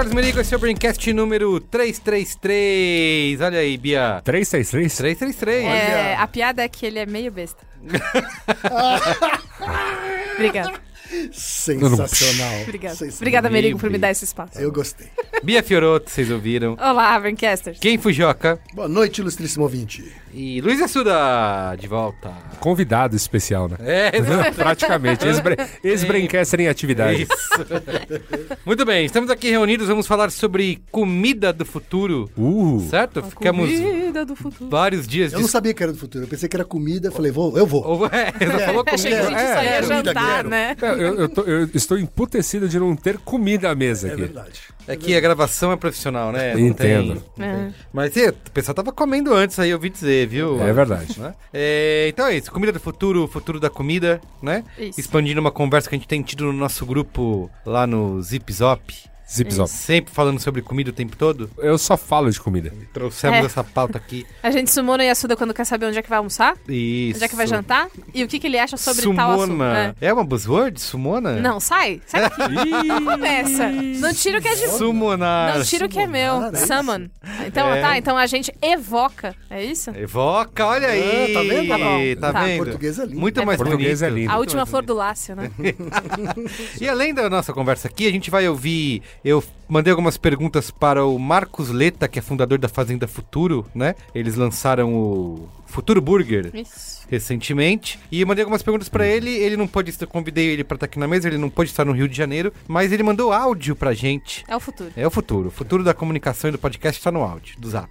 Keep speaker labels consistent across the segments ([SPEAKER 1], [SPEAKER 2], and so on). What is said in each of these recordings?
[SPEAKER 1] Carlos Merigo, esse é o Braincast número 333. Olha aí, Bia.
[SPEAKER 2] 363?
[SPEAKER 1] 333.
[SPEAKER 3] É, a piada é que ele é meio besta. Obrigada.
[SPEAKER 4] Sensacional.
[SPEAKER 3] Obrigada.
[SPEAKER 4] Sensacional.
[SPEAKER 3] Obrigada, Merigo, por me dar esse espaço.
[SPEAKER 4] Eu gostei.
[SPEAKER 1] Bia Fioroto, vocês ouviram.
[SPEAKER 3] Olá, Braincasters.
[SPEAKER 1] Quem Fujoca
[SPEAKER 4] Boa noite, ilustríssimo ouvinte.
[SPEAKER 1] E Luiz Assuda, de volta.
[SPEAKER 2] Convidado especial, né?
[SPEAKER 1] É, exato.
[SPEAKER 2] Praticamente. Ex-bre- Ex-Braincast em atividade.
[SPEAKER 1] Isso. Muito bem, estamos aqui reunidos, vamos falar sobre comida do futuro,
[SPEAKER 2] Uh!
[SPEAKER 1] certo? Ficamos
[SPEAKER 3] Comida do futuro.
[SPEAKER 1] vários dias
[SPEAKER 4] Eu não sabia que era do futuro. Eu pensei que era comida. Falei, vou, eu vou.
[SPEAKER 1] Ou- É, você falou
[SPEAKER 3] Achei que a
[SPEAKER 1] comida.
[SPEAKER 3] gente só ia
[SPEAKER 4] É, comida,
[SPEAKER 3] jantar,
[SPEAKER 4] quero.
[SPEAKER 3] né?
[SPEAKER 2] Eu, eu tô- eu estou emputecido de não ter comida à mesa
[SPEAKER 4] É
[SPEAKER 2] aqui.
[SPEAKER 4] verdade.
[SPEAKER 1] É que a gravação é profissional, né? Não
[SPEAKER 2] Entendo.
[SPEAKER 1] tem-
[SPEAKER 3] É.
[SPEAKER 1] Mas é, o pessoal tava comendo antes aí, eu ouvi dizer, viu?
[SPEAKER 2] É verdade.
[SPEAKER 1] Né? É, então é isso, comida do futuro, futuro da comida, né?
[SPEAKER 3] Isso.
[SPEAKER 1] Expandindo uma conversa que a gente tem tido no nosso grupo lá no Zip Zop.
[SPEAKER 2] Zip zop.
[SPEAKER 1] Sempre falando sobre comida o tempo todo.
[SPEAKER 2] Eu só falo de comida.
[SPEAKER 1] Trouxemos
[SPEAKER 3] É.
[SPEAKER 1] essa pauta aqui.
[SPEAKER 3] A gente sumona e assuda quando quer saber onde é que vai almoçar,
[SPEAKER 1] Isso.
[SPEAKER 3] onde é que vai jantar e o que, que ele acha sobre tal assunto.
[SPEAKER 1] Sumona.
[SPEAKER 3] É.
[SPEAKER 1] É. uma buzzword? Sumona?
[SPEAKER 3] Não, sai. Sai daqui. Não começa. Não tira o que é de...
[SPEAKER 1] Summonar.
[SPEAKER 3] Não tira o que é meu.
[SPEAKER 4] É?
[SPEAKER 3] Summon. Então,
[SPEAKER 1] É.
[SPEAKER 3] tá. Então a gente evoca. É isso?
[SPEAKER 1] Evoca, olha aí.
[SPEAKER 4] Ah, tá vendo?
[SPEAKER 3] Tá bom.
[SPEAKER 1] Tá
[SPEAKER 3] Tá.
[SPEAKER 1] vendo?
[SPEAKER 4] Português é lindo.
[SPEAKER 1] Muito
[SPEAKER 3] É
[SPEAKER 1] mais
[SPEAKER 2] Português
[SPEAKER 1] bonito.
[SPEAKER 2] é lindo.
[SPEAKER 3] A última flor do Lácio, né?
[SPEAKER 1] E além da nossa conversa aqui, a gente vai ouvir. Eu mandei algumas perguntas para o Marcos Leta, que é fundador da Fazenda Futuro, né? Eles lançaram o Futuro Burger
[SPEAKER 3] Isso.
[SPEAKER 1] Recentemente. E eu mandei algumas perguntas pra ele. Ele não pôde estar, convidei ele pra estar aqui na mesa, ele não pôde estar no Rio de Janeiro, mas ele mandou áudio pra gente.
[SPEAKER 3] É o futuro.
[SPEAKER 1] É o futuro. O futuro da comunicação e do podcast está no áudio, do zap.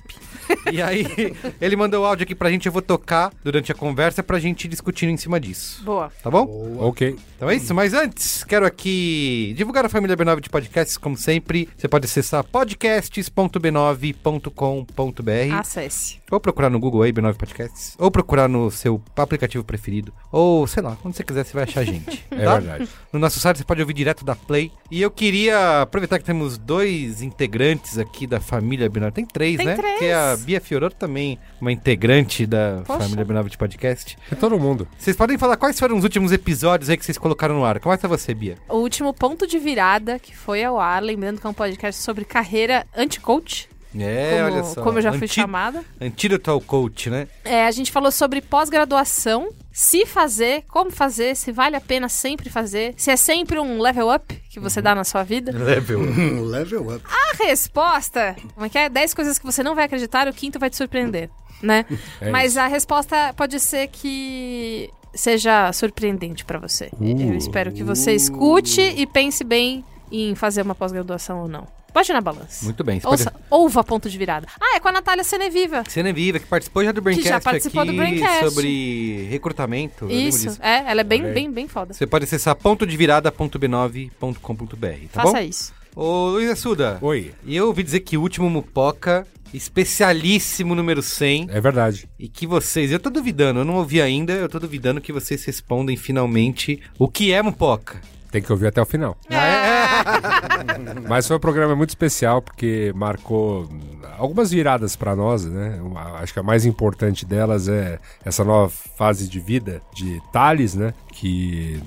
[SPEAKER 1] e aí, ele mandou o áudio aqui pra gente, eu vou tocar durante a conversa pra gente ir discutindo em cima disso.
[SPEAKER 3] Boa.
[SPEAKER 1] Tá bom?
[SPEAKER 2] Ok.
[SPEAKER 1] Então é isso, mas antes, quero aqui divulgar a família B9 de podcasts, como sempre. Você pode acessar podcasts.b9.com.br
[SPEAKER 3] Acesse.
[SPEAKER 1] ou procurar no Google aí, B9 Podcasts, ou procurar no seu aplicativo preferido, ou sei lá, onde você quiser você vai achar a gente.
[SPEAKER 2] É
[SPEAKER 1] tá?
[SPEAKER 2] verdade.
[SPEAKER 1] No nosso site você pode ouvir direto da Play. E eu queria aproveitar que temos dois integrantes aqui da família B9. Tem três,
[SPEAKER 3] Tem
[SPEAKER 1] né?
[SPEAKER 3] três.
[SPEAKER 1] Que é a Bia Fioroto também, uma integrante da
[SPEAKER 3] Poxa.
[SPEAKER 1] família B9 de podcast.
[SPEAKER 2] É todo mundo.
[SPEAKER 1] Vocês podem falar quais foram os últimos episódios aí que vocês colocaram no ar. Começa você, Bia.
[SPEAKER 3] O último ponto de virada que foi ao ar, lembrando que é um podcast sobre carreira anti-coach,
[SPEAKER 1] É,
[SPEAKER 3] como,
[SPEAKER 1] olha só.
[SPEAKER 3] como eu já fui
[SPEAKER 1] Anti-
[SPEAKER 3] chamada.
[SPEAKER 1] Antídoto ao coach, né?
[SPEAKER 3] É, a gente falou sobre pós-graduação, se fazer, como fazer, se vale a pena sempre fazer, se é sempre um level up que você dá na sua vida.
[SPEAKER 1] Level.
[SPEAKER 4] Hum, level up.
[SPEAKER 3] A resposta, como é que é? 10 coisas que você não vai acreditar o quinto vai te surpreender, né?
[SPEAKER 2] É
[SPEAKER 3] Mas a resposta pode ser que seja surpreendente pra você. Eu espero que você escute e pense bem em fazer uma pós-graduação ou não. Pode ir na balança.
[SPEAKER 1] Muito bem. Você pode...
[SPEAKER 3] Ouça, ouva ponto de virada. Ah, é com a Natália Ceneviva.
[SPEAKER 1] Cena Viva, que participou já do Braincast
[SPEAKER 3] já participou
[SPEAKER 1] aqui
[SPEAKER 3] do Braincast.
[SPEAKER 1] sobre recrutamento.
[SPEAKER 3] Isso,
[SPEAKER 1] disso.
[SPEAKER 3] é, ela é bem, bem, bem foda.
[SPEAKER 1] Você pode acessar pontodevirada.b9.com.br, tá
[SPEAKER 3] Faça
[SPEAKER 1] bom?
[SPEAKER 3] isso.
[SPEAKER 1] Ô, Luiz Assuda.
[SPEAKER 2] Oi.
[SPEAKER 1] E eu ouvi dizer que o último Mupoca, especialíssimo número 100,
[SPEAKER 2] É verdade.
[SPEAKER 1] e que vocês, eu tô duvidando, eu não ouvi ainda, eu tô duvidando que vocês respondem finalmente o que é Mupoca.
[SPEAKER 2] Tem que ouvir até o final.
[SPEAKER 1] Ah,
[SPEAKER 2] Mas foi um programa muito especial porque marcou algumas viradas pra nós, né? Acho que a mais importante delas é essa nova fase de vida de Thales, né? Que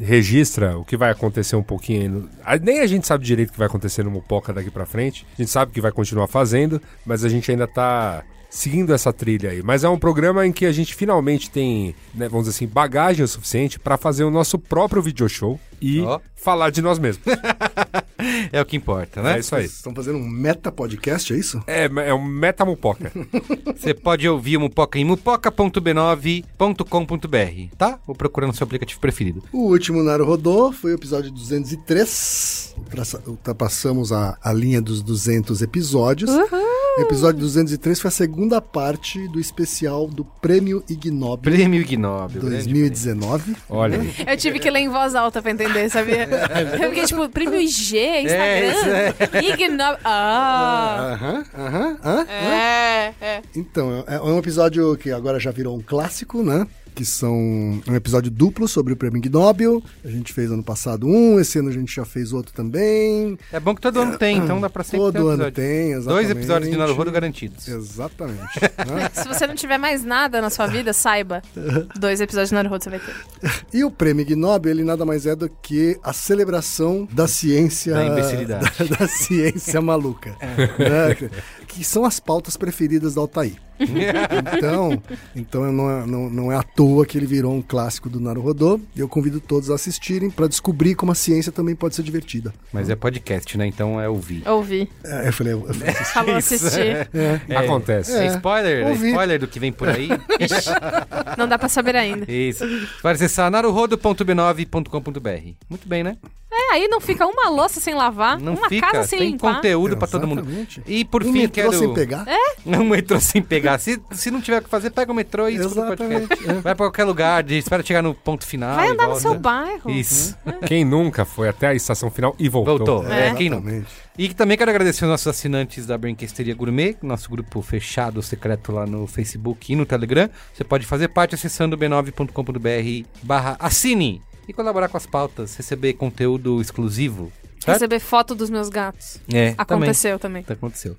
[SPEAKER 2] registra o que vai acontecer um pouquinho aí Nem a gente sabe direito o que vai acontecer no Mupoca daqui pra frente. A gente sabe que vai continuar fazendo, mas a gente ainda tá seguindo essa trilha aí. Mas é um programa em que a gente finalmente tem, né, vamos dizer assim, bagagem o suficiente pra fazer o nosso próprio video show e
[SPEAKER 1] Ó.
[SPEAKER 2] falar de nós mesmos.
[SPEAKER 1] é o que importa, né?
[SPEAKER 2] É isso aí.
[SPEAKER 4] Estão fazendo um meta podcast, é isso?
[SPEAKER 2] É, é um metamupoca.
[SPEAKER 1] Você pode ouvir o Mupoca em mupoca.b9.com.br, tá? Ou procurando seu aplicativo preferido.
[SPEAKER 4] O último Naru Rodô foi o episódio 203. Ultrassa- Ultrapassamos a, a linha dos 200 episódios. Episódio 203 foi a segunda parte do especial do Prêmio Ig Nobel
[SPEAKER 1] Prêmio Ig Nobel. grande
[SPEAKER 4] 2019.
[SPEAKER 2] Olha,
[SPEAKER 3] Eu tive que ler em voz alta pra entender, sabia? Eu fiquei tipo, prêmio IG, Instagram, Ig Nobel. Ah!
[SPEAKER 4] Aham, aham, aham.
[SPEAKER 3] É, é.
[SPEAKER 4] Então, é é um episódio que agora já virou um clássico, né? Que são um episódio duplo sobre o Prêmio Ig Nobel. A gente fez ano passado um, esse ano a gente já fez outro também.
[SPEAKER 1] É bom que todo ano tem, então dá pra sempre ter um
[SPEAKER 4] Todo ano
[SPEAKER 1] episódio.
[SPEAKER 4] tem, exatamente.
[SPEAKER 1] Dois episódios de Naruhodo garantidos.
[SPEAKER 4] Exatamente. né?
[SPEAKER 3] Se você não tiver mais nada na sua vida, saiba. Dois episódios de Naruto você vai ter.
[SPEAKER 4] E o Prêmio Ig Nobel, ele nada mais é do que a celebração da ciência...
[SPEAKER 1] Da imbecilidade.
[SPEAKER 4] Da, da ciência maluca. né? Que- Que são as pautas preferidas da Altair. Então, então não, é, não, não é à toa que ele virou um clássico do Naruhodô. E eu convido todos a assistirem para descobrir como a ciência também pode ser divertida.
[SPEAKER 1] Mas é podcast, né? Então é ouvir.
[SPEAKER 3] Ouvi.
[SPEAKER 4] É, eu falei, eu falei assim,
[SPEAKER 3] Falou assistir.
[SPEAKER 2] acontece.
[SPEAKER 1] É spoiler? É
[SPEAKER 4] ouvi.
[SPEAKER 1] spoiler do que vem por aí?
[SPEAKER 3] Não dá pra saber ainda.
[SPEAKER 1] Isso. Vai acessar naruhodo.b9.com.br. Muito bem, né?
[SPEAKER 3] É, aí não fica uma louça sem lavar,
[SPEAKER 1] Não
[SPEAKER 3] uma
[SPEAKER 1] fica.
[SPEAKER 3] casa sem
[SPEAKER 1] Tem
[SPEAKER 3] limpar.
[SPEAKER 1] conteúdo pra todo mundo. E por
[SPEAKER 4] um
[SPEAKER 1] fim,
[SPEAKER 4] metrô
[SPEAKER 1] quero.
[SPEAKER 4] sem pegar.
[SPEAKER 1] Um metrô sem pegar. Se, se não tiver o que fazer, pega o metrô e escuta o podcast.
[SPEAKER 4] é.
[SPEAKER 1] Vai pra qualquer lugar, de- espera chegar no ponto final.
[SPEAKER 3] Vai andar no seu bairro.
[SPEAKER 1] Isso.
[SPEAKER 2] Quem nunca foi até a estação final e voltou?
[SPEAKER 1] Voltou. É,
[SPEAKER 3] É.
[SPEAKER 1] quem não?
[SPEAKER 4] Exatamente.
[SPEAKER 1] E também quero agradecer aos nossos assinantes da Brinquesteria Gourmet, nosso grupo fechado, secreto lá no Facebook e no Telegram. Você pode fazer parte acessando b9.com.br barra assine e colaborar com as pautas, receber conteúdo exclusivo. Certo?
[SPEAKER 3] Receber foto dos meus gatos.
[SPEAKER 1] É,
[SPEAKER 3] Aconteceu também.
[SPEAKER 1] Também. Aconteceu.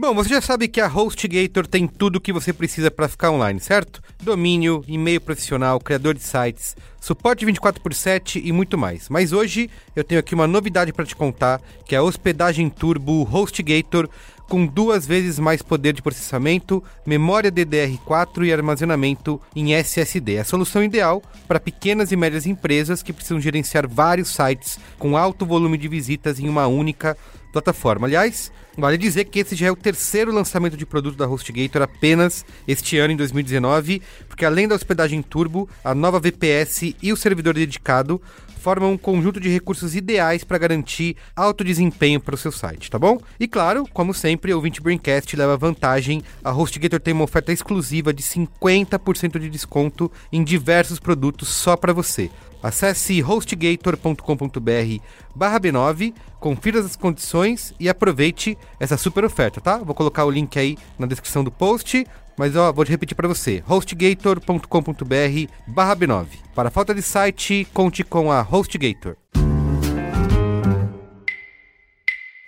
[SPEAKER 1] Bom, você já sabe que a HostGator tem tudo o que você precisa para ficar online, certo? Domínio, e-mail profissional, criador de sites, suporte 24 por 7 e muito mais. Mas hoje eu tenho aqui uma novidade para te contar, que é a hospedagem turbo HostGator com duas vezes mais poder de processamento, memória DDR4 e armazenamento em SSD. A solução ideal para pequenas e médias empresas que precisam gerenciar vários sites com alto volume de visitas em uma única plataforma. Aliás, vale dizer que esse já é o terceiro lançamento de produto da HostGator apenas este ano, em 2019, porque além da hospedagem turbo, a nova VPS e o servidor dedicado formam um conjunto de recursos ideais para garantir alto desempenho para o seu site, tá bom? E claro, como sempre, o 20 Braincast leva vantagem. A HostGator tem uma oferta exclusiva de 50% de desconto em diversos produtos só para você. Acesse hostgator.com.br barra B9, confira as condições e aproveite essa super oferta, tá? Vou colocar o link aí na descrição do post, mas ó, vou repetir para você, hostgator.com.br barra B9. Para falta de site, conte com a HostGator.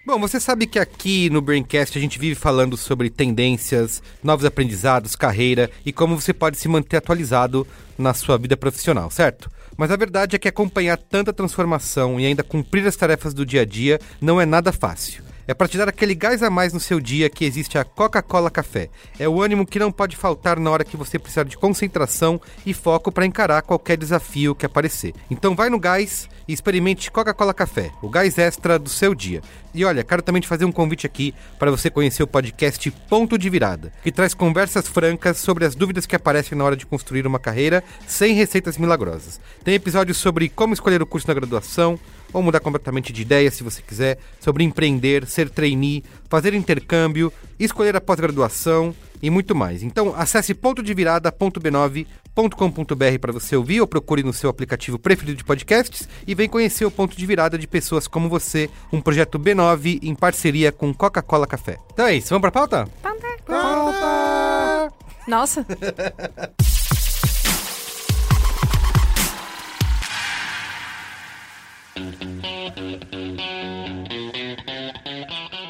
[SPEAKER 1] Bom, você sabe que aqui no Braincast a gente vive falando sobre tendências, novos aprendizados, carreira e como você pode se manter atualizado na sua vida profissional, certo? Mas a verdade é que acompanhar tanta transformação e ainda cumprir as tarefas do dia a dia não é nada fácil. É para te dar aquele gás a mais no seu dia que existe a Coca-Cola Café. É o ânimo que não pode faltar na hora que você precisar de concentração e foco para encarar qualquer desafio que aparecer. Então vai no gás e experimente Coca-Cola Café, o gás extra do seu dia. E olha, quero também te fazer um convite aqui para você conhecer o podcast Ponto de Virada, que traz conversas francas sobre as dúvidas que aparecem na hora de construir uma carreira sem receitas milagrosas. Tem episódios sobre como escolher o curso na graduação, ou mudar completamente de ideia se você quiser, sobre empreender, ser trainee, fazer intercâmbio, escolher a pós-graduação e muito mais. Então acesse pontodevirada.b9.com.br para você ouvir ou procure no seu aplicativo preferido de podcasts e vem conhecer o ponto de virada de pessoas como você, um projeto B9 em parceria com Coca-Cola Café. Então é isso, vamos para a pauta? Pauta!
[SPEAKER 3] Nossa,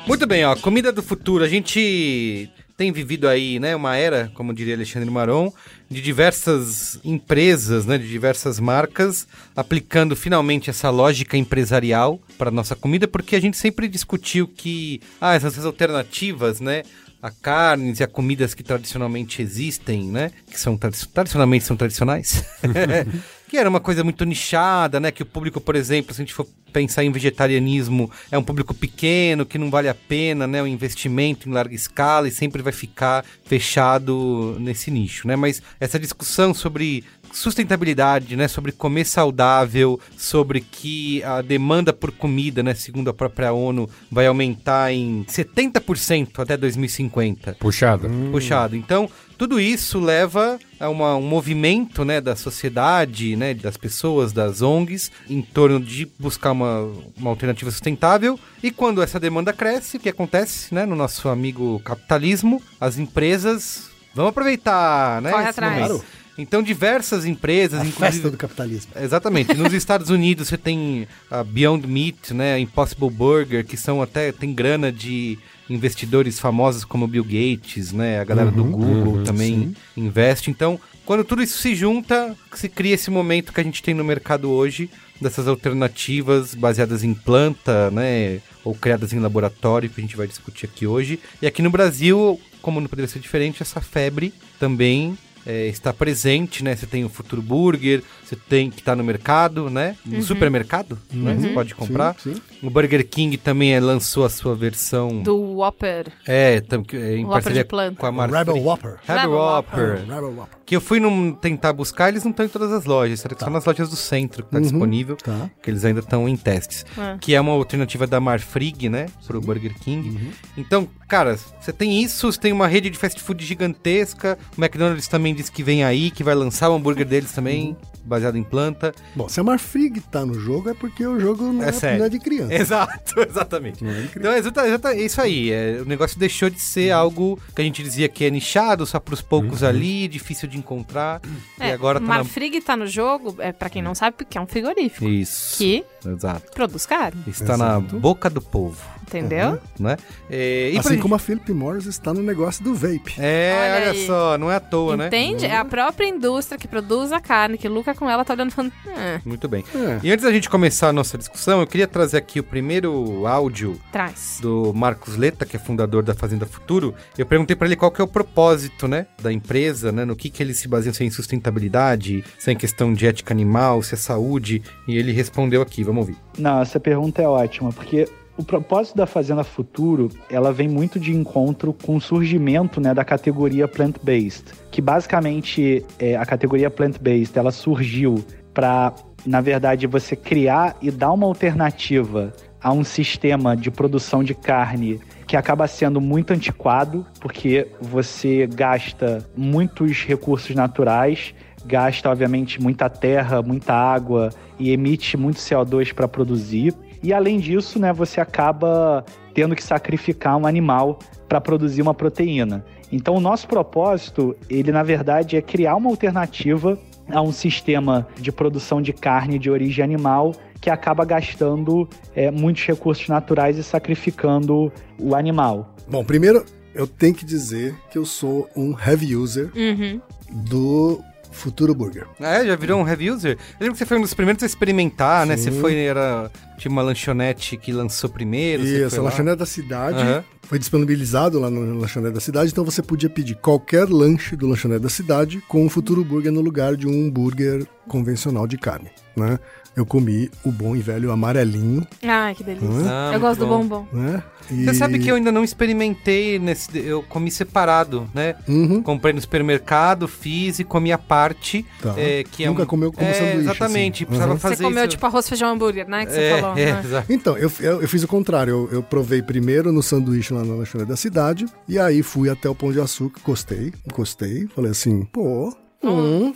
[SPEAKER 1] Muito bem, ó, comida do futuro. A gente tem vivido aí, né, uma era, como diria Alexandre Maron, de diversas empresas, né, de diversas marcas, aplicando finalmente essa lógica empresarial para nossa comida, porque a gente sempre discutiu que ah, essas alternativas, né, a carnes e a comidas que tradicionalmente existem, né, que são tradi- tradicionalmente são tradicionais. que era uma coisa muito nichada, né? Que o público, por exemplo, se a gente for pensar em vegetarianismo, é um público pequeno, que não vale a pena, né? O investimento em larga escala e sempre vai ficar fechado nesse nicho, né? Mas essa discussão sobre sustentabilidade, né, sobre comer saudável, sobre que a demanda por comida, né, segundo a própria ONU, vai aumentar em 70% até 2050.
[SPEAKER 2] Puxado.
[SPEAKER 1] Puxado. Então, tudo isso leva a uma- um movimento né, da sociedade, né, das pessoas, das ONGs, em torno de buscar uma, uma alternativa sustentável. E quando essa demanda cresce, o que acontece né, no nosso amigo capitalismo? As empresas vão aproveitar né,
[SPEAKER 3] Corre atrás.
[SPEAKER 1] momento. Então, diversas empresas,
[SPEAKER 4] A
[SPEAKER 1] inclusive.
[SPEAKER 4] festa do capitalismo.
[SPEAKER 1] Exatamente. Nos Estados Unidos você tem a Beyond Meat, né, a Impossible Burger, que são até tem grana de investidores famosos como Bill Gates, né, a galera do Google também investe. Então, quando tudo isso se junta, se cria esse momento que a gente tem no mercado hoje dessas alternativas baseadas em planta, né, ou criadas em laboratório, que a gente vai discutir aqui hoje. E aqui no Brasil, como não poderia ser diferente, essa febre também é, está presente, né? Você tem o Futuro Burger, você tem que está no mercado, né? No supermercado, né? Você pode comprar.
[SPEAKER 4] Sim, sim.
[SPEAKER 1] O Burger King também é, lançou a sua versão.
[SPEAKER 3] Do Whopper.
[SPEAKER 1] É, tam, é, em
[SPEAKER 3] Whopper
[SPEAKER 1] parceria com a marca.
[SPEAKER 4] Rebel Whopper.
[SPEAKER 1] Rebel
[SPEAKER 3] Rebel
[SPEAKER 1] Whopper.
[SPEAKER 4] Rebel Whopper.
[SPEAKER 1] Que eu fui num, tentar buscar, eles não estão em todas as lojas, será que só nas lojas do centro que está disponível,
[SPEAKER 4] tá.
[SPEAKER 1] que eles ainda estão em testes.
[SPEAKER 3] É.
[SPEAKER 1] Que é uma alternativa da Marfrig, né, pro Burger King. Então, cara, você tem isso, você tem uma rede de fast food gigantesca, o McDonald's também disse que vem aí, que vai lançar o hambúrguer deles também, baseado em planta.
[SPEAKER 4] Bom, se a Marfrig tá no jogo é porque o jogo não
[SPEAKER 1] É
[SPEAKER 4] é, não é de criança.
[SPEAKER 1] Exato, exatamente.
[SPEAKER 4] Não é de criança.
[SPEAKER 1] Então, é isso aí. é, o negócio deixou de ser algo que a gente dizia que é nichado, só pros poucos ali, difícil de encontrar. e
[SPEAKER 3] É,
[SPEAKER 1] agora tá
[SPEAKER 3] Marfrig tá no jogo, é, pra quem não sabe, porque é um frigorífico
[SPEAKER 1] na... Isso.
[SPEAKER 3] que
[SPEAKER 1] Exato.
[SPEAKER 3] produz carne,
[SPEAKER 1] Está na boca do povo,
[SPEAKER 3] entendeu?
[SPEAKER 1] né? É, e
[SPEAKER 4] Assim
[SPEAKER 1] gente-
[SPEAKER 4] como a Philip Morris está no negócio do vape.
[SPEAKER 1] É,
[SPEAKER 3] Olha
[SPEAKER 1] olha, só, não é à toa, né?
[SPEAKER 3] Entende? É a própria indústria que produz a carne, que lucra com ela, tá olhando e falando. "Ah,
[SPEAKER 1] Muito bem.
[SPEAKER 4] É.
[SPEAKER 1] E antes da gente começar a nossa discussão, eu queria trazer aqui o primeiro áudio
[SPEAKER 3] traz.
[SPEAKER 1] do Marcos Leta, que é fundador da Fazenda Futuro. Eu perguntei pra ele qual que é o propósito, né, da empresa, né, no que que eles se baseiam, se é em sustentabilidade, se é em questão de ética animal, se é saúde, e ele respondeu aqui, vamos ouvir.
[SPEAKER 5] Não, essa pergunta é ótima, porque o propósito da Fazenda Futuro, ela vem muito de encontro com o surgimento né, da categoria plant-based, que basicamente é, a categoria plant-based, ela surgiu para, na verdade, você criar e dar uma alternativa a um sistema de produção de carne que acaba sendo muito antiquado, porque você gasta muitos recursos naturais, gasta, obviamente, muita terra, muita água e emite muito CO2 para produzir. E além disso, né, você acaba tendo que sacrificar um animal para produzir uma proteína. Então, o nosso propósito, ele na verdade é criar uma alternativa a um sistema de produção de carne de origem animal que acaba gastando é, muitos recursos naturais e sacrificando o animal.
[SPEAKER 4] Bom, primeiro eu tenho que dizer que eu sou um heavy user
[SPEAKER 3] Uhum.
[SPEAKER 4] do Futuro Burger.
[SPEAKER 1] É? Já virou um heavy user? Eu lembro que você foi um dos primeiros a experimentar, né? Você
[SPEAKER 4] Sim.
[SPEAKER 1] foi, era... Tinha uma lanchonete que lançou primeiro,
[SPEAKER 4] Isso, a lanchonete da cidade
[SPEAKER 1] Aham.
[SPEAKER 4] foi disponibilizado lá no lanchonete da cidade, então você podia pedir qualquer lanche do lanchonete da cidade com um Futuro Burger no lugar de um hambúrguer convencional de carne, né? Eu comi o bom e velho amarelinho,
[SPEAKER 3] Ai, que delícia.
[SPEAKER 1] Ah,
[SPEAKER 3] eu gosto do
[SPEAKER 1] bom.
[SPEAKER 3] bombom.
[SPEAKER 4] né? E...
[SPEAKER 1] Você sabe que eu ainda não experimentei nesse. Eu comi separado, né?
[SPEAKER 4] Uhum.
[SPEAKER 1] Comprei no supermercado, fiz e comi a parte.
[SPEAKER 4] Tá.
[SPEAKER 1] é, que é
[SPEAKER 4] Nunca
[SPEAKER 1] um-
[SPEAKER 4] comeu como
[SPEAKER 1] é,
[SPEAKER 4] sanduíche,
[SPEAKER 1] Exatamente,
[SPEAKER 4] assim.
[SPEAKER 1] precisava
[SPEAKER 4] Uhum.
[SPEAKER 1] fazer
[SPEAKER 3] Você comeu
[SPEAKER 1] isso.
[SPEAKER 3] tipo arroz, feijão, hambúrguer, né? Que você
[SPEAKER 1] é,
[SPEAKER 3] falou.
[SPEAKER 1] é,
[SPEAKER 3] né?
[SPEAKER 4] Então, eu, eu, eu fiz o contrário. Eu, eu provei primeiro no sanduíche lá na lanchonete da cidade. E aí fui até o Pão de Açúcar, gostei, gostei. Falei assim, pô, hum,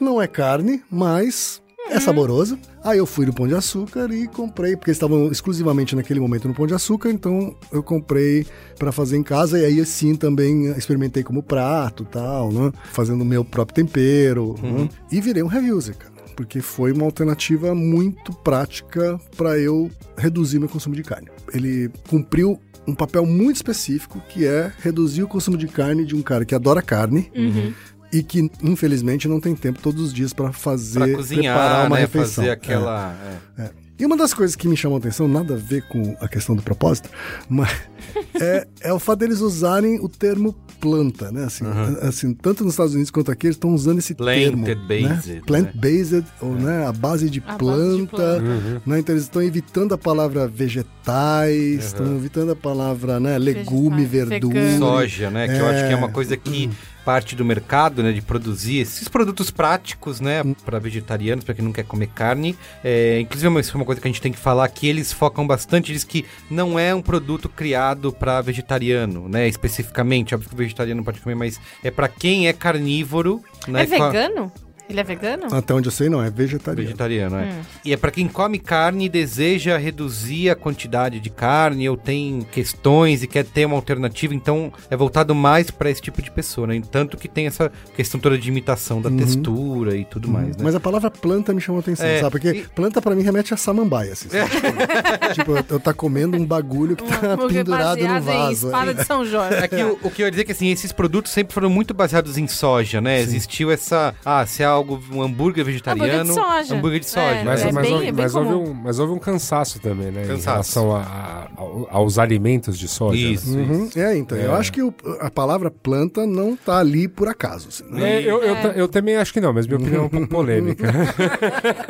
[SPEAKER 4] não é carne, mas é saboroso. Aí eu fui no Pão de Açúcar e comprei, porque eles estavam exclusivamente naquele momento no Pão de Açúcar, então eu comprei pra fazer em casa. E aí sim também experimentei como prato tal, né? Fazendo o meu próprio tempero. né? E virei um user, cara porque foi uma alternativa muito prática para eu reduzir meu consumo de carne. Ele cumpriu um papel muito específico que é reduzir o consumo de carne de um cara que adora carne
[SPEAKER 3] Uhum.
[SPEAKER 4] E que infelizmente não tem tempo todos os dias para fazer
[SPEAKER 1] Pra cozinhar,
[SPEAKER 4] preparar uma
[SPEAKER 1] né?
[SPEAKER 4] refeição.
[SPEAKER 1] Fazer
[SPEAKER 4] É.
[SPEAKER 1] aquela. é.
[SPEAKER 4] E uma das coisas que me chamou a atenção, nada a ver com a questão do propósito, mas é, é o fato deles usarem o termo planta, né? Assim, assim, tanto nos Estados Unidos quanto aqui, eles estão usando esse termo.
[SPEAKER 1] Plant-based,
[SPEAKER 4] Né?
[SPEAKER 1] né?
[SPEAKER 4] Plant-based, ou né, a base de
[SPEAKER 3] A base de
[SPEAKER 4] planta.
[SPEAKER 3] planta.
[SPEAKER 4] Né? Então eles estão evitando a palavra vegetais, estão evitando a palavra né, legume,
[SPEAKER 3] Vegetais,
[SPEAKER 4] verdura.
[SPEAKER 3] vegano.
[SPEAKER 1] soja, né? Que eu acho que é uma
[SPEAKER 4] É.
[SPEAKER 1] coisa que parte do mercado, né? De produzir esses produtos práticos, né? Para vegetarianos, para quem não quer comer carne. É, inclusive, isso é uma coisa que a gente tem que falar que eles focam bastante, diz que não é um produto criado para vegetariano, né? Especificamente, óbvio que o vegetariano pode comer, mas é para quem é carnívoro, né?
[SPEAKER 3] É
[SPEAKER 1] a-
[SPEAKER 3] vegano? Ele é vegano?
[SPEAKER 4] Até onde eu sei, não, é vegetariano.
[SPEAKER 1] Vegetariano, é.
[SPEAKER 3] Hum.
[SPEAKER 1] E é pra quem come carne e deseja reduzir a quantidade de carne ou tem questões e quer ter uma alternativa, então é voltado mais pra esse tipo de pessoa, né? Tanto que tem essa questão toda de imitação da textura e tudo mais, né?
[SPEAKER 4] Mas a palavra planta me chamou a atenção,
[SPEAKER 1] É,
[SPEAKER 4] sabe? Porque
[SPEAKER 1] e-
[SPEAKER 4] planta pra mim remete a samambaia, assim. sabe? Tipo, eu, eu tá comendo um bagulho que tá
[SPEAKER 3] Um
[SPEAKER 4] pendurado no
[SPEAKER 3] baseado em
[SPEAKER 4] vaso.
[SPEAKER 3] espada de São Jorge.
[SPEAKER 1] É que o, o que eu ia dizer é que assim, esses produtos sempre foram muito baseados em soja, né? Existiu essa. Ah, se é algo, um hambúrguer vegetariano.
[SPEAKER 3] Hambúrguer de soja.
[SPEAKER 1] Hambúrguer de soja.
[SPEAKER 3] É,
[SPEAKER 2] Mas,
[SPEAKER 1] né?
[SPEAKER 2] mas,
[SPEAKER 3] bem-
[SPEAKER 2] houve,
[SPEAKER 3] é bem
[SPEAKER 2] mas, houve um, mas houve um cansaço também, né? Em
[SPEAKER 1] Cansaço.
[SPEAKER 2] relação a- a- ao- aos alimentos de soja. né?
[SPEAKER 1] Isso,
[SPEAKER 4] Uhum.
[SPEAKER 1] isso.
[SPEAKER 4] É, então, eu acho que o- a palavra planta não tá ali por acaso. assim, né?
[SPEAKER 2] É, eu, eu, eu também acho que não, mas minha opinião é um pouco polêmica.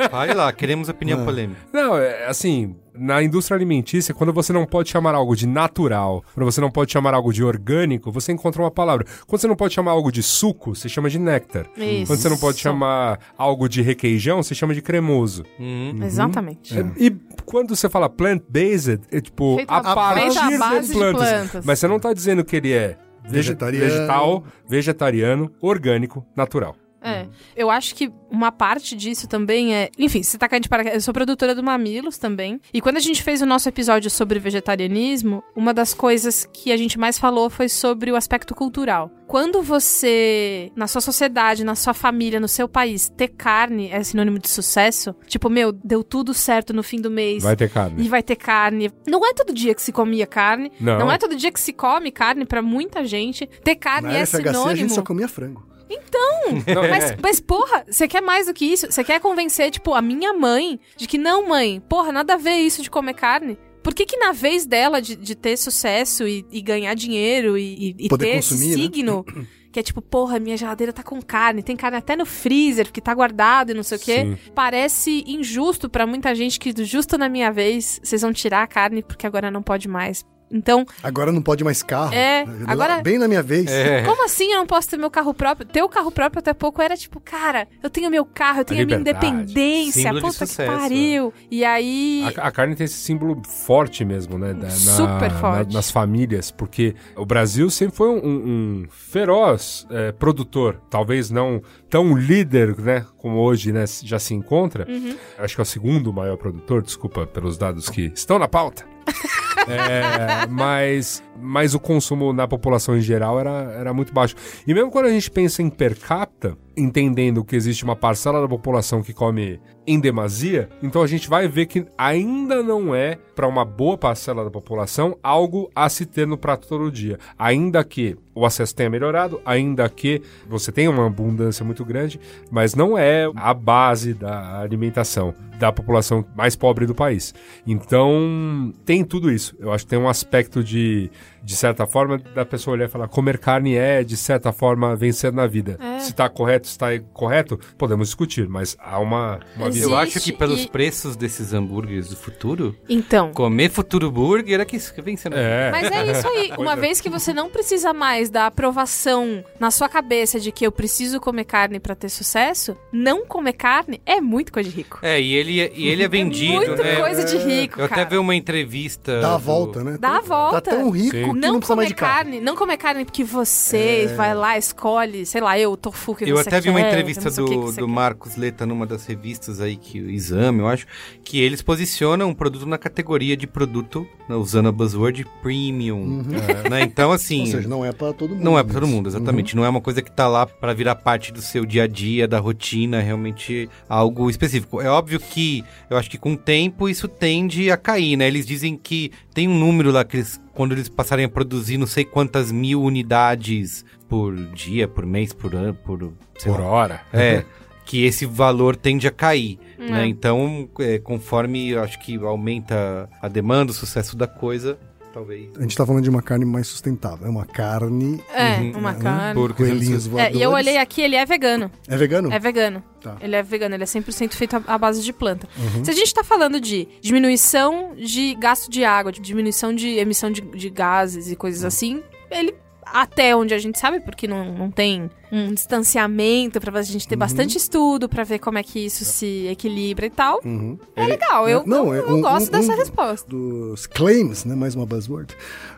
[SPEAKER 1] Fale lá, queremos opinião
[SPEAKER 4] Ah.
[SPEAKER 1] polêmica.
[SPEAKER 2] Não, é assim, na indústria alimentícia, quando você não pode chamar algo de natural, quando você não pode chamar algo de orgânico, você encontra uma palavra. Quando você não pode chamar algo de suco, você chama de néctar.
[SPEAKER 3] Isso.
[SPEAKER 2] Quando você não pode chamar algo de requeijão, você chama de cremoso.
[SPEAKER 1] Uhum.
[SPEAKER 3] Exatamente.
[SPEAKER 2] E quando você fala plant-based, é tipo,
[SPEAKER 3] Feito
[SPEAKER 2] a
[SPEAKER 3] a-
[SPEAKER 2] partir
[SPEAKER 3] à
[SPEAKER 2] de
[SPEAKER 3] base de
[SPEAKER 2] plantas.
[SPEAKER 3] plantas.
[SPEAKER 2] Mas você não tá dizendo que ele é vege-
[SPEAKER 4] Vegetariano.
[SPEAKER 2] vegetal, vegetariano, orgânico, natural.
[SPEAKER 3] É. Eu acho que uma parte disso também é. Enfim, você tá caindo de paraquedas. Eu sou produtora do Mamilos também. E quando a gente fez o nosso episódio sobre vegetarianismo, uma das coisas que a gente mais falou foi sobre o aspecto cultural. Quando você, na sua sociedade, na sua família, no seu país, ter carne é sinônimo de sucesso, tipo, meu, deu tudo certo no fim do mês.
[SPEAKER 2] Vai ter carne.
[SPEAKER 3] E vai ter carne. Não é todo dia que se comia carne.
[SPEAKER 2] Não.
[SPEAKER 3] é todo dia que se come carne pra muita gente. Ter carne
[SPEAKER 4] Na
[SPEAKER 3] é
[SPEAKER 4] FHC a
[SPEAKER 3] sinônimo.
[SPEAKER 4] gente só comia frango.
[SPEAKER 2] Não,
[SPEAKER 3] Mas, mas, porra, você quer mais do que isso? Você quer convencer, tipo, a minha mãe de que não, mãe, porra, nada a ver isso de comer carne? Por que que na vez dela de, de ter sucesso e, e ganhar dinheiro e, e- e
[SPEAKER 4] Poder
[SPEAKER 3] ter
[SPEAKER 4] consumir,
[SPEAKER 3] esse
[SPEAKER 4] né?
[SPEAKER 3] signo, que é tipo, porra, minha geladeira tá com carne, tem carne até no freezer, porque tá guardado e não sei o quê,
[SPEAKER 2] Sim.
[SPEAKER 3] parece injusto pra muita gente que justo na minha vez vocês vão tirar a carne porque agora não pode mais. Então,
[SPEAKER 4] Agora não pode mais carro.
[SPEAKER 3] É,
[SPEAKER 4] Lá-
[SPEAKER 3] agora-
[SPEAKER 4] Bem na minha vez.
[SPEAKER 1] É.
[SPEAKER 3] Como assim eu não posso ter meu carro próprio? Ter o carro próprio até pouco era tipo, cara, eu tenho meu carro, eu tenho a, minha independência,
[SPEAKER 1] Símbolo de
[SPEAKER 3] puta que
[SPEAKER 1] sucesso,
[SPEAKER 3] pariu. E aí.
[SPEAKER 2] A, a carne tem esse símbolo forte mesmo, né? da- na-
[SPEAKER 3] Super forte.
[SPEAKER 2] nas famílias, porque o Brasil sempre foi um, um feroz é, produtor, talvez não tão líder, né? Como hoje né, já se encontra.
[SPEAKER 3] Uhum.
[SPEAKER 2] Acho que é o segundo maior produtor, desculpa pelos dados que estão na pauta. É, mas, mas o consumo na população em geral era, era muito baixo. E mesmo quando a gente pensa em per capita, entendendo que existe uma parcela da população que come em demasia, então a gente vai ver que ainda não é, para uma boa parcela da população, algo a se ter no prato todo dia. Ainda que o acesso tenha melhorado, ainda que você tenha uma abundância muito grande, mas não é a base da alimentação da população mais pobre do país. Então, tem tudo isso. Eu acho que tem um aspecto de, de certa forma, da pessoa olhar e falar: comer carne é, de certa forma, vencer na vida.
[SPEAKER 3] É.
[SPEAKER 2] Se está correto, se está correto, podemos discutir, mas há uma, uma
[SPEAKER 3] Existe.
[SPEAKER 2] visão.
[SPEAKER 1] Eu acho que pelos
[SPEAKER 3] e-
[SPEAKER 1] preços desses hambúrgueres do futuro,
[SPEAKER 3] Então.
[SPEAKER 1] comer futuro burger é que vem sendo.
[SPEAKER 2] É.
[SPEAKER 3] Mas é isso aí. Uma vez que você não precisa mais da aprovação na sua cabeça de que eu preciso comer carne pra ter sucesso, não comer carne é muito coisa de rico.
[SPEAKER 1] É, e ele, e ele é vendido,
[SPEAKER 3] muito
[SPEAKER 1] né?
[SPEAKER 3] coisa de rico,
[SPEAKER 1] Eu até
[SPEAKER 3] cara.
[SPEAKER 1] vi uma entrevista.
[SPEAKER 4] Dá a
[SPEAKER 1] do-
[SPEAKER 4] volta, né?
[SPEAKER 3] Dá a volta.
[SPEAKER 4] Tá tão rico
[SPEAKER 2] Sim.
[SPEAKER 4] Não,
[SPEAKER 3] Não, comer
[SPEAKER 4] de carro.
[SPEAKER 3] carne, não comer carne porque você vai lá, escolhe, sei lá, eu, tofu que
[SPEAKER 1] Eu
[SPEAKER 3] você
[SPEAKER 1] até vi uma
[SPEAKER 3] quer,
[SPEAKER 1] entrevista
[SPEAKER 3] não sei o que que
[SPEAKER 1] do, do. Marcos Leta numa das revistas aí, que o Exame, eu acho, que eles posicionam um produto na categoria de produto, né, usando a buzzword premium. né? Então, assim.
[SPEAKER 4] Uhum. Ou seja, não é pra todo mundo.
[SPEAKER 1] Não é pra todo mundo, exatamente. Não é uma coisa que tá lá pra virar parte do seu dia a dia, da rotina, é realmente algo específico. É óbvio que eu acho que com o tempo isso tende a cair, né? Eles dizem que tem um número lá que eles, quando eles passarem a produzir não sei quantas mil unidades por dia, por mês, por ano, por. sei
[SPEAKER 2] Por
[SPEAKER 1] lá.
[SPEAKER 2] hora.
[SPEAKER 1] É. que esse valor tende a cair.
[SPEAKER 3] É.
[SPEAKER 1] Né? Então, é, conforme eu acho que aumenta a demanda, o sucesso da coisa, talvez.
[SPEAKER 4] A gente tá falando de uma carne mais sustentável. É uma carne.
[SPEAKER 3] É,
[SPEAKER 1] Uhum.
[SPEAKER 3] uma
[SPEAKER 4] né?
[SPEAKER 3] carne.
[SPEAKER 1] Por
[SPEAKER 4] Coelhinhos
[SPEAKER 3] É,
[SPEAKER 4] voadores.
[SPEAKER 3] e eu olhei aqui, ele é vegano.
[SPEAKER 4] É vegano?
[SPEAKER 3] É vegano.
[SPEAKER 4] Tá.
[SPEAKER 3] Ele é vegano, ele é 100% feito à- base de planta.
[SPEAKER 4] Uhum.
[SPEAKER 3] Se a gente tá falando de diminuição de gasto de água, de diminuição de emissão de, de gases e coisas assim, ele, até onde a gente sabe, porque não, não tem um distanciamento pra a gente ter bastante estudo pra ver como é que isso se equilibra e tal,
[SPEAKER 4] Uhum.
[SPEAKER 3] é legal. Eu,
[SPEAKER 4] Não,
[SPEAKER 3] eu,
[SPEAKER 4] é
[SPEAKER 3] eu
[SPEAKER 4] um-
[SPEAKER 3] gosto
[SPEAKER 4] um-
[SPEAKER 3] dessa
[SPEAKER 4] um-
[SPEAKER 3] resposta.
[SPEAKER 4] Dos claims, né? Mais uma buzzword.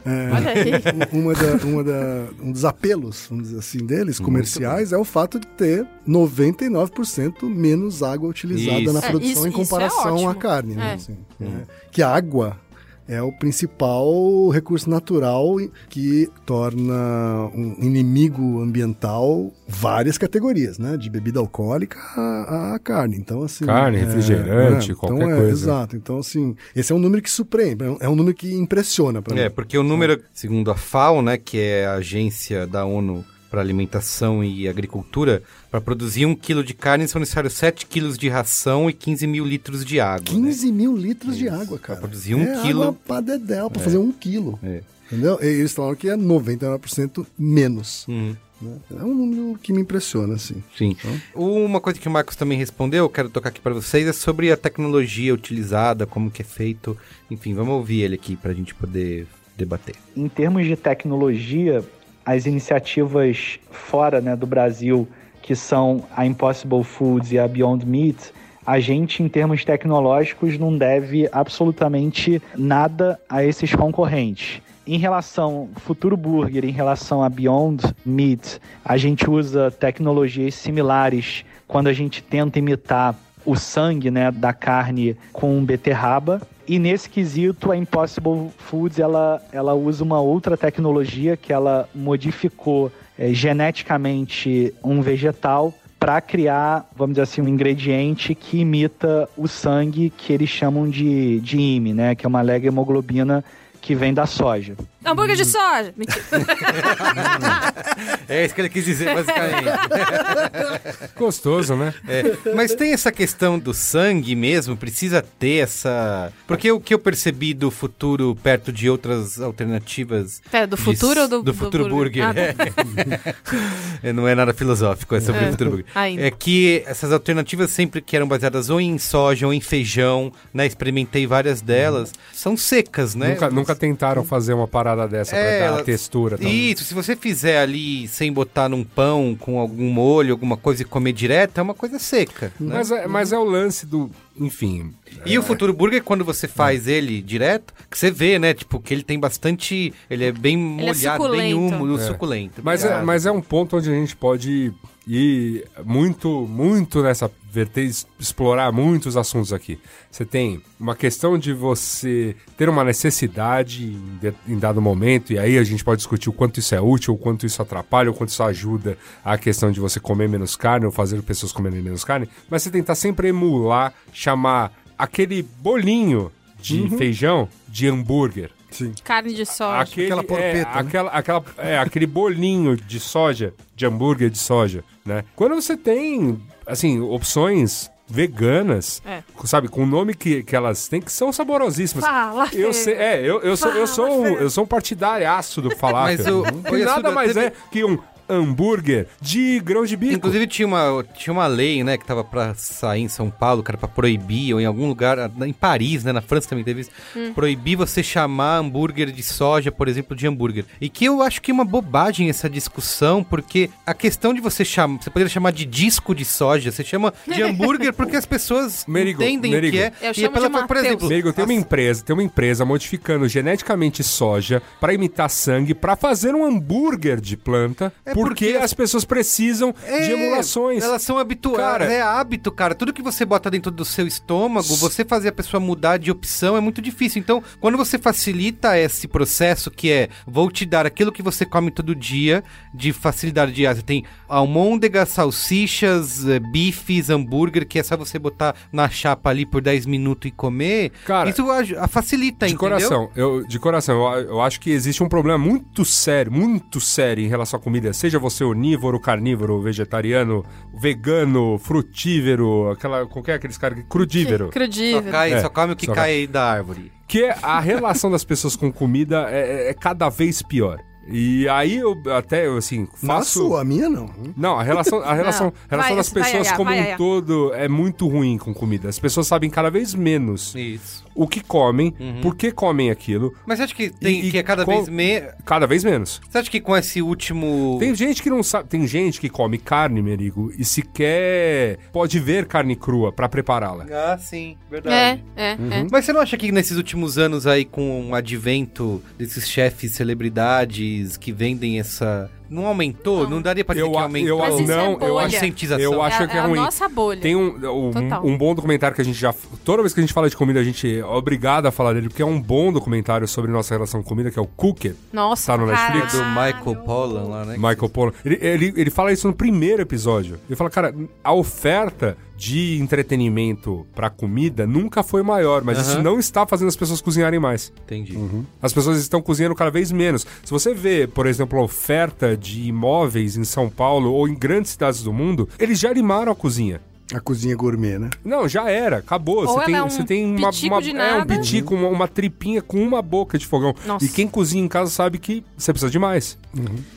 [SPEAKER 4] É, uma da, uma da, um dos apelos, vamos dizer assim, deles, comerciais, é o fato de ter 99% menos água utilizada
[SPEAKER 1] Isso.
[SPEAKER 4] na
[SPEAKER 3] É,
[SPEAKER 4] produção
[SPEAKER 3] isso-
[SPEAKER 4] em
[SPEAKER 3] isso é
[SPEAKER 4] comparação
[SPEAKER 3] ótimo.
[SPEAKER 4] à carne. Né?
[SPEAKER 3] É.
[SPEAKER 4] assim, né? Que a água é o principal recurso natural que torna um inimigo ambiental várias categorias, né? De bebida alcoólica a, a carne. Então, assim.
[SPEAKER 2] Carne, refrigerante, qualquer
[SPEAKER 4] então, é,
[SPEAKER 2] coisa.
[SPEAKER 4] Exato. Então, assim, esse é um número que surpreende, é um- é número que impressiona para
[SPEAKER 1] É,
[SPEAKER 4] mim.
[SPEAKER 1] porque o número, segundo a FAO, né, que é a agência da ONU para Alimentação e Agricultura, para produzir um quilo de carne são necessários 7 quilos de ração e 15 mil litros de água. né?
[SPEAKER 4] 15 mil litros de água, cara.
[SPEAKER 1] Pra produzir um
[SPEAKER 4] é
[SPEAKER 1] quilo.
[SPEAKER 4] Água pra dedéu, pra fazer um quilo.
[SPEAKER 1] É.
[SPEAKER 4] Entendeu? E eles falaram que é 99% menos.
[SPEAKER 1] Uhum.
[SPEAKER 4] né? É um número que me impressiona, assim.
[SPEAKER 1] Sim. Uma coisa que o Marcos também respondeu, eu quero tocar aqui para vocês, é sobre a tecnologia utilizada, como que é feito. Enfim, vamos ouvir ele aqui para a gente poder debater.
[SPEAKER 5] Em termos de tecnologia, as iniciativas fora né, do Brasil, que são a Impossible Foods e a Beyond Meat, a gente, em termos tecnológicos, não deve absolutamente nada a esses concorrentes. Em relação ao Futuro Burger, em relação a Beyond Meat, a gente usa tecnologias similares quando a gente tenta imitar o sangue né, da carne com beterraba. E nesse quesito, a Impossible Foods ela, ela usa uma outra tecnologia que ela modificou eh, geneticamente um vegetal para criar, vamos dizer assim, um ingrediente que imita o sangue que eles chamam de, de IME, né? Que é uma lega-hemoglobina que vem da soja.
[SPEAKER 3] Hambúrguer de soja! Mentira.
[SPEAKER 1] É isso que ele quis dizer, basicamente.
[SPEAKER 2] Gostoso, né?
[SPEAKER 1] É, mas tem essa questão do sangue mesmo, precisa ter essa. Porque o que eu percebi do futuro perto de outras alternativas.
[SPEAKER 3] Pera, do
[SPEAKER 1] de-
[SPEAKER 3] futuro ou do-
[SPEAKER 1] Do
[SPEAKER 3] do
[SPEAKER 1] futuro burger.
[SPEAKER 3] burger? Ah,
[SPEAKER 1] É, não é nada filosófico, é sobre
[SPEAKER 3] É.
[SPEAKER 1] o futuro burger.
[SPEAKER 3] Ainda.
[SPEAKER 1] É que essas alternativas sempre que eram baseadas ou em soja ou em feijão, né? Experimentei várias delas, são secas, né?
[SPEAKER 2] Nunca, nunca tentaram fazer uma parada dessa
[SPEAKER 1] É,
[SPEAKER 2] pra dar
[SPEAKER 1] ela-
[SPEAKER 2] textura. tal.
[SPEAKER 1] Isso, se você fizer ali sem botar num pão, com algum molho, alguma coisa e comer direto, é uma coisa seca. né?
[SPEAKER 2] Mas, é, mas é o lance do. Enfim.
[SPEAKER 1] E o Futuro Burger, quando você faz ele direto, que você vê, né? Tipo, que ele tem bastante. Ele é bem
[SPEAKER 3] Ele é
[SPEAKER 1] molhado, bem
[SPEAKER 3] suculento.
[SPEAKER 1] úmido,
[SPEAKER 2] É.
[SPEAKER 1] suculento.
[SPEAKER 2] Mas é, mas é um ponto onde a gente pode ir muito, muito nessa vertente, explorar muitos assuntos aqui. Você tem uma questão de você ter uma necessidade em, de- em dado momento, e aí a gente pode discutir o quanto isso é útil, o quanto isso atrapalha, o quanto isso ajuda a questão de você comer menos carne ou fazer pessoas comerem menos carne, mas você tentar sempre emular, chamar aquele bolinho de feijão de hambúrguer.
[SPEAKER 4] Sim.
[SPEAKER 3] Carne de soja.
[SPEAKER 2] Aquele,
[SPEAKER 4] Aquela porpeta,
[SPEAKER 2] é,
[SPEAKER 4] né?
[SPEAKER 2] aquela, aquela, é, aquele bolinho de soja, de hambúrguer de soja, né? Quando você tem, assim, opções veganas,
[SPEAKER 3] É.
[SPEAKER 2] sabe, com o nome que, que elas têm, que são saborosíssimas.
[SPEAKER 3] Fala,
[SPEAKER 2] Eu sei, é, eu, eu sou, eu sou um, eu sou um partidariaço do falar.
[SPEAKER 1] Mas o-
[SPEAKER 2] que
[SPEAKER 1] o
[SPEAKER 2] nada mais
[SPEAKER 1] teve-
[SPEAKER 2] é que um hambúrguer de grão de bico.
[SPEAKER 1] Inclusive tinha uma, tinha uma lei, né, que tava pra sair em São Paulo, que era pra proibir, ou em algum lugar, em Paris, né, na França também teve isso, proibir você chamar hambúrguer de soja, por exemplo, de hambúrguer. E que eu acho que é uma bobagem essa discussão, porque a questão de você chamar, você poderia chamar de disco de soja, você chama de hambúrguer porque as pessoas
[SPEAKER 2] Merigo,
[SPEAKER 1] entendem o
[SPEAKER 2] Merigo.
[SPEAKER 1] que é.
[SPEAKER 3] Eu
[SPEAKER 1] E
[SPEAKER 3] chamo
[SPEAKER 1] pela-
[SPEAKER 3] de
[SPEAKER 1] por exemplo,
[SPEAKER 2] Amigo, tem uma empresa, tem uma empresa modificando geneticamente soja pra imitar sangue, pra fazer um hambúrguer de planta,
[SPEAKER 1] É
[SPEAKER 2] porque,
[SPEAKER 1] porque
[SPEAKER 2] as pessoas precisam
[SPEAKER 1] É,
[SPEAKER 2] de emulações.
[SPEAKER 1] Elas são habituadas. É hábito, cara. Tudo que você bota dentro do seu estômago, você fazer a pessoa mudar de opção é muito difícil. Então, quando você facilita esse processo, que é vou te dar aquilo que você come todo dia, de facilidade de ah, você tem almôndegas, salsichas, eh, bifes, hambúrguer, que é só você botar na chapa ali por 10 minutos e comer.
[SPEAKER 2] Cara,
[SPEAKER 1] isso aj- a- facilita,
[SPEAKER 2] De
[SPEAKER 1] entendeu?
[SPEAKER 2] coração, eu, de coração, eu, eu acho que existe um problema muito sério, muito sério em relação à comida seja você onívoro, carnívoro, vegetariano, vegano, frutífero, aquela, qualquer aqueles caras que crudívero.
[SPEAKER 1] Só,
[SPEAKER 3] Crudível.
[SPEAKER 1] cai,
[SPEAKER 2] É,
[SPEAKER 1] só come o que
[SPEAKER 2] só
[SPEAKER 1] cai da árvore.
[SPEAKER 2] Que a relação das pessoas com comida é, é cada vez pior. E aí eu até, assim,
[SPEAKER 4] Na
[SPEAKER 2] faço...
[SPEAKER 4] sua, a minha não.
[SPEAKER 2] Não, a relação, a relação,
[SPEAKER 3] Não,
[SPEAKER 2] relação
[SPEAKER 3] vai,
[SPEAKER 2] das
[SPEAKER 3] vai,
[SPEAKER 2] pessoas
[SPEAKER 3] Yaya,
[SPEAKER 2] como
[SPEAKER 3] vai,
[SPEAKER 2] um todo é muito ruim com comida. As pessoas sabem cada vez menos
[SPEAKER 1] Isso.
[SPEAKER 2] O que comem, por que comem aquilo,
[SPEAKER 1] Mas você acha que tem
[SPEAKER 2] E-
[SPEAKER 1] que é cada vez me...
[SPEAKER 2] cada vez menos.
[SPEAKER 1] Você acha que com esse último...
[SPEAKER 2] Tem gente que não sabe, tem gente que come carne, Merigo, e sequer pode ver carne crua pra prepará-la.
[SPEAKER 1] Ah, sim,
[SPEAKER 3] É,
[SPEAKER 1] verdade.
[SPEAKER 3] é,
[SPEAKER 2] Uhum.
[SPEAKER 3] é.
[SPEAKER 1] Mas você não acha que nesses últimos anos aí, com o advento desses chefes celebridades que vendem essa. Não aumentou? Não, daria pra dizer
[SPEAKER 2] Eu,
[SPEAKER 1] que aumentou?
[SPEAKER 2] eu,
[SPEAKER 3] é
[SPEAKER 2] não, eu
[SPEAKER 3] bolha.
[SPEAKER 2] acho, eu acho
[SPEAKER 3] é,
[SPEAKER 2] que é,
[SPEAKER 3] é a
[SPEAKER 2] ruim.
[SPEAKER 3] nossa bolha.
[SPEAKER 2] Tem um, um,
[SPEAKER 3] Total.
[SPEAKER 2] um bom documentário que a gente já. Toda vez que a gente fala de comida, a gente é obrigado a falar dele, porque é um bom documentário sobre nossa relação com comida, que é o Cooked.
[SPEAKER 3] Nossa,
[SPEAKER 2] Tá no Netflix?
[SPEAKER 1] do
[SPEAKER 3] caralho.
[SPEAKER 1] Michael Pollan lá, né?
[SPEAKER 2] Michael Pollan. Ele, ele, ele fala isso no primeiro episódio. Ele fala, cara, a oferta de entretenimento pra comida nunca foi maior, mas
[SPEAKER 1] Aham.
[SPEAKER 2] isso não está fazendo as pessoas cozinharem mais.
[SPEAKER 1] Entendi.
[SPEAKER 2] As pessoas estão cozinhando cada vez menos. Se você vê, por exemplo, a oferta de imóveis em São Paulo ou em grandes cidades do mundo, eles já limaram a cozinha.
[SPEAKER 4] A cozinha gourmet, né?
[SPEAKER 2] Não, já era, acabou.
[SPEAKER 3] Ou
[SPEAKER 2] você
[SPEAKER 3] ela
[SPEAKER 2] tem,
[SPEAKER 3] é um
[SPEAKER 2] você tem uma,
[SPEAKER 3] pitico
[SPEAKER 2] uma-
[SPEAKER 3] de
[SPEAKER 2] é um pitico, uma, uma tripinha com uma boca de fogão.
[SPEAKER 3] Nossa.
[SPEAKER 2] E quem cozinha em casa sabe que você precisa de mais.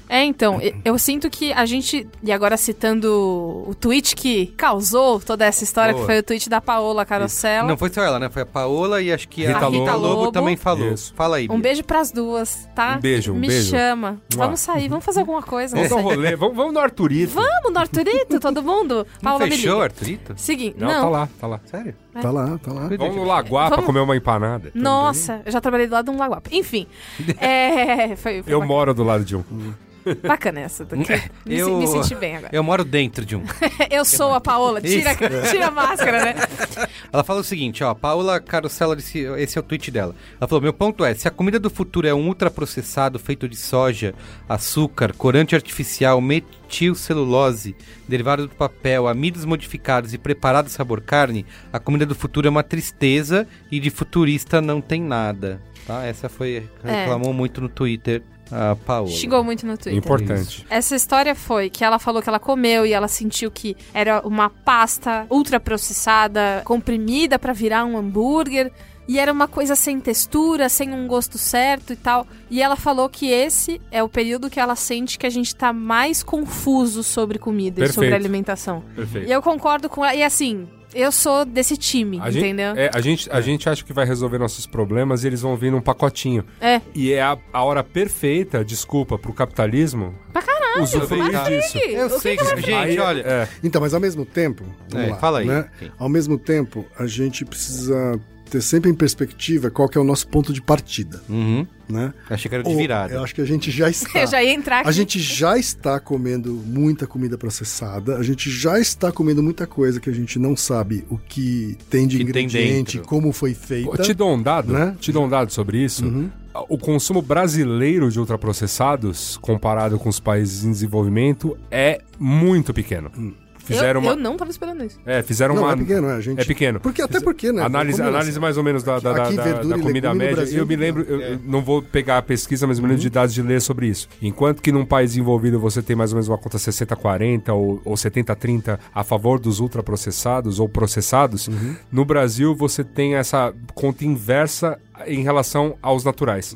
[SPEAKER 3] É, então, eu sinto que a gente, e agora citando o tweet que causou toda essa história,
[SPEAKER 1] Boa.
[SPEAKER 3] que foi o tweet da Paola Carosella.
[SPEAKER 1] Não foi só ela, né? Foi a Paola e acho que a
[SPEAKER 2] Rita
[SPEAKER 1] Rita,
[SPEAKER 2] Lobo.
[SPEAKER 1] Lobo. também falou.
[SPEAKER 2] Isso.
[SPEAKER 1] Fala aí.
[SPEAKER 3] Um beijo pras duas, tá?
[SPEAKER 2] Um beijo, um
[SPEAKER 3] Me
[SPEAKER 2] beijo.
[SPEAKER 3] chama.
[SPEAKER 2] Mua.
[SPEAKER 3] Vamos sair, vamos fazer alguma coisa.
[SPEAKER 2] Vamos dar um rolê, vamos, vamos no Arturito.
[SPEAKER 3] Vamos no Arturito, todo mundo?
[SPEAKER 1] Não
[SPEAKER 3] Paola,
[SPEAKER 1] fechou,
[SPEAKER 3] liga.
[SPEAKER 1] Arthurito?
[SPEAKER 3] Seguinte,
[SPEAKER 2] Não,
[SPEAKER 3] não.
[SPEAKER 2] tá lá, tá lá.
[SPEAKER 1] Sério?
[SPEAKER 4] Tá lá, tá lá.
[SPEAKER 2] Vamos no Lagoa pra
[SPEAKER 3] Vamos-
[SPEAKER 2] comer uma empanada.
[SPEAKER 3] Nossa, eu já trabalhei do lado de um lagoapa. Enfim, é, foi, foi
[SPEAKER 2] Eu
[SPEAKER 3] bacana,
[SPEAKER 2] moro do lado de um.
[SPEAKER 3] bacana essa daqui. Me,
[SPEAKER 1] Eu-
[SPEAKER 3] me senti bem agora.
[SPEAKER 1] Eu moro dentro de um.
[SPEAKER 3] Eu sou a Paola, tira, tira a máscara, né?
[SPEAKER 1] Ela fala o seguinte, ó, Paula Carosella disse, esse é o tweet dela. Ela falou: "Meu ponto é, se a comida do futuro é um ultraprocessado feito de soja, açúcar, corante artificial, metilcelulose, derivado do papel, amidos modificados e preparado sabor carne, a comida do futuro é uma tristeza e de futurista não tem nada." Tá? Essa foi
[SPEAKER 3] É.
[SPEAKER 1] reclamou muito no Twitter a Paola.
[SPEAKER 3] Xingou muito no Twitter.
[SPEAKER 2] Importante.
[SPEAKER 3] Essa história foi que ela falou que ela comeu e ela sentiu que era uma pasta ultraprocessada, comprimida pra virar um hambúrguer. E era uma coisa sem textura, sem um gosto certo e tal. E ela falou que esse é o período que ela sente que a gente tá mais confuso sobre comida e sobre
[SPEAKER 2] Perfeito.
[SPEAKER 3] alimentação.
[SPEAKER 2] Perfeito.
[SPEAKER 3] E eu concordo com ela. E assim, eu sou desse time,
[SPEAKER 2] A gente,
[SPEAKER 3] entendeu?
[SPEAKER 2] é, a, gente, a gente acha que vai resolver nossos problemas e eles vão vir num pacotinho.
[SPEAKER 3] É.
[SPEAKER 2] E é a, a hora perfeita, desculpa, pro capitalismo
[SPEAKER 3] Pra caralho.
[SPEAKER 2] usufruir
[SPEAKER 1] Mas
[SPEAKER 2] disso.
[SPEAKER 1] Eu
[SPEAKER 3] O que
[SPEAKER 1] sei
[SPEAKER 3] que
[SPEAKER 1] que,
[SPEAKER 3] ela
[SPEAKER 1] gente,
[SPEAKER 2] Aí,
[SPEAKER 1] olha,
[SPEAKER 2] é,
[SPEAKER 4] Então, mas ao mesmo tempo, vamos
[SPEAKER 1] É,
[SPEAKER 4] lá,
[SPEAKER 1] fala aí.
[SPEAKER 4] né? Ao mesmo tempo, a gente precisa ter sempre em perspectiva qual que é o nosso ponto de partida,
[SPEAKER 1] Uhum.
[SPEAKER 4] né?
[SPEAKER 1] Achei que era de
[SPEAKER 4] Ou-
[SPEAKER 1] virada.
[SPEAKER 4] Eu acho que a gente já está.
[SPEAKER 3] Eu já ia entrar aqui.
[SPEAKER 4] A gente já está comendo muita comida processada, a gente já está comendo muita coisa que a gente não sabe o que tem de
[SPEAKER 1] Que tem
[SPEAKER 4] ingrediente,
[SPEAKER 1] dentro.
[SPEAKER 4] como foi feita.
[SPEAKER 2] Pô, te dou um dado,
[SPEAKER 4] Né?
[SPEAKER 2] te dou um dado sobre isso.
[SPEAKER 1] Uhum.
[SPEAKER 2] O consumo brasileiro de ultraprocessados, comparado com os países em desenvolvimento, é muito pequeno. Fizeram
[SPEAKER 3] eu,
[SPEAKER 2] uma.
[SPEAKER 3] eu não tava esperando isso.
[SPEAKER 2] É, fizeram
[SPEAKER 4] Não,
[SPEAKER 2] uma.
[SPEAKER 4] é pequeno, é, a gente...
[SPEAKER 2] É pequeno.
[SPEAKER 4] Porque até porque, né?
[SPEAKER 2] Análise,
[SPEAKER 4] como-
[SPEAKER 2] análise mais ou menos da, da, da-
[SPEAKER 4] Aqui,
[SPEAKER 2] da-
[SPEAKER 4] verdura
[SPEAKER 2] da comida média.
[SPEAKER 4] Brasil,
[SPEAKER 2] eu me lembro, eu, eu não vou pegar a pesquisa, mas me lembro de dados de ler sobre isso. Enquanto que num país desenvolvido você tem mais ou menos uma conta 60-40 ou, ou 70-30 a favor dos ultraprocessados ou processados, no Brasil você tem essa conta inversa em relação aos naturais.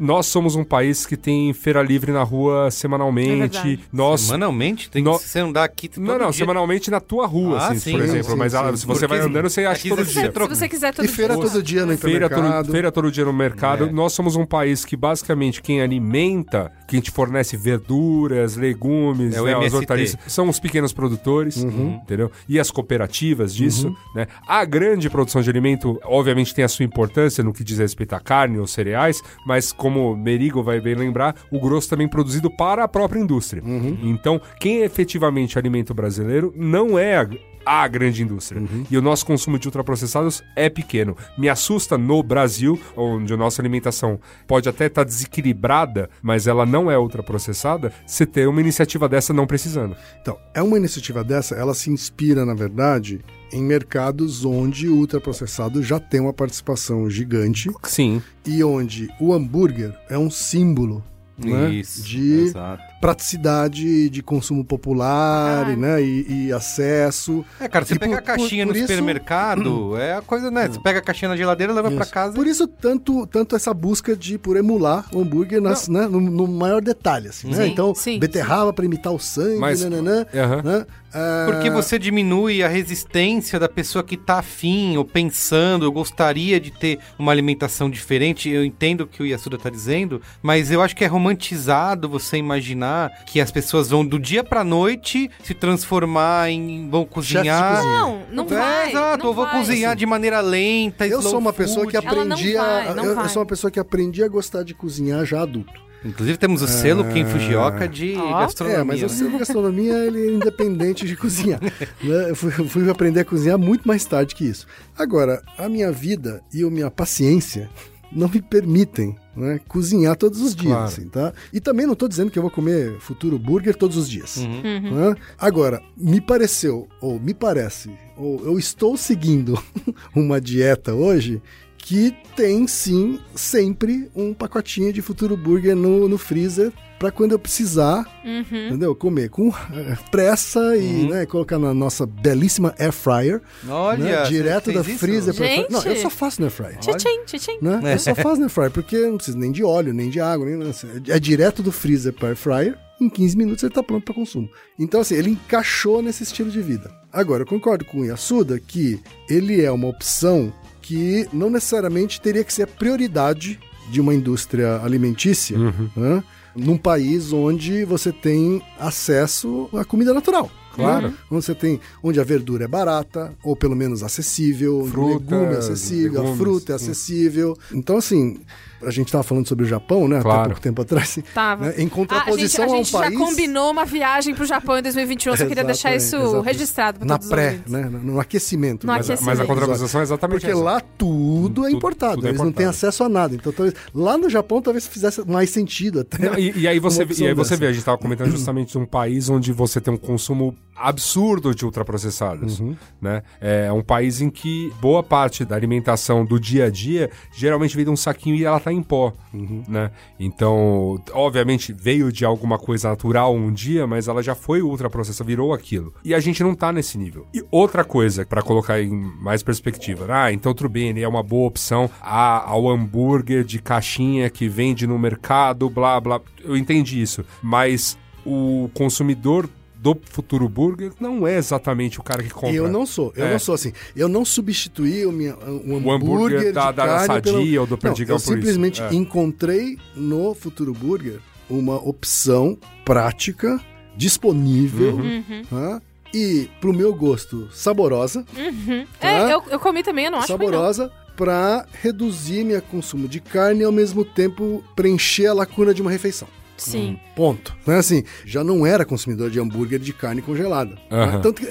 [SPEAKER 2] Nós somos um país que tem feira livre na rua
[SPEAKER 3] É
[SPEAKER 2] semanalmente.
[SPEAKER 3] verdade.
[SPEAKER 2] Nós
[SPEAKER 1] Semanalmente? Tem
[SPEAKER 2] No-
[SPEAKER 1] que você andar aqui todo
[SPEAKER 2] não, não,
[SPEAKER 1] dia.
[SPEAKER 2] semanalmente na tua rua,
[SPEAKER 1] Ah,
[SPEAKER 2] assim,
[SPEAKER 1] sim,
[SPEAKER 2] por exemplo.
[SPEAKER 4] sim,
[SPEAKER 2] mas ah,
[SPEAKER 4] sim.
[SPEAKER 2] se você
[SPEAKER 1] Porque
[SPEAKER 2] vai andando, você acha
[SPEAKER 1] aqui
[SPEAKER 2] todo dia.
[SPEAKER 3] Se você quiser todo
[SPEAKER 4] E feira
[SPEAKER 3] dia.
[SPEAKER 4] todo dia no
[SPEAKER 2] Feira todo, feira todo dia no mercado.
[SPEAKER 1] É.
[SPEAKER 2] Nós somos um país que basicamente quem alimenta, quem te fornece verduras, legumes,
[SPEAKER 1] É
[SPEAKER 2] né, as hortaliças, são os pequenos produtores, entendeu? E as cooperativas disso, né? A grande produção de alimento, obviamente, tem a sua importância no que diz respeito à carne ou cereais, mas como Merigo vai bem lembrar, o grosso também produzido para a própria indústria. Então, quem efetivamente alimenta o brasileiro não é a grande indústria. E o nosso consumo de ultraprocessados é pequeno. Me assusta no Brasil, onde a nossa alimentação pode até estar desequilibrada, mas ela não é ultraprocessada, você ter uma iniciativa dessa não precisando.
[SPEAKER 4] Então, é uma iniciativa dessa, ela se inspira, na verdade, em mercados onde o ultraprocessado já tem uma participação gigante
[SPEAKER 2] Sim.
[SPEAKER 4] e onde o hambúrguer é um símbolo né?
[SPEAKER 1] Isso,
[SPEAKER 4] de
[SPEAKER 1] exato.
[SPEAKER 4] praticidade de consumo popular
[SPEAKER 3] Ah.
[SPEAKER 4] né? e, e acesso.
[SPEAKER 1] É, cara, você
[SPEAKER 4] E
[SPEAKER 1] pega
[SPEAKER 4] por-
[SPEAKER 1] a caixinha
[SPEAKER 4] por-
[SPEAKER 1] no
[SPEAKER 4] por isso-
[SPEAKER 1] supermercado, é a coisa, né? Você pega a caixinha na geladeira, leva pra
[SPEAKER 4] Isso.
[SPEAKER 1] casa.
[SPEAKER 4] Por isso, tanto, tanto essa busca de por emular o hambúrguer nas, né, no, no maior detalhe. Assim, né?
[SPEAKER 3] Sim,
[SPEAKER 4] Então,
[SPEAKER 3] sim,
[SPEAKER 4] beterraba para imitar o sangue,
[SPEAKER 2] Mas-
[SPEAKER 4] nananã,
[SPEAKER 2] Aham.
[SPEAKER 4] né? Ah,
[SPEAKER 1] Porque você diminui a resistência da pessoa que tá afim, ou pensando, ou gostaria de ter uma alimentação diferente. Eu entendo o que o Yasuda tá dizendo, mas eu acho que é romantizado você imaginar que as pessoas vão do dia pra noite se transformar em. vão cozinhar.
[SPEAKER 4] cozinha.
[SPEAKER 3] Não, não
[SPEAKER 1] É,
[SPEAKER 3] vai.
[SPEAKER 1] exato,
[SPEAKER 3] não
[SPEAKER 1] eu vou
[SPEAKER 3] vai.
[SPEAKER 1] cozinhar de maneira lenta,
[SPEAKER 4] Eu
[SPEAKER 1] slow
[SPEAKER 4] sou uma pessoa que
[SPEAKER 1] food.
[SPEAKER 3] Ela não
[SPEAKER 4] aprendi a.
[SPEAKER 3] vai, não
[SPEAKER 4] eu, eu
[SPEAKER 3] vai.
[SPEAKER 4] sou uma pessoa que aprendi a gostar de cozinhar já adulto.
[SPEAKER 1] Inclusive temos o selo Ken Fujioka de
[SPEAKER 3] Ó.
[SPEAKER 1] gastronomia.
[SPEAKER 4] É, mas
[SPEAKER 1] né?
[SPEAKER 4] o seu gastronomia ele é independente de cozinhar. né? Eu fui, eu fui aprender a cozinhar muito mais tarde que isso. Agora, a minha vida e a minha paciência não me permitem né, cozinhar todos os dias,
[SPEAKER 2] Claro.
[SPEAKER 4] assim, tá? E também não tô dizendo que eu vou comer futuro burger todos os dias.
[SPEAKER 1] Uhum.
[SPEAKER 4] né? Agora, me pareceu, ou me parece, ou eu estou seguindo uma dieta hoje que tem sim sempre um pacotinho de futuro burger no, no freezer para quando eu precisar,
[SPEAKER 3] Uhum.
[SPEAKER 4] entendeu? Comer com eh, pressa e né, colocar na nossa belíssima air fryer,
[SPEAKER 1] Olha,
[SPEAKER 4] né,
[SPEAKER 1] você
[SPEAKER 4] direto
[SPEAKER 1] fez
[SPEAKER 4] da
[SPEAKER 1] isso?
[SPEAKER 4] freezer para
[SPEAKER 3] Gente!
[SPEAKER 4] Não, eu só faço na air fryer.
[SPEAKER 3] Tchim, tchim.
[SPEAKER 4] Né?
[SPEAKER 1] É.
[SPEAKER 4] Eu só faço na air fryer porque não precisa nem de óleo, nem de água, nem nada assim. É direto do freezer para air fryer. Em 15 minutos ele tá pronto para consumo. Então, assim, ele encaixou nesse estilo de vida. Agora, eu concordo com o Yasuda que ele é uma opção que não necessariamente teria que ser a prioridade de uma indústria alimentícia né? num país onde você tem acesso à comida natural.
[SPEAKER 2] Claro.
[SPEAKER 4] né? Onde você tem, onde a verdura é barata, ou pelo menos acessível, onde o
[SPEAKER 2] Frutas,
[SPEAKER 4] legume é acessível, a
[SPEAKER 2] legumes,
[SPEAKER 4] fruta é
[SPEAKER 2] sim.
[SPEAKER 4] acessível. Então, assim, a gente estava falando sobre o Japão, né? Até
[SPEAKER 2] Claro.
[SPEAKER 4] pouco tempo atrás.
[SPEAKER 3] Tava.
[SPEAKER 4] né, Em contraposição
[SPEAKER 3] ah, a
[SPEAKER 4] a um
[SPEAKER 3] gente, a gente
[SPEAKER 4] país.
[SPEAKER 3] já combinou uma viagem pro Japão em 2021. Eu só queria deixar isso
[SPEAKER 4] exatamente.
[SPEAKER 3] registrado pra
[SPEAKER 4] na
[SPEAKER 3] todos os
[SPEAKER 4] pré, né? No aquecimento.
[SPEAKER 3] No
[SPEAKER 4] né?
[SPEAKER 2] Mas,
[SPEAKER 3] aquecimento.
[SPEAKER 2] mas a contraposição é exatamente
[SPEAKER 4] Porque
[SPEAKER 2] essa.
[SPEAKER 4] lá tudo é
[SPEAKER 2] Tudo-
[SPEAKER 4] importado,
[SPEAKER 2] tudo é
[SPEAKER 4] eles não têm
[SPEAKER 2] importado.
[SPEAKER 4] acesso a nada. Então, talvez, lá no Japão talvez fizesse mais sentido até.
[SPEAKER 2] Não, e, e aí você, e aí você
[SPEAKER 4] dessa.
[SPEAKER 2] vê, a gente estava comentando justamente de um país onde você tem um consumo absurdo de ultraprocessados,
[SPEAKER 4] Uhum.
[SPEAKER 2] né? É um país em que boa parte da alimentação do dia a dia geralmente vem de um saquinho e ela tá em pó,
[SPEAKER 4] Uhum.
[SPEAKER 2] né? Então, obviamente veio de alguma coisa natural um dia, mas ela já foi ultraprocessada, virou aquilo. E a gente não tá nesse nível. E outra coisa, para colocar em mais perspectiva, ah, então tudo bem, ele é uma boa opção a- ao hambúrguer de caixinha que vende no mercado, blá blá. Eu entendi isso, mas o consumidor do futuro burger não é exatamente o cara que compra.
[SPEAKER 4] Eu não sou, eu
[SPEAKER 2] É.
[SPEAKER 4] não sou assim. Eu não substituí o, minha, o hambúrguer,
[SPEAKER 2] O hambúrguer da- da
[SPEAKER 4] carne
[SPEAKER 2] Sadia
[SPEAKER 4] pelo...
[SPEAKER 2] ou do
[SPEAKER 4] Não,
[SPEAKER 2] Perdigão
[SPEAKER 4] Eu
[SPEAKER 2] por isso.
[SPEAKER 4] simplesmente
[SPEAKER 2] É.
[SPEAKER 4] encontrei no Futuro Burger uma opção prática, disponível,
[SPEAKER 2] Uhum.
[SPEAKER 4] tá? e pro meu gosto saborosa,
[SPEAKER 3] Uhum.
[SPEAKER 4] Tá?
[SPEAKER 3] É, eu, eu comi também, eu não acho não.
[SPEAKER 4] saborosa para reduzir meu consumo de carne e ao mesmo tempo preencher a lacuna de uma refeição.
[SPEAKER 3] Sim.
[SPEAKER 4] Ponto. Então, assim, já não era consumidor de hambúrguer de carne congelada.
[SPEAKER 2] Aham.
[SPEAKER 4] Tanto que,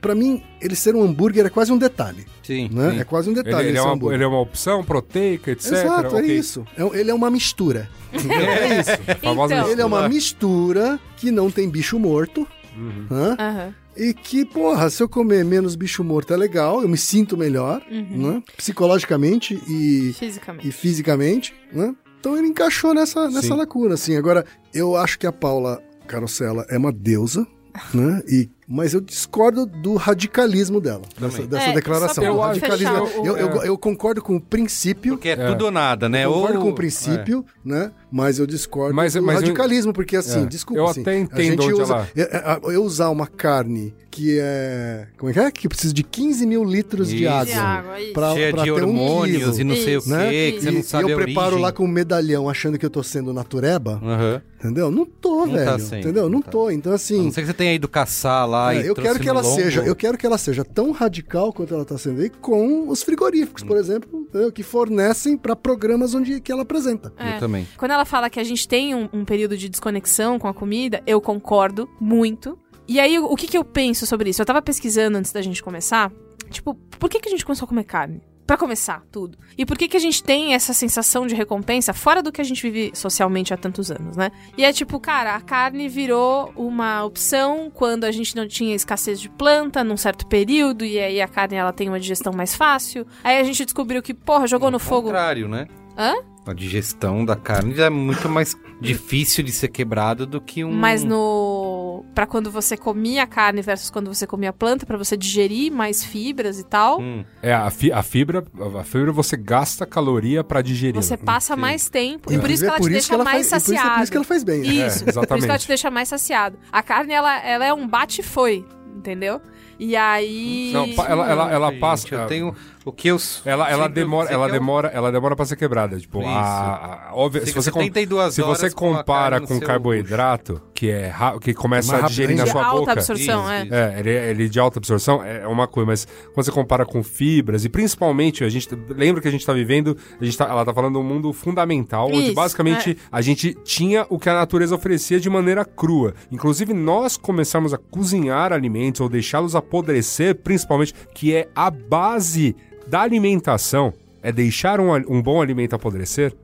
[SPEAKER 4] pra mim, ele ser um hambúrguer é quase um detalhe.
[SPEAKER 1] Sim,
[SPEAKER 4] Né?
[SPEAKER 1] sim.
[SPEAKER 4] É quase um
[SPEAKER 2] Ele,
[SPEAKER 4] detalhe
[SPEAKER 2] ele é
[SPEAKER 4] esse
[SPEAKER 2] uma, ele é uma opção proteica, etc.
[SPEAKER 4] Exato, é
[SPEAKER 2] ok.
[SPEAKER 4] isso. É ele é uma mistura. é isso.
[SPEAKER 2] A famosa
[SPEAKER 3] Então.
[SPEAKER 4] Ele é uma mistura que não tem bicho morto.
[SPEAKER 2] Uhum.
[SPEAKER 3] Aham.
[SPEAKER 4] E que, porra, se eu comer menos bicho morto é legal, eu me sinto melhor, né? Psicologicamente e,
[SPEAKER 3] Fisicamente.
[SPEAKER 4] e fisicamente, né? Então ele encaixou nessa, nessa
[SPEAKER 2] Sim.
[SPEAKER 4] lacuna, assim. Agora, eu acho que a Paula Carosella é uma deusa, né? E, mas eu discordo do radicalismo dela, dessa, dessa
[SPEAKER 3] É,
[SPEAKER 4] declaração. O
[SPEAKER 2] eu
[SPEAKER 4] radicalismo,
[SPEAKER 3] fechar o-
[SPEAKER 4] eu, eu, eu concordo com o princípio,
[SPEAKER 1] Porque é, tudo ou nada, né?
[SPEAKER 4] eu concordo
[SPEAKER 1] ou...
[SPEAKER 4] com o princípio, né? Mas eu discordo
[SPEAKER 2] Mas-
[SPEAKER 4] do
[SPEAKER 2] mas eu-
[SPEAKER 4] radicalismo, porque assim,
[SPEAKER 2] É,
[SPEAKER 4] desculpa,
[SPEAKER 2] eu
[SPEAKER 4] assim,
[SPEAKER 2] até
[SPEAKER 4] a
[SPEAKER 2] entendo
[SPEAKER 4] gente
[SPEAKER 2] onde
[SPEAKER 4] usa,
[SPEAKER 2] ela-
[SPEAKER 4] eu, eu- eu usar uma carne que é, como é que é? Que precisa de 15 mil litros de
[SPEAKER 1] Isso.
[SPEAKER 4] água.
[SPEAKER 3] De água.
[SPEAKER 4] Pra,
[SPEAKER 1] Cheia
[SPEAKER 4] pra
[SPEAKER 1] de
[SPEAKER 4] ter um
[SPEAKER 1] hormônios
[SPEAKER 4] quilo,
[SPEAKER 1] e não sei o
[SPEAKER 3] Isso,
[SPEAKER 1] quê,
[SPEAKER 4] né?
[SPEAKER 1] que você
[SPEAKER 4] e,
[SPEAKER 1] não
[SPEAKER 4] e
[SPEAKER 1] sabe
[SPEAKER 4] eu
[SPEAKER 1] a
[SPEAKER 4] preparo
[SPEAKER 1] origem.
[SPEAKER 4] lá com um medalhão achando que eu tô sendo natureba,
[SPEAKER 1] Aham.
[SPEAKER 4] entendeu? Não tô,
[SPEAKER 1] Não
[SPEAKER 4] velho.
[SPEAKER 1] tá
[SPEAKER 4] entendeu?
[SPEAKER 1] não
[SPEAKER 4] Não
[SPEAKER 1] tá.
[SPEAKER 4] tô. Então
[SPEAKER 1] A
[SPEAKER 4] assim,
[SPEAKER 1] não ser que você tenha ido caçar lá
[SPEAKER 4] é,
[SPEAKER 1] e
[SPEAKER 4] eu quero que ela
[SPEAKER 1] lombo.
[SPEAKER 4] seja, eu quero que ela seja tão radical quanto ela tá sendo aí com os frigoríficos,
[SPEAKER 1] Hum.
[SPEAKER 4] por exemplo, que fornecem pra programas onde que ela apresenta.
[SPEAKER 3] É.
[SPEAKER 1] Eu também.
[SPEAKER 3] Quando ela fala que a gente tem um, um período de desconexão com a comida, eu concordo muito. E aí, o, o que, que eu penso sobre isso? Eu tava pesquisando antes da gente começar. Tipo, por que, que a gente começou a comer carne? Pra começar, tudo. E por que, que a gente tem essa sensação de recompensa fora do que a gente vive socialmente há tantos anos, né? E é tipo, cara, a carne virou uma opção quando a gente não tinha escassez de planta num certo período, e aí a carne ela tem uma digestão mais fácil. Aí a gente descobriu que, porra, jogou no fogo.
[SPEAKER 1] contrário, né?
[SPEAKER 3] Hã?
[SPEAKER 1] A digestão da carne já é muito mais difícil de ser quebrado do que um.
[SPEAKER 3] Mas no. Pra quando você comia a carne versus quando você comia a planta, pra você digerir mais fibras e tal,
[SPEAKER 1] Hum,
[SPEAKER 2] É, a, fi- a fibra, a fibra você gasta caloria pra digerir.
[SPEAKER 3] você passa
[SPEAKER 1] sim.
[SPEAKER 3] mais tempo. E por isso que ela
[SPEAKER 4] é
[SPEAKER 3] te deixa mais
[SPEAKER 4] é
[SPEAKER 3] saciado.
[SPEAKER 4] por isso que ela faz bem. né?
[SPEAKER 3] Isso,
[SPEAKER 2] É,
[SPEAKER 3] por isso que ela
[SPEAKER 2] exatamente.
[SPEAKER 3] te deixa mais saciado. A carne, ela, ela é um bate-foi, entendeu? E aí.
[SPEAKER 2] Não, ela, ela, ela
[SPEAKER 1] gente,
[SPEAKER 2] passa.
[SPEAKER 1] Eu tenho o que eu.
[SPEAKER 2] Ela, ela demora, ela
[SPEAKER 1] que é
[SPEAKER 2] demora, ela demora para ser quebrada. Tipo,
[SPEAKER 1] Isso.
[SPEAKER 2] a, a- óbvio, se
[SPEAKER 1] Fica
[SPEAKER 2] você com-
[SPEAKER 1] 72
[SPEAKER 2] se você
[SPEAKER 1] com
[SPEAKER 2] compara com
[SPEAKER 1] seu
[SPEAKER 2] carboidrato, que é que começa
[SPEAKER 4] Mais
[SPEAKER 2] a digerir na sua
[SPEAKER 3] de alta
[SPEAKER 2] boca,
[SPEAKER 3] absorção,
[SPEAKER 1] Isso,
[SPEAKER 3] é.
[SPEAKER 1] isso.
[SPEAKER 2] É, ele, é- ele de alta absorção é uma coisa, mas quando você compara com fibras, e principalmente, a gente lembra que a gente tá vivendo, a gente tá, ela tá falando de um mundo fundamental, onde
[SPEAKER 3] Isso,
[SPEAKER 2] basicamente
[SPEAKER 3] é.
[SPEAKER 2] a gente tinha o que a natureza oferecia de maneira crua. Inclusive, nós começamos a cozinhar alimentos ou deixá-los apodrecer, principalmente, que é a base da alimentação, é deixar um, um bom alimento apodrecer.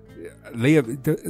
[SPEAKER 2] Leia,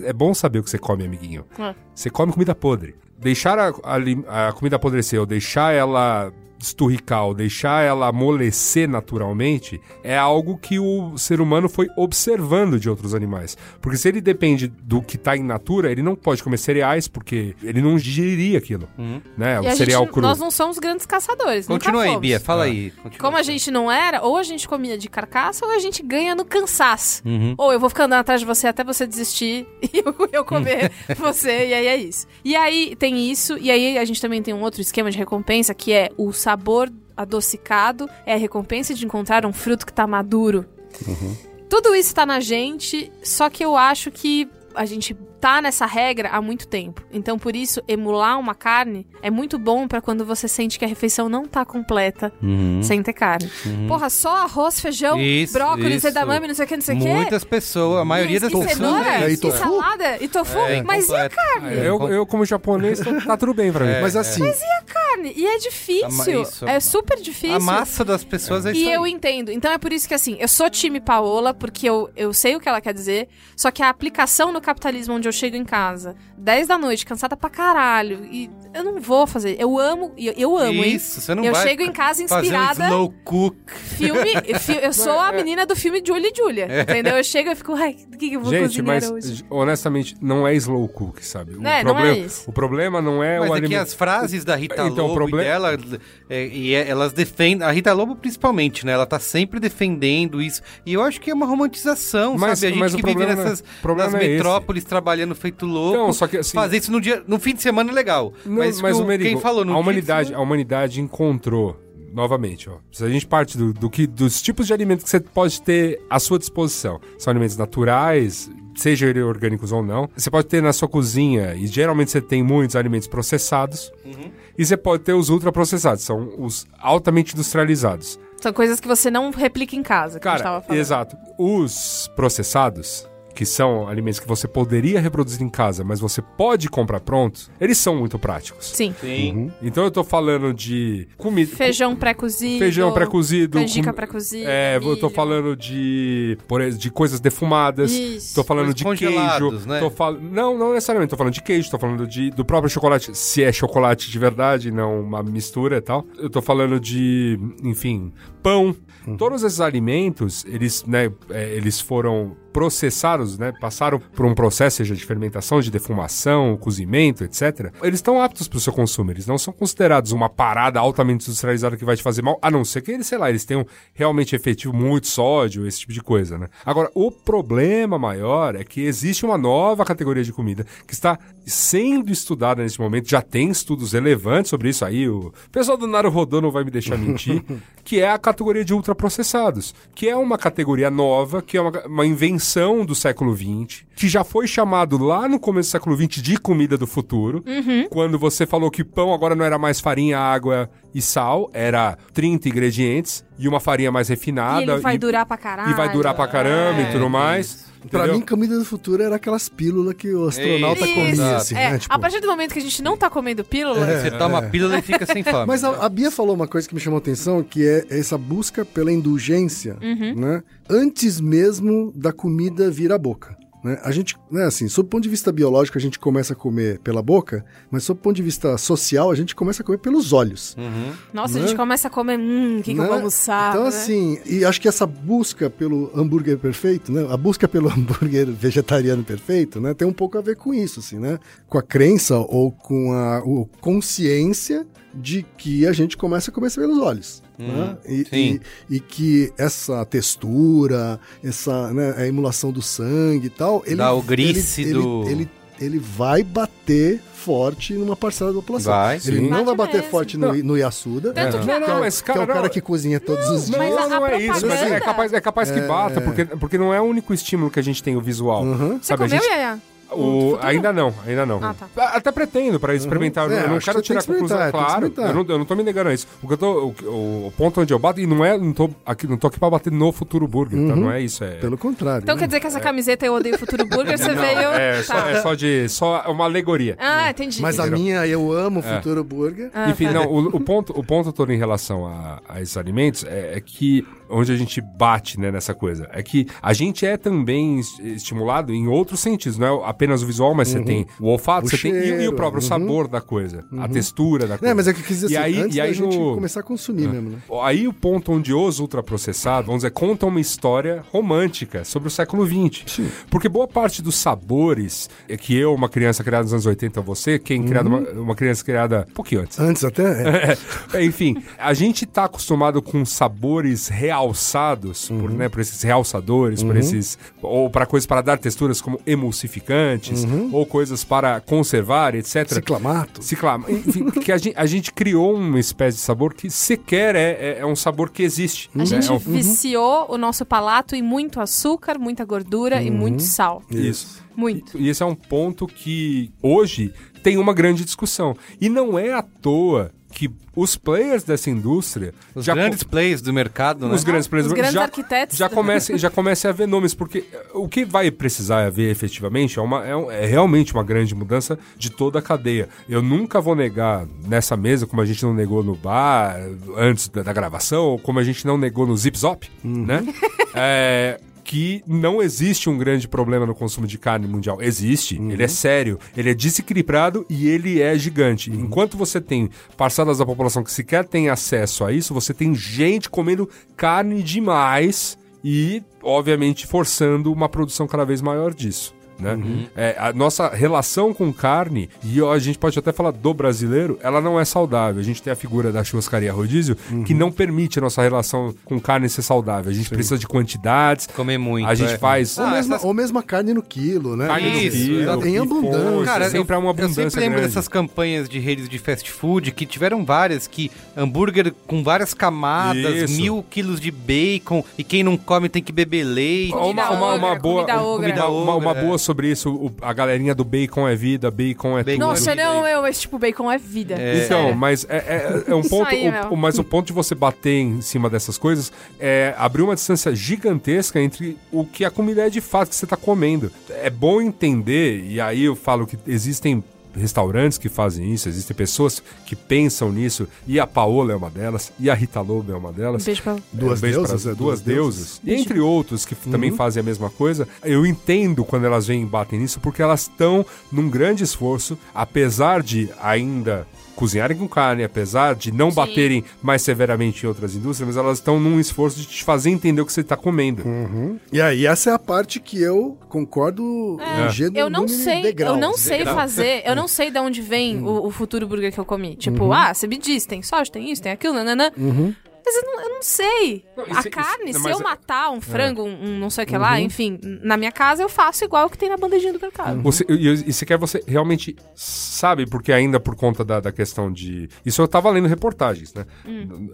[SPEAKER 2] é bom saber o que você come, amiguinho.
[SPEAKER 3] É.
[SPEAKER 2] Você come comida podre. Deixar a, a a comida apodrecer ou deixar ela esturricar ou deixar ela amolecer naturalmente é algo que o ser humano foi observando de outros animais. Porque se ele depende do que tá em natura, ele não pode comer cereais porque ele não digeriria aquilo. Né?
[SPEAKER 3] E
[SPEAKER 2] O cereal
[SPEAKER 3] gente,
[SPEAKER 2] cru.
[SPEAKER 3] nós não somos grandes caçadores.
[SPEAKER 1] Continua aí. Bia, fala
[SPEAKER 2] É.
[SPEAKER 1] aí. Continua.
[SPEAKER 3] Como a gente não era, ou a gente comia de carcaça, ou a gente ganha no cansaço.
[SPEAKER 1] Uhum.
[SPEAKER 3] Ou eu vou ficar andando atrás de você até você desistir e eu, eu comer você, e aí é isso. E aí tem isso, e aí a gente também tem um outro esquema de recompensa, que é o sabor adocicado, é a recompensa de encontrar um fruto que tá maduro. Tudo isso tá na gente, só que eu acho que a gente tá nessa regra há muito tempo. Então, por isso, emular uma carne é muito bom pra quando você sente que a refeição não tá completa
[SPEAKER 1] Uhum.
[SPEAKER 3] sem ter carne. Porra, só arroz, feijão,
[SPEAKER 1] Isso,
[SPEAKER 3] brócolis,
[SPEAKER 1] isso.
[SPEAKER 3] edamame, não sei o que, não sei o que.
[SPEAKER 1] Muitas pessoas, a maioria das
[SPEAKER 3] e
[SPEAKER 1] pessoas.
[SPEAKER 3] cenoura,
[SPEAKER 4] É,
[SPEAKER 3] e
[SPEAKER 4] e tofu?
[SPEAKER 3] salada, e tofu.
[SPEAKER 1] É,
[SPEAKER 3] mas e a carne?
[SPEAKER 1] É,
[SPEAKER 2] eu, eu, como japonês, tá tudo bem pra mim.
[SPEAKER 1] É,
[SPEAKER 4] Mas assim,
[SPEAKER 3] carne? E é difícil.
[SPEAKER 1] Isso.
[SPEAKER 3] É super difícil.
[SPEAKER 1] A massa das pessoas é,
[SPEAKER 3] E
[SPEAKER 1] isso
[SPEAKER 3] eu
[SPEAKER 1] aí.
[SPEAKER 3] entendo. Então é por isso que, assim, eu sou time Paola, porque eu, eu sei o que ela quer dizer, só que a aplicação no capitalismo onde eu chego em casa, 10 da noite, cansada pra caralho, e eu não vou fazer. Eu amo, eu, eu amo, hein?
[SPEAKER 1] Isso, você não
[SPEAKER 3] eu
[SPEAKER 1] vai
[SPEAKER 3] chego em casa
[SPEAKER 1] fazer um
[SPEAKER 3] inspirada.
[SPEAKER 1] slow cook.
[SPEAKER 3] Filme, fi- eu sou a menina do filme Julie e Julia, entendeu? Eu chego e fico, ai, o que, que eu vou
[SPEAKER 2] Gente,
[SPEAKER 3] cozinhar
[SPEAKER 2] mas
[SPEAKER 3] hoje?
[SPEAKER 2] honestamente, não é slow cook, sabe? O,
[SPEAKER 3] É, não
[SPEAKER 2] problema,
[SPEAKER 3] é isso.
[SPEAKER 2] o problema não é
[SPEAKER 1] Mas
[SPEAKER 2] o
[SPEAKER 1] é
[SPEAKER 2] alimento.
[SPEAKER 1] as frases da Rita
[SPEAKER 2] Então, o
[SPEAKER 1] Lobo e dela, é, e é- elas defendem, a Rita Lobo principalmente, né? Ela tá sempre defendendo isso. E eu acho que é uma romantização,
[SPEAKER 2] Mas-
[SPEAKER 1] sabe? A gente
[SPEAKER 2] mas
[SPEAKER 1] que vive
[SPEAKER 2] não é-
[SPEAKER 1] nessas
[SPEAKER 2] não é
[SPEAKER 1] metrópoles trabalhando feito louco.
[SPEAKER 2] Não, só que assim-
[SPEAKER 1] Fazer isso no dia, no fim de semana é legal.
[SPEAKER 2] Não,
[SPEAKER 1] mas
[SPEAKER 2] mas,
[SPEAKER 1] o,
[SPEAKER 2] o Merigo,
[SPEAKER 1] quem falou no
[SPEAKER 2] a
[SPEAKER 1] dia
[SPEAKER 2] humanidade,
[SPEAKER 1] de
[SPEAKER 2] a humanidade encontrou novamente, ó. Se a gente parte do, do que dos tipos de alimentos que você pode ter à sua disposição, são alimentos naturais, sejam eles orgânicos ou não. Você pode ter na sua cozinha e geralmente você tem muitos alimentos processados.
[SPEAKER 1] Uhum.
[SPEAKER 2] E você pode ter os ultraprocessados, são os altamente industrializados.
[SPEAKER 3] São coisas que você não replica em casa, que a gente tava
[SPEAKER 2] Cara,
[SPEAKER 3] falando.
[SPEAKER 2] exato. Os processados, que são alimentos que você poderia reproduzir em casa, mas você pode comprar prontos, eles são muito práticos.
[SPEAKER 3] Sim.
[SPEAKER 1] Sim.
[SPEAKER 2] Então eu tô falando de comida.
[SPEAKER 3] Feijão pré-cozido.
[SPEAKER 2] Feijão pré-cozido.
[SPEAKER 3] Canjica
[SPEAKER 2] com-
[SPEAKER 3] pré-cozida.
[SPEAKER 2] É, eu tô
[SPEAKER 3] milho.
[SPEAKER 2] falando de, por exemplo, de coisas defumadas.
[SPEAKER 3] Isso.
[SPEAKER 2] Tô falando de
[SPEAKER 1] Coisas
[SPEAKER 2] queijo.
[SPEAKER 1] congelados, né?
[SPEAKER 2] Tô fal... Não, não necessariamente. Tô falando de queijo, tô falando de, do próprio chocolate, se é chocolate de verdade, não uma mistura e tal. Eu tô falando de, enfim, pão. Todos esses alimentos, eles, né, é, eles foram processados, né, passaram por um processo, seja de fermentação, de defumação, cozimento, etc. Eles estão aptos para o seu consumo, eles não são considerados uma parada altamente industrializada que vai te fazer mal, a não ser que eles, sei lá, eles tenham realmente efetivo muito sódio, esse tipo de coisa, né? Agora, o problema maior é que existe uma nova categoria de comida que está sendo estudada nesse momento, já tem estudos relevantes sobre isso aí, o pessoal do Naruhodô não vai me deixar mentir, que é a categoria de ultraprocessados, que é uma categoria nova, que é uma, uma invenção do século XX, que já foi chamado lá no começo do século XX de comida do futuro, quando você falou que pão agora não era mais farinha, água e sal, era 30 ingredientes e uma farinha mais
[SPEAKER 3] E
[SPEAKER 2] refinada.
[SPEAKER 3] ele vai durar pra caralho.
[SPEAKER 2] e vai durar pra caramba e
[SPEAKER 1] É,
[SPEAKER 2] tudo mais. Entendeu?
[SPEAKER 4] mim, comida do futuro era aquelas pílulas que o astronauta
[SPEAKER 1] Isso.
[SPEAKER 4] comia, assim,
[SPEAKER 3] é,
[SPEAKER 4] né? Tipo,
[SPEAKER 3] A partir do momento que a gente não tá comendo pílula,
[SPEAKER 1] Você toma a pílula e fica sem fome.
[SPEAKER 4] Mas a, a Bia falou uma coisa que me chamou a atenção, que é essa busca pela indulgência,
[SPEAKER 3] Uhum.
[SPEAKER 4] né? Antes mesmo da comida vir à boca. Né? A gente, né, assim, sob o ponto de vista biológico, a gente começa a comer pela boca, mas sob o ponto de vista social, a gente começa a comer pelos olhos.
[SPEAKER 3] Nossa, a
[SPEAKER 4] Né?
[SPEAKER 3] gente começa a comer, hum, o que, que eu
[SPEAKER 4] né?
[SPEAKER 3] vou almoçar?
[SPEAKER 4] Então,
[SPEAKER 3] né?
[SPEAKER 4] assim, e acho que essa busca pelo hambúrguer perfeito, né? A busca pelo hambúrguer vegetariano perfeito, né? Tem um pouco a ver com isso, assim, né? Com a crença ou com a o- consciência de que a gente começa a comer pelos olhos. Né? E,
[SPEAKER 1] sim.
[SPEAKER 4] e- e que essa textura, essa né, a emulação do sangue e tal, ele,
[SPEAKER 1] Dá o
[SPEAKER 4] ele,
[SPEAKER 1] do-
[SPEAKER 4] ele, ele, ele vai bater forte numa parcela da população.
[SPEAKER 1] Vai,
[SPEAKER 4] ele
[SPEAKER 1] sim.
[SPEAKER 4] não vai
[SPEAKER 3] Bate
[SPEAKER 4] bater
[SPEAKER 3] mesmo.
[SPEAKER 4] forte no, no Yasuda,
[SPEAKER 3] Tanto
[SPEAKER 2] É.
[SPEAKER 3] que
[SPEAKER 2] Não, não,
[SPEAKER 4] é,
[SPEAKER 2] esse
[SPEAKER 4] que é
[SPEAKER 2] cara
[SPEAKER 4] o cara
[SPEAKER 2] não-
[SPEAKER 4] que cozinha todos os dias.
[SPEAKER 3] Mas
[SPEAKER 2] não, não é isso, mas é capaz, é capaz que bata, porque, porque não é o único estímulo que a gente tem, o visual.
[SPEAKER 4] Uhum.
[SPEAKER 3] Você
[SPEAKER 2] Sabe, a
[SPEAKER 3] comeu,
[SPEAKER 2] gente-
[SPEAKER 3] Yaya?
[SPEAKER 2] O, ainda não, ainda não.
[SPEAKER 3] Ah, tá.
[SPEAKER 2] A- Até pretendo para experimentar.
[SPEAKER 4] É,
[SPEAKER 2] eu não quero
[SPEAKER 4] que
[SPEAKER 2] tirar
[SPEAKER 4] que
[SPEAKER 2] conclusão, claro. Eu não, eu não tô me negando a isso. O, que eu tô, o, o- o ponto onde eu bato, e não é, não tô aqui, não tô aqui pra bater no Futuro Burger, tá? Não é isso. É,
[SPEAKER 4] Pelo contrário.
[SPEAKER 3] Então
[SPEAKER 4] né?
[SPEAKER 3] quer dizer que essa camiseta eu odeio Futuro Burger, você veio...
[SPEAKER 2] é, só,
[SPEAKER 3] Tá.
[SPEAKER 2] é só de. Só uma alegoria.
[SPEAKER 3] Ah, entendi.
[SPEAKER 4] Mas a minha, eu amo o Futuro Burger.
[SPEAKER 3] Ah,
[SPEAKER 2] Enfim,
[SPEAKER 3] tá.
[SPEAKER 2] não, o, o ponto, o ponto todo em relação a, a esses alimentos é, é que onde a gente bate né, nessa coisa é que a gente é também es- estimulado em outros sentidos, não é apenas o visual, mas você tem o olfato,
[SPEAKER 4] O
[SPEAKER 2] você tem e, o
[SPEAKER 4] cheiro,
[SPEAKER 2] próprio
[SPEAKER 4] uhum.
[SPEAKER 2] sabor da coisa, a textura da coisa.
[SPEAKER 4] É, mas é que eu quis dizer
[SPEAKER 2] E
[SPEAKER 4] assim,
[SPEAKER 2] aí-
[SPEAKER 4] antes
[SPEAKER 2] e aí
[SPEAKER 4] da gente
[SPEAKER 2] no-
[SPEAKER 4] começar a consumir mesmo, né?
[SPEAKER 2] Aí o ponto onde os ultraprocessados, vamos dizer, contam uma história romântica sobre o século XX. Porque boa parte dos sabores é que eu, uma criança criada nos anos 80, você, quem criada uma, uma criança criada um pouquinho antes.
[SPEAKER 4] Antes até,
[SPEAKER 2] é. Enfim, a gente tá acostumado com sabores realçados, por, né, por esses realçadores, por esses. Ou para coisas para dar texturas como emulsificantes, ou coisas para conservar, etc.
[SPEAKER 4] ciclamato.
[SPEAKER 2] Ciclama. Enfim, que a gente, a gente criou uma espécie de sabor que sequer é, é, é um sabor que existe.
[SPEAKER 3] A
[SPEAKER 2] né?
[SPEAKER 3] gente
[SPEAKER 2] É um-
[SPEAKER 3] viciou o nosso palato em muito açúcar, muita gordura e muito sal.
[SPEAKER 2] Isso.
[SPEAKER 3] Muito.
[SPEAKER 2] E esse é um ponto que hoje tem uma grande discussão. E não é à toa que os players dessa indústria
[SPEAKER 1] Os
[SPEAKER 2] já
[SPEAKER 1] grandes plays do mercado, né?
[SPEAKER 2] os grandes players
[SPEAKER 3] Os grandes
[SPEAKER 2] já,
[SPEAKER 3] arquitetos.
[SPEAKER 2] já comecem já comecem a haver nomes porque o que vai precisar haver efetivamente é, uma, é, um- é realmente uma grande mudança de toda a cadeia eu nunca vou negar nessa mesa como a gente não negou no bar antes da, da gravação ou como a gente não negou no Zip Zop né é, que não existe um grande problema no consumo de carne mundial. Existe, ele é sério, ele é desequilibrado e ele é gigante. Enquanto você tem parcelas da população que sequer tem acesso a isso, você tem gente comendo carne demais e, obviamente, forçando uma produção cada vez maior disso. Né? É, a nossa relação com carne, e a gente pode até falar do brasileiro, ela não é saudável. A gente tem a figura da churrascaria rodízio que não permite a nossa relação com carne ser saudável. A gente precisa de quantidades,
[SPEAKER 1] Comer muito.
[SPEAKER 2] a gente
[SPEAKER 1] é.
[SPEAKER 2] faz.
[SPEAKER 4] Ou,
[SPEAKER 1] Ah,
[SPEAKER 4] mesmo,
[SPEAKER 1] essas-
[SPEAKER 4] ou mesmo a carne no quilo, né?
[SPEAKER 2] Carne no
[SPEAKER 1] Isso,
[SPEAKER 2] quilo,
[SPEAKER 1] exato.
[SPEAKER 4] Em abundância.
[SPEAKER 1] Cara,
[SPEAKER 2] sempre há uma
[SPEAKER 1] eu
[SPEAKER 2] abundância
[SPEAKER 1] sempre lembro
[SPEAKER 2] grande.
[SPEAKER 1] dessas campanhas de redes de fast food que tiveram várias, que hambúrguer com várias camadas,
[SPEAKER 2] Isso.
[SPEAKER 1] mil quilos de bacon, e quem não come tem que beber leite.
[SPEAKER 2] Uma,
[SPEAKER 3] Comida
[SPEAKER 2] uma, uma
[SPEAKER 3] ogra,
[SPEAKER 2] boa,
[SPEAKER 3] comida ogra.
[SPEAKER 2] uma, uma, uma
[SPEAKER 1] Ogra, é.
[SPEAKER 2] Sobre isso, o- a galerinha do bacon é vida, bacon é
[SPEAKER 1] Bacon
[SPEAKER 2] tudo.
[SPEAKER 3] Nossa,
[SPEAKER 1] vida
[SPEAKER 3] não, eu, esse tipo bacon é vida.
[SPEAKER 1] É.
[SPEAKER 2] Então,
[SPEAKER 3] Sério.
[SPEAKER 2] mas é, é- é um
[SPEAKER 3] Isso
[SPEAKER 2] ponto.
[SPEAKER 3] aí,
[SPEAKER 2] o-
[SPEAKER 3] meu.
[SPEAKER 2] o- mas o ponto de você bater em cima dessas coisas é abrir uma distância gigantesca entre o que a comida é de fato que você está comendo. É bom entender, e aí eu falo que existem restaurantes que fazem isso, existem pessoas que pensam nisso, e a Paola é uma delas, e a Rita Lobo é uma delas.
[SPEAKER 3] Beijo pra...
[SPEAKER 4] Duas
[SPEAKER 2] Um beijo
[SPEAKER 4] deusas,
[SPEAKER 2] pra-
[SPEAKER 4] é,
[SPEAKER 2] duas
[SPEAKER 4] duas
[SPEAKER 2] deusas. E entre outros que também fazem a mesma coisa, eu entendo quando elas vêm e batem nisso, porque elas estão num grande esforço, apesar de ainda cozinharem com carne, apesar de não
[SPEAKER 3] Sim.
[SPEAKER 2] baterem mais severamente em outras indústrias, mas elas estão num esforço de te fazer entender o que você está comendo.
[SPEAKER 4] E aí, essa é a parte que eu concordo
[SPEAKER 3] É.
[SPEAKER 4] em gênero,
[SPEAKER 3] Eu não
[SPEAKER 4] e
[SPEAKER 3] sei,
[SPEAKER 4] degrau.
[SPEAKER 3] eu não sei
[SPEAKER 1] Degrau.
[SPEAKER 3] fazer, eu não sei de onde vem o, o futuro burger que eu comi. Tipo, ah, você me diz, tem soja, tem isso, tem aquilo, nananã. Mas eu não, eu não sei.
[SPEAKER 2] Não,
[SPEAKER 3] a
[SPEAKER 2] isso-
[SPEAKER 3] carne,
[SPEAKER 2] isso-
[SPEAKER 3] se eu
[SPEAKER 2] é-
[SPEAKER 3] matar um frango, um, um não sei o que lá, enfim, na minha casa eu faço igual o que tem na bandejinha do mercado.
[SPEAKER 2] Você, e, e sequer você realmente sabe, porque ainda por conta da, da questão de. Isso eu tava lendo reportagens, né?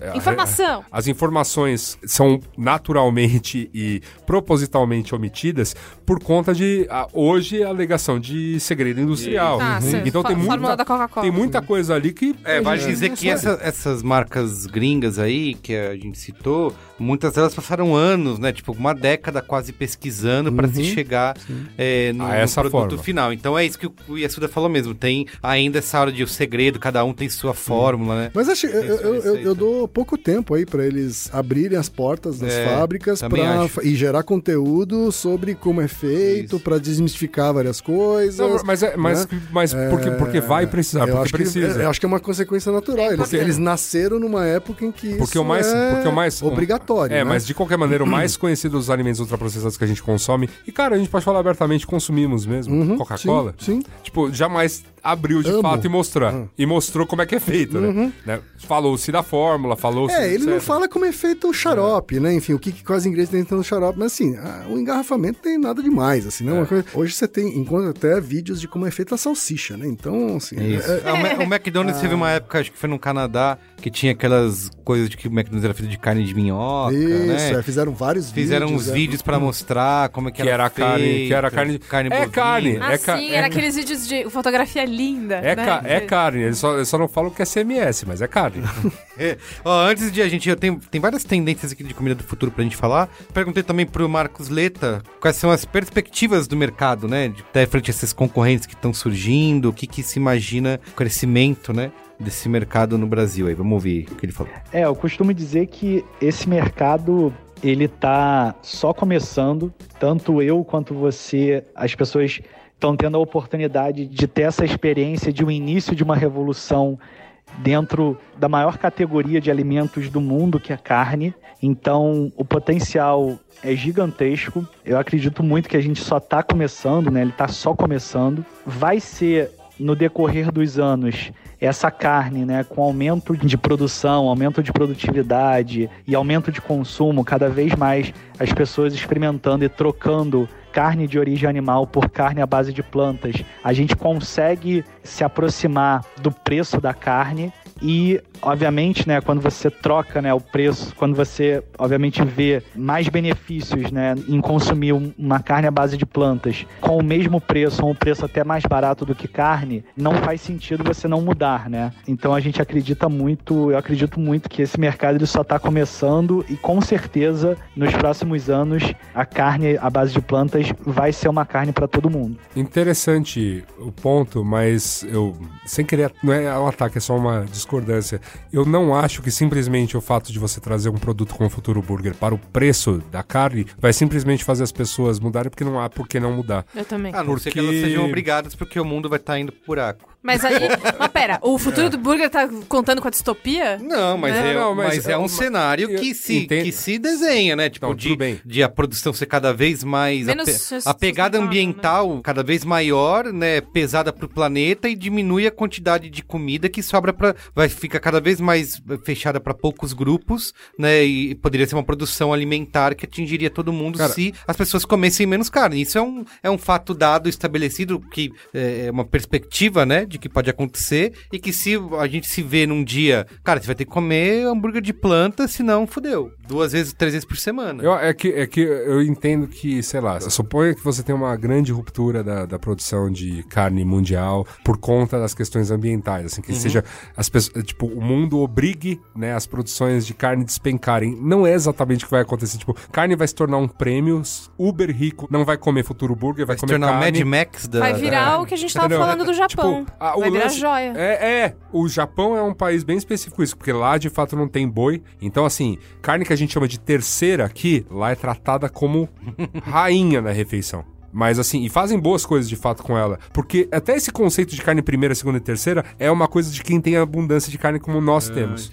[SPEAKER 2] É,
[SPEAKER 3] Informação.
[SPEAKER 2] As informações são naturalmente e propositalmente omitidas por conta de a- hoje a alegação de segredo industrial.
[SPEAKER 3] Ah, sim.
[SPEAKER 2] Então tem muita, tem muita coisa ali que
[SPEAKER 1] É,
[SPEAKER 2] a gente
[SPEAKER 1] dizer que essa- essas marcas gringas aí, que a gente citou, muitas delas passaram anos, né? Tipo, uma década quase pesquisando para se chegar é, no,
[SPEAKER 2] A
[SPEAKER 1] no
[SPEAKER 2] essa
[SPEAKER 1] produto
[SPEAKER 2] forma.
[SPEAKER 1] final. Então é isso que o Yasuda falou mesmo. Tem ainda essa hora de o segredo, cada um tem sua fórmula, né?
[SPEAKER 4] Mas acho, eu, eu, eu, eu dou pouco tempo aí pra eles abrirem as portas das
[SPEAKER 1] É,
[SPEAKER 4] fábricas pra, e gerar conteúdo sobre como é feito, pra desmistificar várias coisas.
[SPEAKER 2] Não, mas é, mas,
[SPEAKER 4] né?
[SPEAKER 2] mas porque, porque vai precisar,
[SPEAKER 4] eu
[SPEAKER 2] porque
[SPEAKER 4] acho que-
[SPEAKER 2] precisa.
[SPEAKER 4] eu acho que é uma consequência natural. Eles, eles nasceram numa época em que
[SPEAKER 2] Porque
[SPEAKER 4] isso
[SPEAKER 2] o mais,
[SPEAKER 4] é
[SPEAKER 2] porque o mais
[SPEAKER 4] obrigatório.
[SPEAKER 2] É,
[SPEAKER 4] né?
[SPEAKER 2] mas de qualquer maneira, o mais conhecido dos alimentos ultraprocessados que a gente consome, e cara, a gente pode falar abertamente, consumimos mesmo,
[SPEAKER 4] Uhum,
[SPEAKER 2] Coca-Cola.
[SPEAKER 4] Sim, sim.
[SPEAKER 2] Tipo, jamais abriu de
[SPEAKER 4] Amo.
[SPEAKER 2] fato e mostrar.
[SPEAKER 4] Uhum.
[SPEAKER 2] E mostrou como é que é feito, né? né? Falou-se da fórmula, falou-se.
[SPEAKER 4] É, ele não fala como é feito o xarope, né? Enfim, o que, que quais ingredientes tem no xarope. Mas assim, a- o engarrafamento tem nada demais, assim, né? Uma coisa- Hoje você tem, encontra até vídeos de como é feita a salsicha, né? Então, assim...
[SPEAKER 1] Isso.
[SPEAKER 4] é-
[SPEAKER 1] É, o, Ma- o McDonald's teve uma época, acho que foi no Canadá, que tinha aquelas coisas de que o McDonald's era feito de carne de minhoca,
[SPEAKER 4] Isso,
[SPEAKER 1] né?
[SPEAKER 4] é, fizeram vários
[SPEAKER 1] Fizeram
[SPEAKER 4] vídeos.
[SPEAKER 1] uns
[SPEAKER 4] é.
[SPEAKER 1] vídeos pra mostrar como é que,
[SPEAKER 2] Que era carne-
[SPEAKER 1] feito,
[SPEAKER 2] que era carne-
[SPEAKER 1] carne
[SPEAKER 2] É
[SPEAKER 1] bovina.
[SPEAKER 2] carne.
[SPEAKER 3] Ah,
[SPEAKER 2] É ca-
[SPEAKER 3] sim,
[SPEAKER 2] é-
[SPEAKER 3] era aqueles vídeos de fotografia linda.
[SPEAKER 2] É,
[SPEAKER 3] né?
[SPEAKER 2] ca- é carne, eles só, eles só não falam que é CMS, mas é carne.
[SPEAKER 1] É. Ó, antes de a gente. Eu tenho, tem várias tendências aqui de comida do futuro pra gente falar. Perguntei também pro Marcos Leta quais são as perspectivas do mercado, né? De, até frente a esses concorrentes que estão surgindo, o que, que se imagina o crescimento, né? Desse mercado no Brasil aí. Vamos ouvir o que ele falou.
[SPEAKER 5] É, eu costumo dizer que esse mercado ele tá só começando, tanto eu quanto você, as pessoas estão tendo a oportunidade de ter essa experiência de um início de uma revolução dentro da maior categoria de alimentos do mundo, que é carne. Então, o potencial é gigantesco. Eu acredito muito que a gente só está começando, né? Ele está só começando. Vai ser no decorrer dos anos essa carne, né, com aumento de produção, aumento de produtividade e aumento de consumo, cada vez mais as pessoas experimentando e trocando carne de origem animal por carne à base de plantas, a gente consegue se aproximar do preço da carne e, obviamente, né, quando você troca, né, o preço, quando você, obviamente, vê mais benefícios, né, em consumir um- uma carne à base de plantas com o mesmo preço, ou um preço até mais barato do que carne, não faz sentido você não mudar, né? Então a gente acredita muito, eu acredito muito que esse mercado ele só está começando e com certeza nos próximos anos a carne à base de plantas vai ser uma carne para todo mundo.
[SPEAKER 2] Interessante o ponto, mas eu, sem querer, não é um ataque, é só uma discordância. Eu não acho que simplesmente o fato de você trazer um produto como o Futuro Burger para o preço da carne vai simplesmente fazer as pessoas mudarem, porque não há por que não mudar.
[SPEAKER 3] Eu também.
[SPEAKER 1] A não ser que
[SPEAKER 2] Porque-
[SPEAKER 1] elas sejam obrigadas, porque o mundo vai estar indo pro buraco.
[SPEAKER 3] Mas aí. mas pera, o futuro do burger tá contando com a distopia?
[SPEAKER 1] Não, mas, é,
[SPEAKER 2] não, mas
[SPEAKER 1] mas é
[SPEAKER 2] é
[SPEAKER 1] um cenário
[SPEAKER 2] eu
[SPEAKER 1] que se,
[SPEAKER 2] entendo.
[SPEAKER 1] que se desenha, né? Tipo,
[SPEAKER 2] Não,
[SPEAKER 1] de,
[SPEAKER 2] bem.
[SPEAKER 1] de a produção ser cada vez mais.
[SPEAKER 3] Menos
[SPEAKER 1] pe-
[SPEAKER 3] sus-
[SPEAKER 1] a pegada ambiental cada vez maior, né? Pesada pro planeta e diminui a quantidade de comida que sobra para Vai ficar cada vez mais fechada para poucos grupos, né? E poderia ser uma produção alimentar que atingiria todo mundo
[SPEAKER 2] Cara-
[SPEAKER 1] se as pessoas comessem menos carne. Isso é um, é um fato dado, estabelecido, que é uma perspectiva, né? De que pode acontecer e que se a gente se vê num dia, cara, você vai ter que comer hambúrguer de planta, senão fudeu. Duas vezes, três vezes por semana.
[SPEAKER 2] Eu, é, que, é que eu entendo que, sei lá, suponha que você tem uma grande ruptura da, da produção de carne mundial por conta das questões ambientais, assim, que seja as pessoas, tipo, o mundo obrigue, né, as produções de carne despencarem. Não é exatamente o que vai acontecer, tipo, carne vai se tornar um prêmio, Uber rico não vai comer futuro burger, vai,
[SPEAKER 1] vai se
[SPEAKER 2] comer
[SPEAKER 1] tornar o
[SPEAKER 2] carne.
[SPEAKER 1] Mad Max da.
[SPEAKER 3] Vai
[SPEAKER 1] da-
[SPEAKER 3] virar o que a gente tava
[SPEAKER 2] Entendeu?
[SPEAKER 3] falando do Japão.
[SPEAKER 2] Tipo, a- o
[SPEAKER 3] vai virar
[SPEAKER 2] lance-
[SPEAKER 3] joia.
[SPEAKER 2] É, é. O Japão é um país bem específico isso, porque lá de fato não tem boi. Então, assim, carne que a gente chama de terceira aqui, lá é tratada como rainha na refeição. Mas assim, e fazem boas coisas de fato com ela. Porque até esse conceito de carne primeira, segunda e terceira é uma coisa de quem tem abundância de carne como nós temos.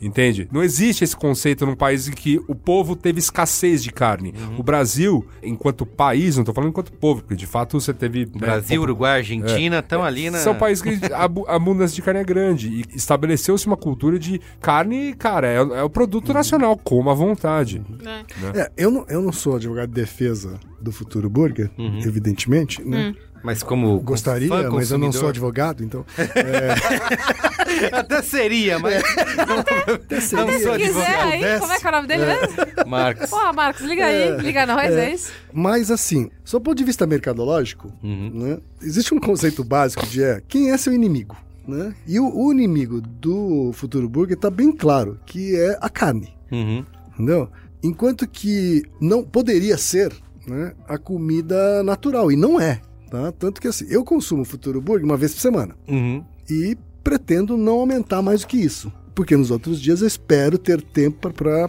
[SPEAKER 2] Entende? Não existe esse conceito num país em que o povo teve escassez de carne. O Brasil, enquanto país, não tô falando enquanto povo, porque de fato você teve. né,
[SPEAKER 1] Brasil,
[SPEAKER 2] pouco-
[SPEAKER 1] Uruguai, Argentina, estão ali na.
[SPEAKER 2] são países que a abu- a abundância de carne é grande. E estabeleceu-se uma cultura de carne, cara, é, é o produto nacional, coma à vontade.
[SPEAKER 4] É, eu, não, eu não sou advogado de defesa do futuro burger, evidentemente, né?
[SPEAKER 1] Mas como.
[SPEAKER 4] Gostaria,
[SPEAKER 1] fã
[SPEAKER 4] mas eu não sou advogado, então.
[SPEAKER 1] Até seria, mas. não
[SPEAKER 4] seria.
[SPEAKER 1] sou
[SPEAKER 3] Se quiser
[SPEAKER 1] advogado.
[SPEAKER 3] aí,
[SPEAKER 4] desse.
[SPEAKER 3] como é que é o nome dele mesmo?
[SPEAKER 1] Marcos.
[SPEAKER 3] Pô, Marcos, liga aí. Liga nós, é, isso.
[SPEAKER 4] Mas assim, só do ponto de vista mercadológico, né, existe um conceito básico de é, quem é seu inimigo? Né? E o, o inimigo do futuro burger tá bem claro, que é a carne.
[SPEAKER 1] Uhum.
[SPEAKER 4] Entendeu? Enquanto que não poderia ser né, a comida natural, e não é. Tá? Tanto que assim, eu consumo Futuro Burger uma vez por semana.
[SPEAKER 1] Uhum.
[SPEAKER 4] E pretendo não aumentar mais do que isso. Porque nos outros dias eu espero ter tempo para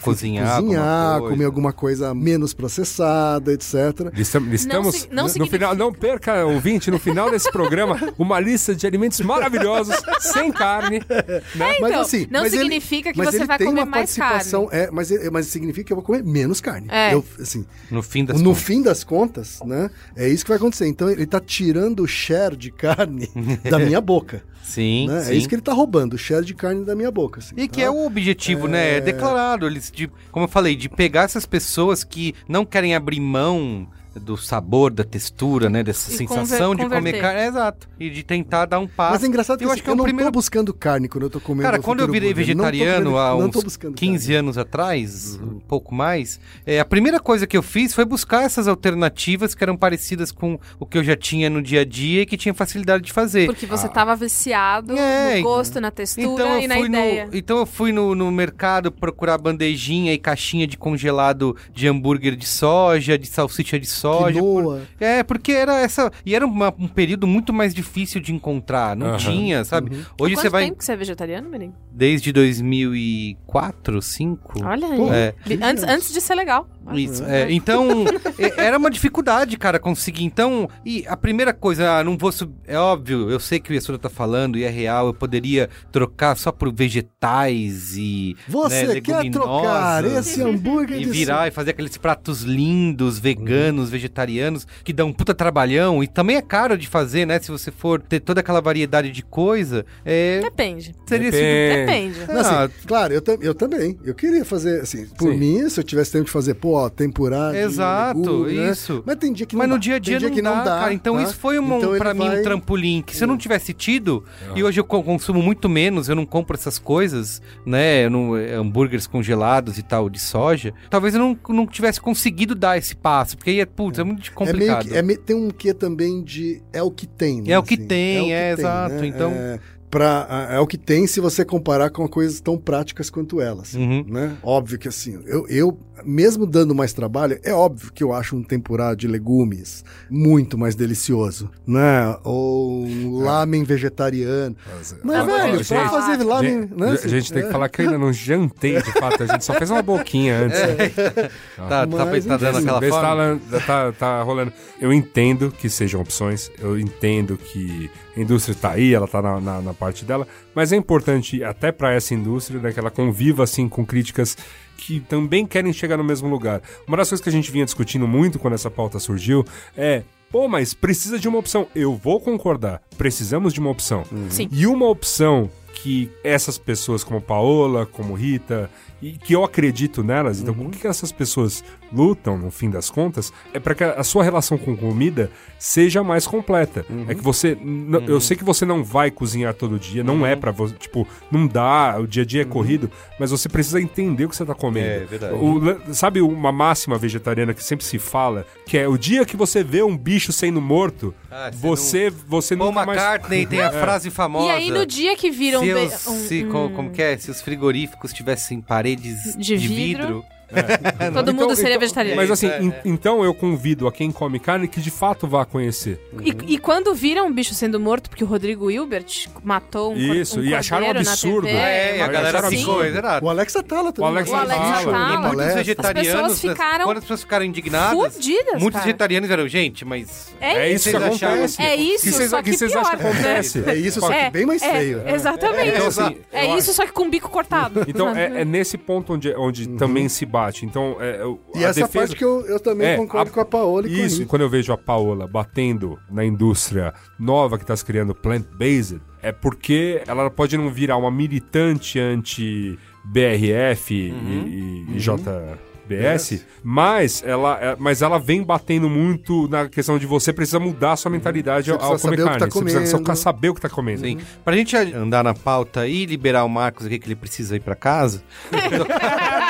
[SPEAKER 1] Cozinhar
[SPEAKER 4] cozinhar
[SPEAKER 1] alguma
[SPEAKER 4] comer alguma coisa menos processada, etc.
[SPEAKER 2] Estamos,
[SPEAKER 3] sig- não
[SPEAKER 2] no
[SPEAKER 3] significa-
[SPEAKER 2] final, não perca, ouvinte, no final desse programa, uma lista de alimentos maravilhosos, sem carne. Né?
[SPEAKER 4] Mas
[SPEAKER 3] Então,
[SPEAKER 4] assim,
[SPEAKER 3] não
[SPEAKER 4] mas ele-
[SPEAKER 3] significa que
[SPEAKER 4] mas
[SPEAKER 3] você
[SPEAKER 4] ele
[SPEAKER 3] vai
[SPEAKER 4] tem
[SPEAKER 3] comer
[SPEAKER 4] uma
[SPEAKER 3] mais
[SPEAKER 4] participação, É, mas, ele- mas significa que eu vou comer menos carne.
[SPEAKER 3] É.
[SPEAKER 4] Eu, assim,
[SPEAKER 1] No fim das
[SPEAKER 4] no
[SPEAKER 1] contas.
[SPEAKER 4] fim das contas, né? É isso que vai acontecer. Então ele tá tirando o share de carne da minha boca.
[SPEAKER 1] Sim,
[SPEAKER 4] né?
[SPEAKER 1] sim.
[SPEAKER 4] É isso que ele tá roubando, o share de carne da minha boca. assim,
[SPEAKER 1] E que
[SPEAKER 4] tá?
[SPEAKER 1] é o objetivo, né? É declarado. Eles, de, como eu falei, de pegar essas pessoas que não querem abrir mão do sabor, da textura, né? Dessa
[SPEAKER 3] E
[SPEAKER 1] sensação
[SPEAKER 3] conver-
[SPEAKER 1] de comer carne. É, exato. E de tentar dar um passo.
[SPEAKER 4] Mas é engraçado que
[SPEAKER 1] eu
[SPEAKER 4] assim,
[SPEAKER 1] acho que é
[SPEAKER 4] eu
[SPEAKER 1] o
[SPEAKER 4] não
[SPEAKER 1] primeiro
[SPEAKER 4] tô buscando carne quando eu tô comendo
[SPEAKER 1] Cara, quando eu virei
[SPEAKER 4] Burger. Não tô
[SPEAKER 1] vegetariano
[SPEAKER 4] comendo-
[SPEAKER 1] há
[SPEAKER 4] não tô
[SPEAKER 1] uns
[SPEAKER 4] buscando
[SPEAKER 1] 15
[SPEAKER 4] carne.
[SPEAKER 1] anos atrás, um pouco mais, é, a primeira coisa que eu fiz foi buscar essas alternativas que eram parecidas com o que eu já tinha no dia a dia e que tinha facilidade de fazer.
[SPEAKER 3] Porque você tava viciado
[SPEAKER 1] É,
[SPEAKER 3] no gosto, na textura
[SPEAKER 1] Então
[SPEAKER 3] e na ideia.
[SPEAKER 1] no, então eu fui no, no mercado procurar bandejinha e caixinha de congelado de hambúrguer de soja, de salsicha de soja.
[SPEAKER 4] Quinoa.
[SPEAKER 1] É, porque era essa. E era uma- um período muito mais difícil de encontrar. Não
[SPEAKER 2] Aham.
[SPEAKER 1] tinha, sabe?
[SPEAKER 4] Uhum.
[SPEAKER 1] Hoje
[SPEAKER 3] Quanto
[SPEAKER 1] você vai.
[SPEAKER 3] tempo que você é vegetariano, Mirim?
[SPEAKER 1] Desde 2004, 2005.
[SPEAKER 3] Olha aí.
[SPEAKER 1] É.
[SPEAKER 3] Antes, antes de ser legal.
[SPEAKER 1] Isso, é, então, é, era uma dificuldade, cara, conseguir. Então, e a primeira coisa, ah, não vou sub... É óbvio, eu sei que o Yasuda tá falando e é real, eu poderia trocar só por vegetais e.
[SPEAKER 4] Você
[SPEAKER 1] né,
[SPEAKER 4] quer trocar esse hambúrguer
[SPEAKER 1] E
[SPEAKER 4] de
[SPEAKER 1] virar e fazer aqueles pratos lindos, veganos, vegetarianos, que dão um puta trabalhão e também é caro de fazer, né? Se você for ter toda aquela variedade de coisa, é.
[SPEAKER 3] Depende.
[SPEAKER 1] Seria
[SPEAKER 2] Depende.
[SPEAKER 3] Depende.
[SPEAKER 4] Não, assim,
[SPEAKER 1] Ah,
[SPEAKER 4] claro, eu, eu também. Eu queria fazer, assim, por
[SPEAKER 2] Sim.
[SPEAKER 4] mim, se eu tivesse tempo de fazer, pô, ó.
[SPEAKER 1] Exato, isso.
[SPEAKER 4] Mas tem dia que
[SPEAKER 1] Mas
[SPEAKER 4] não
[SPEAKER 1] no
[SPEAKER 4] dá.
[SPEAKER 1] dia a
[SPEAKER 4] Tem
[SPEAKER 1] dia, não, dá, cara. Então
[SPEAKER 4] tá?
[SPEAKER 1] isso foi um,
[SPEAKER 4] Então
[SPEAKER 1] pra mim
[SPEAKER 4] vai-
[SPEAKER 1] um trampolim que se eu não tivesse tido, e hoje eu co- consumo muito menos, eu não compro essas coisas, né? Não- é, hambúrgueres congelados e tal de soja, talvez eu não, não tivesse conseguido dar esse passo, porque aí é, putz, é, muito
[SPEAKER 4] É meio
[SPEAKER 1] complicado.
[SPEAKER 4] que, é tem um quê também de é o que tem, né?
[SPEAKER 1] É o que tem, é, exato,
[SPEAKER 4] né?
[SPEAKER 1] então-
[SPEAKER 4] É, pra, é o que tem se você comparar com coisas tão práticas quanto elas,
[SPEAKER 1] Uhum.
[SPEAKER 4] né? Óbvio que assim, eu, eu mesmo dando mais trabalho, é óbvio que eu acho um tempurá de legumes muito mais delicioso, né? Ou um lamen vegetariano.
[SPEAKER 2] Mas,
[SPEAKER 4] Mas,
[SPEAKER 2] ah,
[SPEAKER 4] velho,
[SPEAKER 2] gente,
[SPEAKER 4] pra fazer lamen,
[SPEAKER 2] gente,
[SPEAKER 4] né?
[SPEAKER 2] a gente tem que falar que eu ainda não jantei, de fato. A gente só fez uma boquinha antes. né?
[SPEAKER 1] Tá, tá,
[SPEAKER 4] Mas,
[SPEAKER 1] tá dando aquela
[SPEAKER 2] tá,
[SPEAKER 1] forma?
[SPEAKER 2] tá, tá rolando. Eu entendo que sejam opções, eu entendo que a indústria tá aí, ela tá na, na, na parte dela, mas é importante até para essa indústria né, que ela conviva assim com críticas que também querem chegar no mesmo lugar. Uma das coisas que a gente vinha discutindo muito quando essa pauta surgiu é Pô, mas precisa de uma opção. Eu vou concordar. Precisamos de uma opção.
[SPEAKER 3] Sim.
[SPEAKER 2] E uma opção que essas pessoas como Paola, como Rita, e que eu acredito nelas, então por que que essas pessoas lutam, no fim das contas, é para que a sua relação com comida seja mais completa. É que você. n- Eu sei que você não vai cozinhar todo dia, não é pra você. Tipo, não dá, o dia a dia é corrido, mas você precisa entender o que você tá comendo.
[SPEAKER 1] É, verdade.
[SPEAKER 2] O sabe uma máxima vegetariana que sempre se fala, que é o dia que você vê um bicho sendo morto,
[SPEAKER 1] Ah, você
[SPEAKER 2] você, você
[SPEAKER 1] Paul
[SPEAKER 2] nunca mais.
[SPEAKER 1] McCartney tem a frase famosa.
[SPEAKER 3] E aí, no dia que viram...
[SPEAKER 1] se, os,
[SPEAKER 3] um-
[SPEAKER 1] se co- como que é? Se os frigoríficos tivessem paredes
[SPEAKER 3] De
[SPEAKER 1] de,
[SPEAKER 3] vidro.
[SPEAKER 1] vidro,
[SPEAKER 3] Todo
[SPEAKER 2] Então-
[SPEAKER 3] mundo seria
[SPEAKER 2] então-
[SPEAKER 3] vegetariano.
[SPEAKER 2] Mas assim,
[SPEAKER 1] É, é.
[SPEAKER 2] então eu convido a quem come carne que de fato vá conhecer.
[SPEAKER 3] E, e quando viram um bicho sendo morto, porque o Rodrigo Hilbert matou um,
[SPEAKER 2] Isso,
[SPEAKER 3] um
[SPEAKER 2] e acharam um absurdo.
[SPEAKER 3] TV,
[SPEAKER 1] é, a galera ficou,
[SPEAKER 3] assim.
[SPEAKER 1] exato.
[SPEAKER 4] O Alex Atala também.
[SPEAKER 2] O Alex Atala.
[SPEAKER 3] Atala.
[SPEAKER 1] Muitos vegetarianos,
[SPEAKER 3] As pessoas ficaram
[SPEAKER 1] quando as pessoas ficaram indignadas,
[SPEAKER 3] Fudidas,
[SPEAKER 1] muitos
[SPEAKER 3] cara.
[SPEAKER 1] vegetarianos eram, gente, mas
[SPEAKER 3] É,
[SPEAKER 2] É isso que
[SPEAKER 1] Vocês acharam-
[SPEAKER 2] acontece.
[SPEAKER 3] É isso,
[SPEAKER 2] que vocês,
[SPEAKER 3] só
[SPEAKER 2] que
[SPEAKER 3] que
[SPEAKER 2] vocês
[SPEAKER 3] pior,
[SPEAKER 2] acham que acontece?
[SPEAKER 4] É isso, só que
[SPEAKER 3] É,
[SPEAKER 4] bem mais
[SPEAKER 3] é,
[SPEAKER 4] feio. né?
[SPEAKER 3] Exatamente.
[SPEAKER 2] Então,
[SPEAKER 3] É,
[SPEAKER 2] assim, eu
[SPEAKER 3] isso, só que com o bico cortado.
[SPEAKER 2] Então é, é nesse ponto onde, onde também se bate. Então, é,
[SPEAKER 4] E
[SPEAKER 2] a
[SPEAKER 4] essa
[SPEAKER 2] defesa...
[SPEAKER 4] parte que eu, eu também
[SPEAKER 2] É,
[SPEAKER 4] concordo
[SPEAKER 2] a-
[SPEAKER 4] com a Paola e
[SPEAKER 2] Isso, e quando eu vejo a Paola batendo na indústria nova que está se criando, plant-based, é porque ela pode não virar uma militante anti-BRF e, e JBS, mas ela, é- mas ela vem batendo muito na questão de você precisa mudar a sua mentalidade
[SPEAKER 4] Você
[SPEAKER 2] ao, ao comer carne.
[SPEAKER 4] tá
[SPEAKER 2] você precisa saber o que tá comendo.
[SPEAKER 1] Sim. Pra gente andar na pauta e liberar o Marcos aqui, que ele precisa ir pra casa,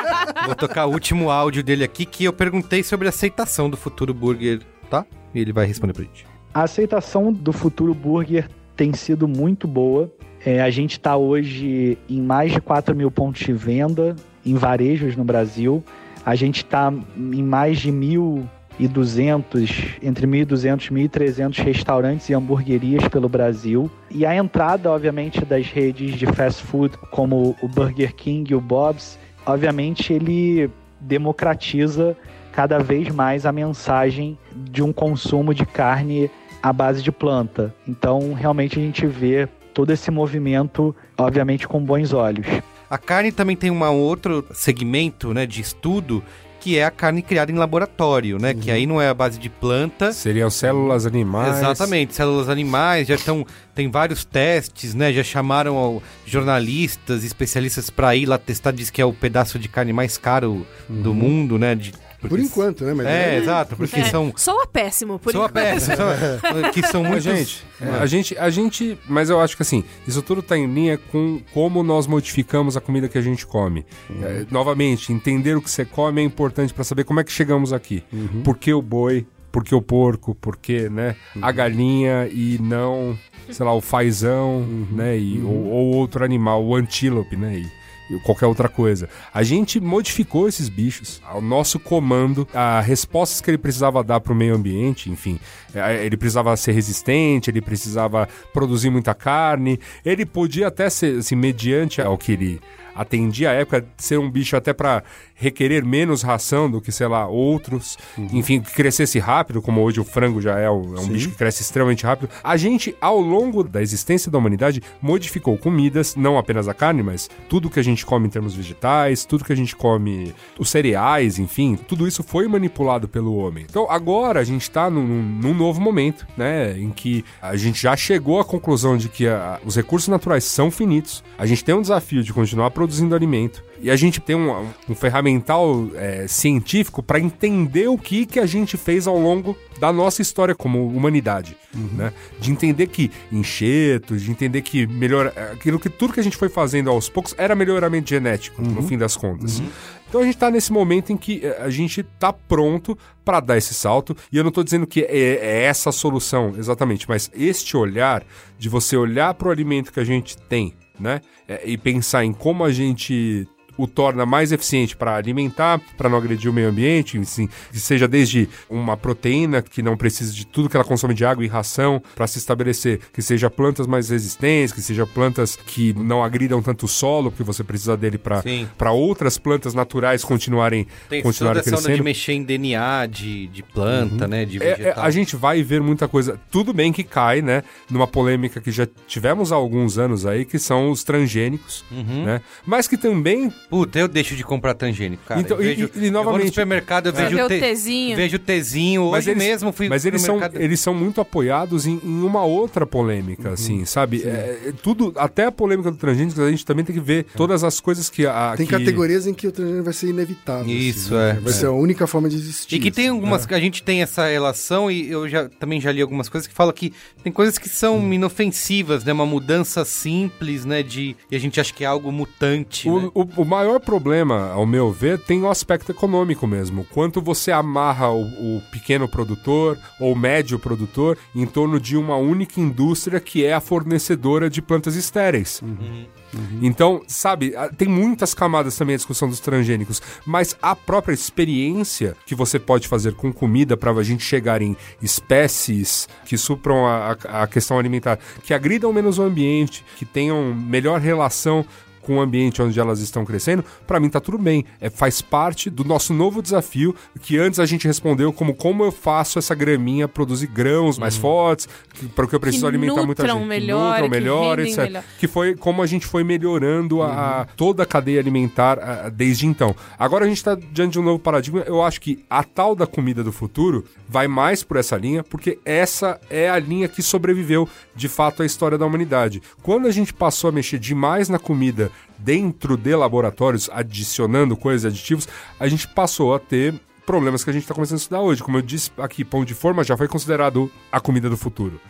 [SPEAKER 1] vou tocar- o último áudio dele aqui, que eu perguntei sobre a aceitação do futuro burger, tá? E ele vai responder pra gente.
[SPEAKER 5] A aceitação do futuro burger tem sido muito boa. É, a gente está hoje em mais de 4 mil pontos de venda em varejos no Brasil. A gente está em mais de mil e 200, entre 1.200 e 1.300 restaurantes e hamburguerias pelo Brasil. E a entrada, obviamente, das redes de fast food como o Burger King e o Bob's, obviamente ele democratiza cada vez mais a mensagem de um consumo de carne à base de planta. Então, realmente a gente vê todo esse movimento, obviamente, com bons olhos.
[SPEAKER 1] A carne também tem um outro segmento né, de estudo que é a carne criada em laboratório, né? Uhum. Que aí não é a base de planta.
[SPEAKER 2] Seriam células animais.
[SPEAKER 1] Exatamente, células animais. Já estão. Tem vários testes, né? Já chamaram jornalistas, especialistas para ir lá testar. Diz que é o pedaço de carne mais caro uhum. do mundo, né? De
[SPEAKER 4] por enquanto, né?
[SPEAKER 1] Mas é, é, exato, porque é, são.
[SPEAKER 3] Soa péssimo, por
[SPEAKER 1] soa
[SPEAKER 3] enquanto.
[SPEAKER 1] péssimo. Soa, que são muitos.
[SPEAKER 2] Gente, é. a gente, a gente. Mas eu acho que assim, isso tudo tá em linha com como nós modificamos a comida que a gente come. Uhum. É, novamente, entender o que você come é importante para saber como é que chegamos aqui. Uhum. Por que o boi? Por que o porco? Por que, né? Uhum. A galinha e não, sei lá, o fazão, uhum. né? E, ou, uhum. ou, outro animal, o antílope, né? E, qualquer outra coisa. A gente modificou esses bichos ao nosso comando, as respostas que ele precisava dar para o meio ambiente, enfim, é, ele precisava ser resistente, ele precisava produzir muita carne, ele podia até ser, assim, mediante ao que ele atendia à época, ser um bicho até para requerer menos ração do que, sei lá, outros. Uhum. Enfim, que crescesse rápido, como hoje o frango já é, um, é um bicho que cresce extremamente rápido. A gente, ao longo da existência da humanidade, modificou comidas, não apenas a carne, mas tudo que a gente come em termos vegetais, tudo que a gente come, os cereais, enfim, tudo isso foi manipulado pelo homem. Então agora a gente está num, num, novo momento, né, em que a gente já chegou à conclusão de que a, os recursos naturais são finitos, a gente tem um desafio de continuar produzindo alimento, e a gente tem um, um ferramental é, científico para entender o que, que a gente fez ao longo da nossa história como humanidade, uhum. né? De entender que enxertos, de entender que melhor aquilo que tudo que a gente foi fazendo aos poucos era melhoramento genético, uhum. no fim das contas. Uhum. Então a gente está nesse momento em que é, a gente está pronto para dar esse salto. E eu não estou dizendo que é, é, essa a solução exatamente, mas este olhar de você olhar para o alimento que a gente tem, né? É, e pensar em como a gente o torna mais eficiente para alimentar, para não agredir o meio ambiente, assim, que seja desde uma proteína que não precise de tudo que ela consome de água e ração para se estabelecer, que seja plantas mais resistentes, que seja plantas que não agridam tanto o solo, porque você precisa dele para outras plantas naturais continuarem,
[SPEAKER 1] Tem
[SPEAKER 2] continuarem
[SPEAKER 1] crescendo. de mexer em DNA de, de planta, uhum. né, de
[SPEAKER 2] vegetal. É, é, a gente vai ver muita coisa. Tudo bem que cai, né, numa polêmica que já tivemos há alguns anos aí, que são os transgênicos, uhum. né, mas que também
[SPEAKER 1] Puta, eu deixo de comprar transgênico, cara.
[SPEAKER 2] Então, e, vejo, e, e, novamente. Eu vou no
[SPEAKER 1] supermercado, eu vejo
[SPEAKER 3] o te, tezinho.
[SPEAKER 1] Vejo o tezinho. Hoje
[SPEAKER 2] eles,
[SPEAKER 1] mesmo fui
[SPEAKER 2] Mas eles são, eles são muito apoiados em, em uma outra polêmica, uhum, assim, sabe? É, é, tudo, até a polêmica do transgênico, a gente também tem que ver todas as coisas que. A,
[SPEAKER 4] tem
[SPEAKER 2] que...
[SPEAKER 4] categorias em que o transgênico vai ser inevitável.
[SPEAKER 1] Assim, Isso, assim, é.
[SPEAKER 4] Vai ser a única forma de existir.
[SPEAKER 1] E que tem assim. algumas. É. A gente tem essa relação, e eu já também já li algumas coisas que falam que tem coisas que são hum. inofensivas, né? Uma mudança simples, né? De, e a gente acha que é algo mutante.
[SPEAKER 2] O,
[SPEAKER 1] né?
[SPEAKER 2] o, o maior problema ao meu ver, tem o aspecto econômico mesmo. Quanto você amarra o, o, pequeno produtor ou médio produtor em torno de uma única indústria que é a fornecedora de plantas estéreis. Uhum. Uhum. Então, sabe, tem muitas camadas também a discussão dos transgênicos, mas a própria experiência que você pode fazer com comida para a gente chegar em espécies que supram a, a, questão alimentar, que agridam menos o ambiente, que tenham melhor relação com o ambiente onde elas estão crescendo, para mim tá tudo bem. É, faz parte do nosso novo desafio, que antes a gente respondeu como como eu faço essa graminha produzir grãos mais uhum. fortes, para o que eu preciso
[SPEAKER 3] que
[SPEAKER 2] alimentar muita gente.
[SPEAKER 3] Melhor, nutram
[SPEAKER 2] melhor, etc. Melhor. Que foi como a gente foi melhorando a, a uhum. toda a cadeia alimentar a, desde então. Agora a gente está diante de um novo paradigma. Eu acho que a tal da comida do futuro vai mais por essa linha, porque essa é a linha que sobreviveu de fato à história da humanidade. Quando a gente passou a mexer demais na comida dentro de laboratórios, adicionando coisas, aditivos, a gente passou a ter problemas que a gente tá começando a estudar hoje. Como eu disse aqui, pão de forma já foi considerado a comida do futuro.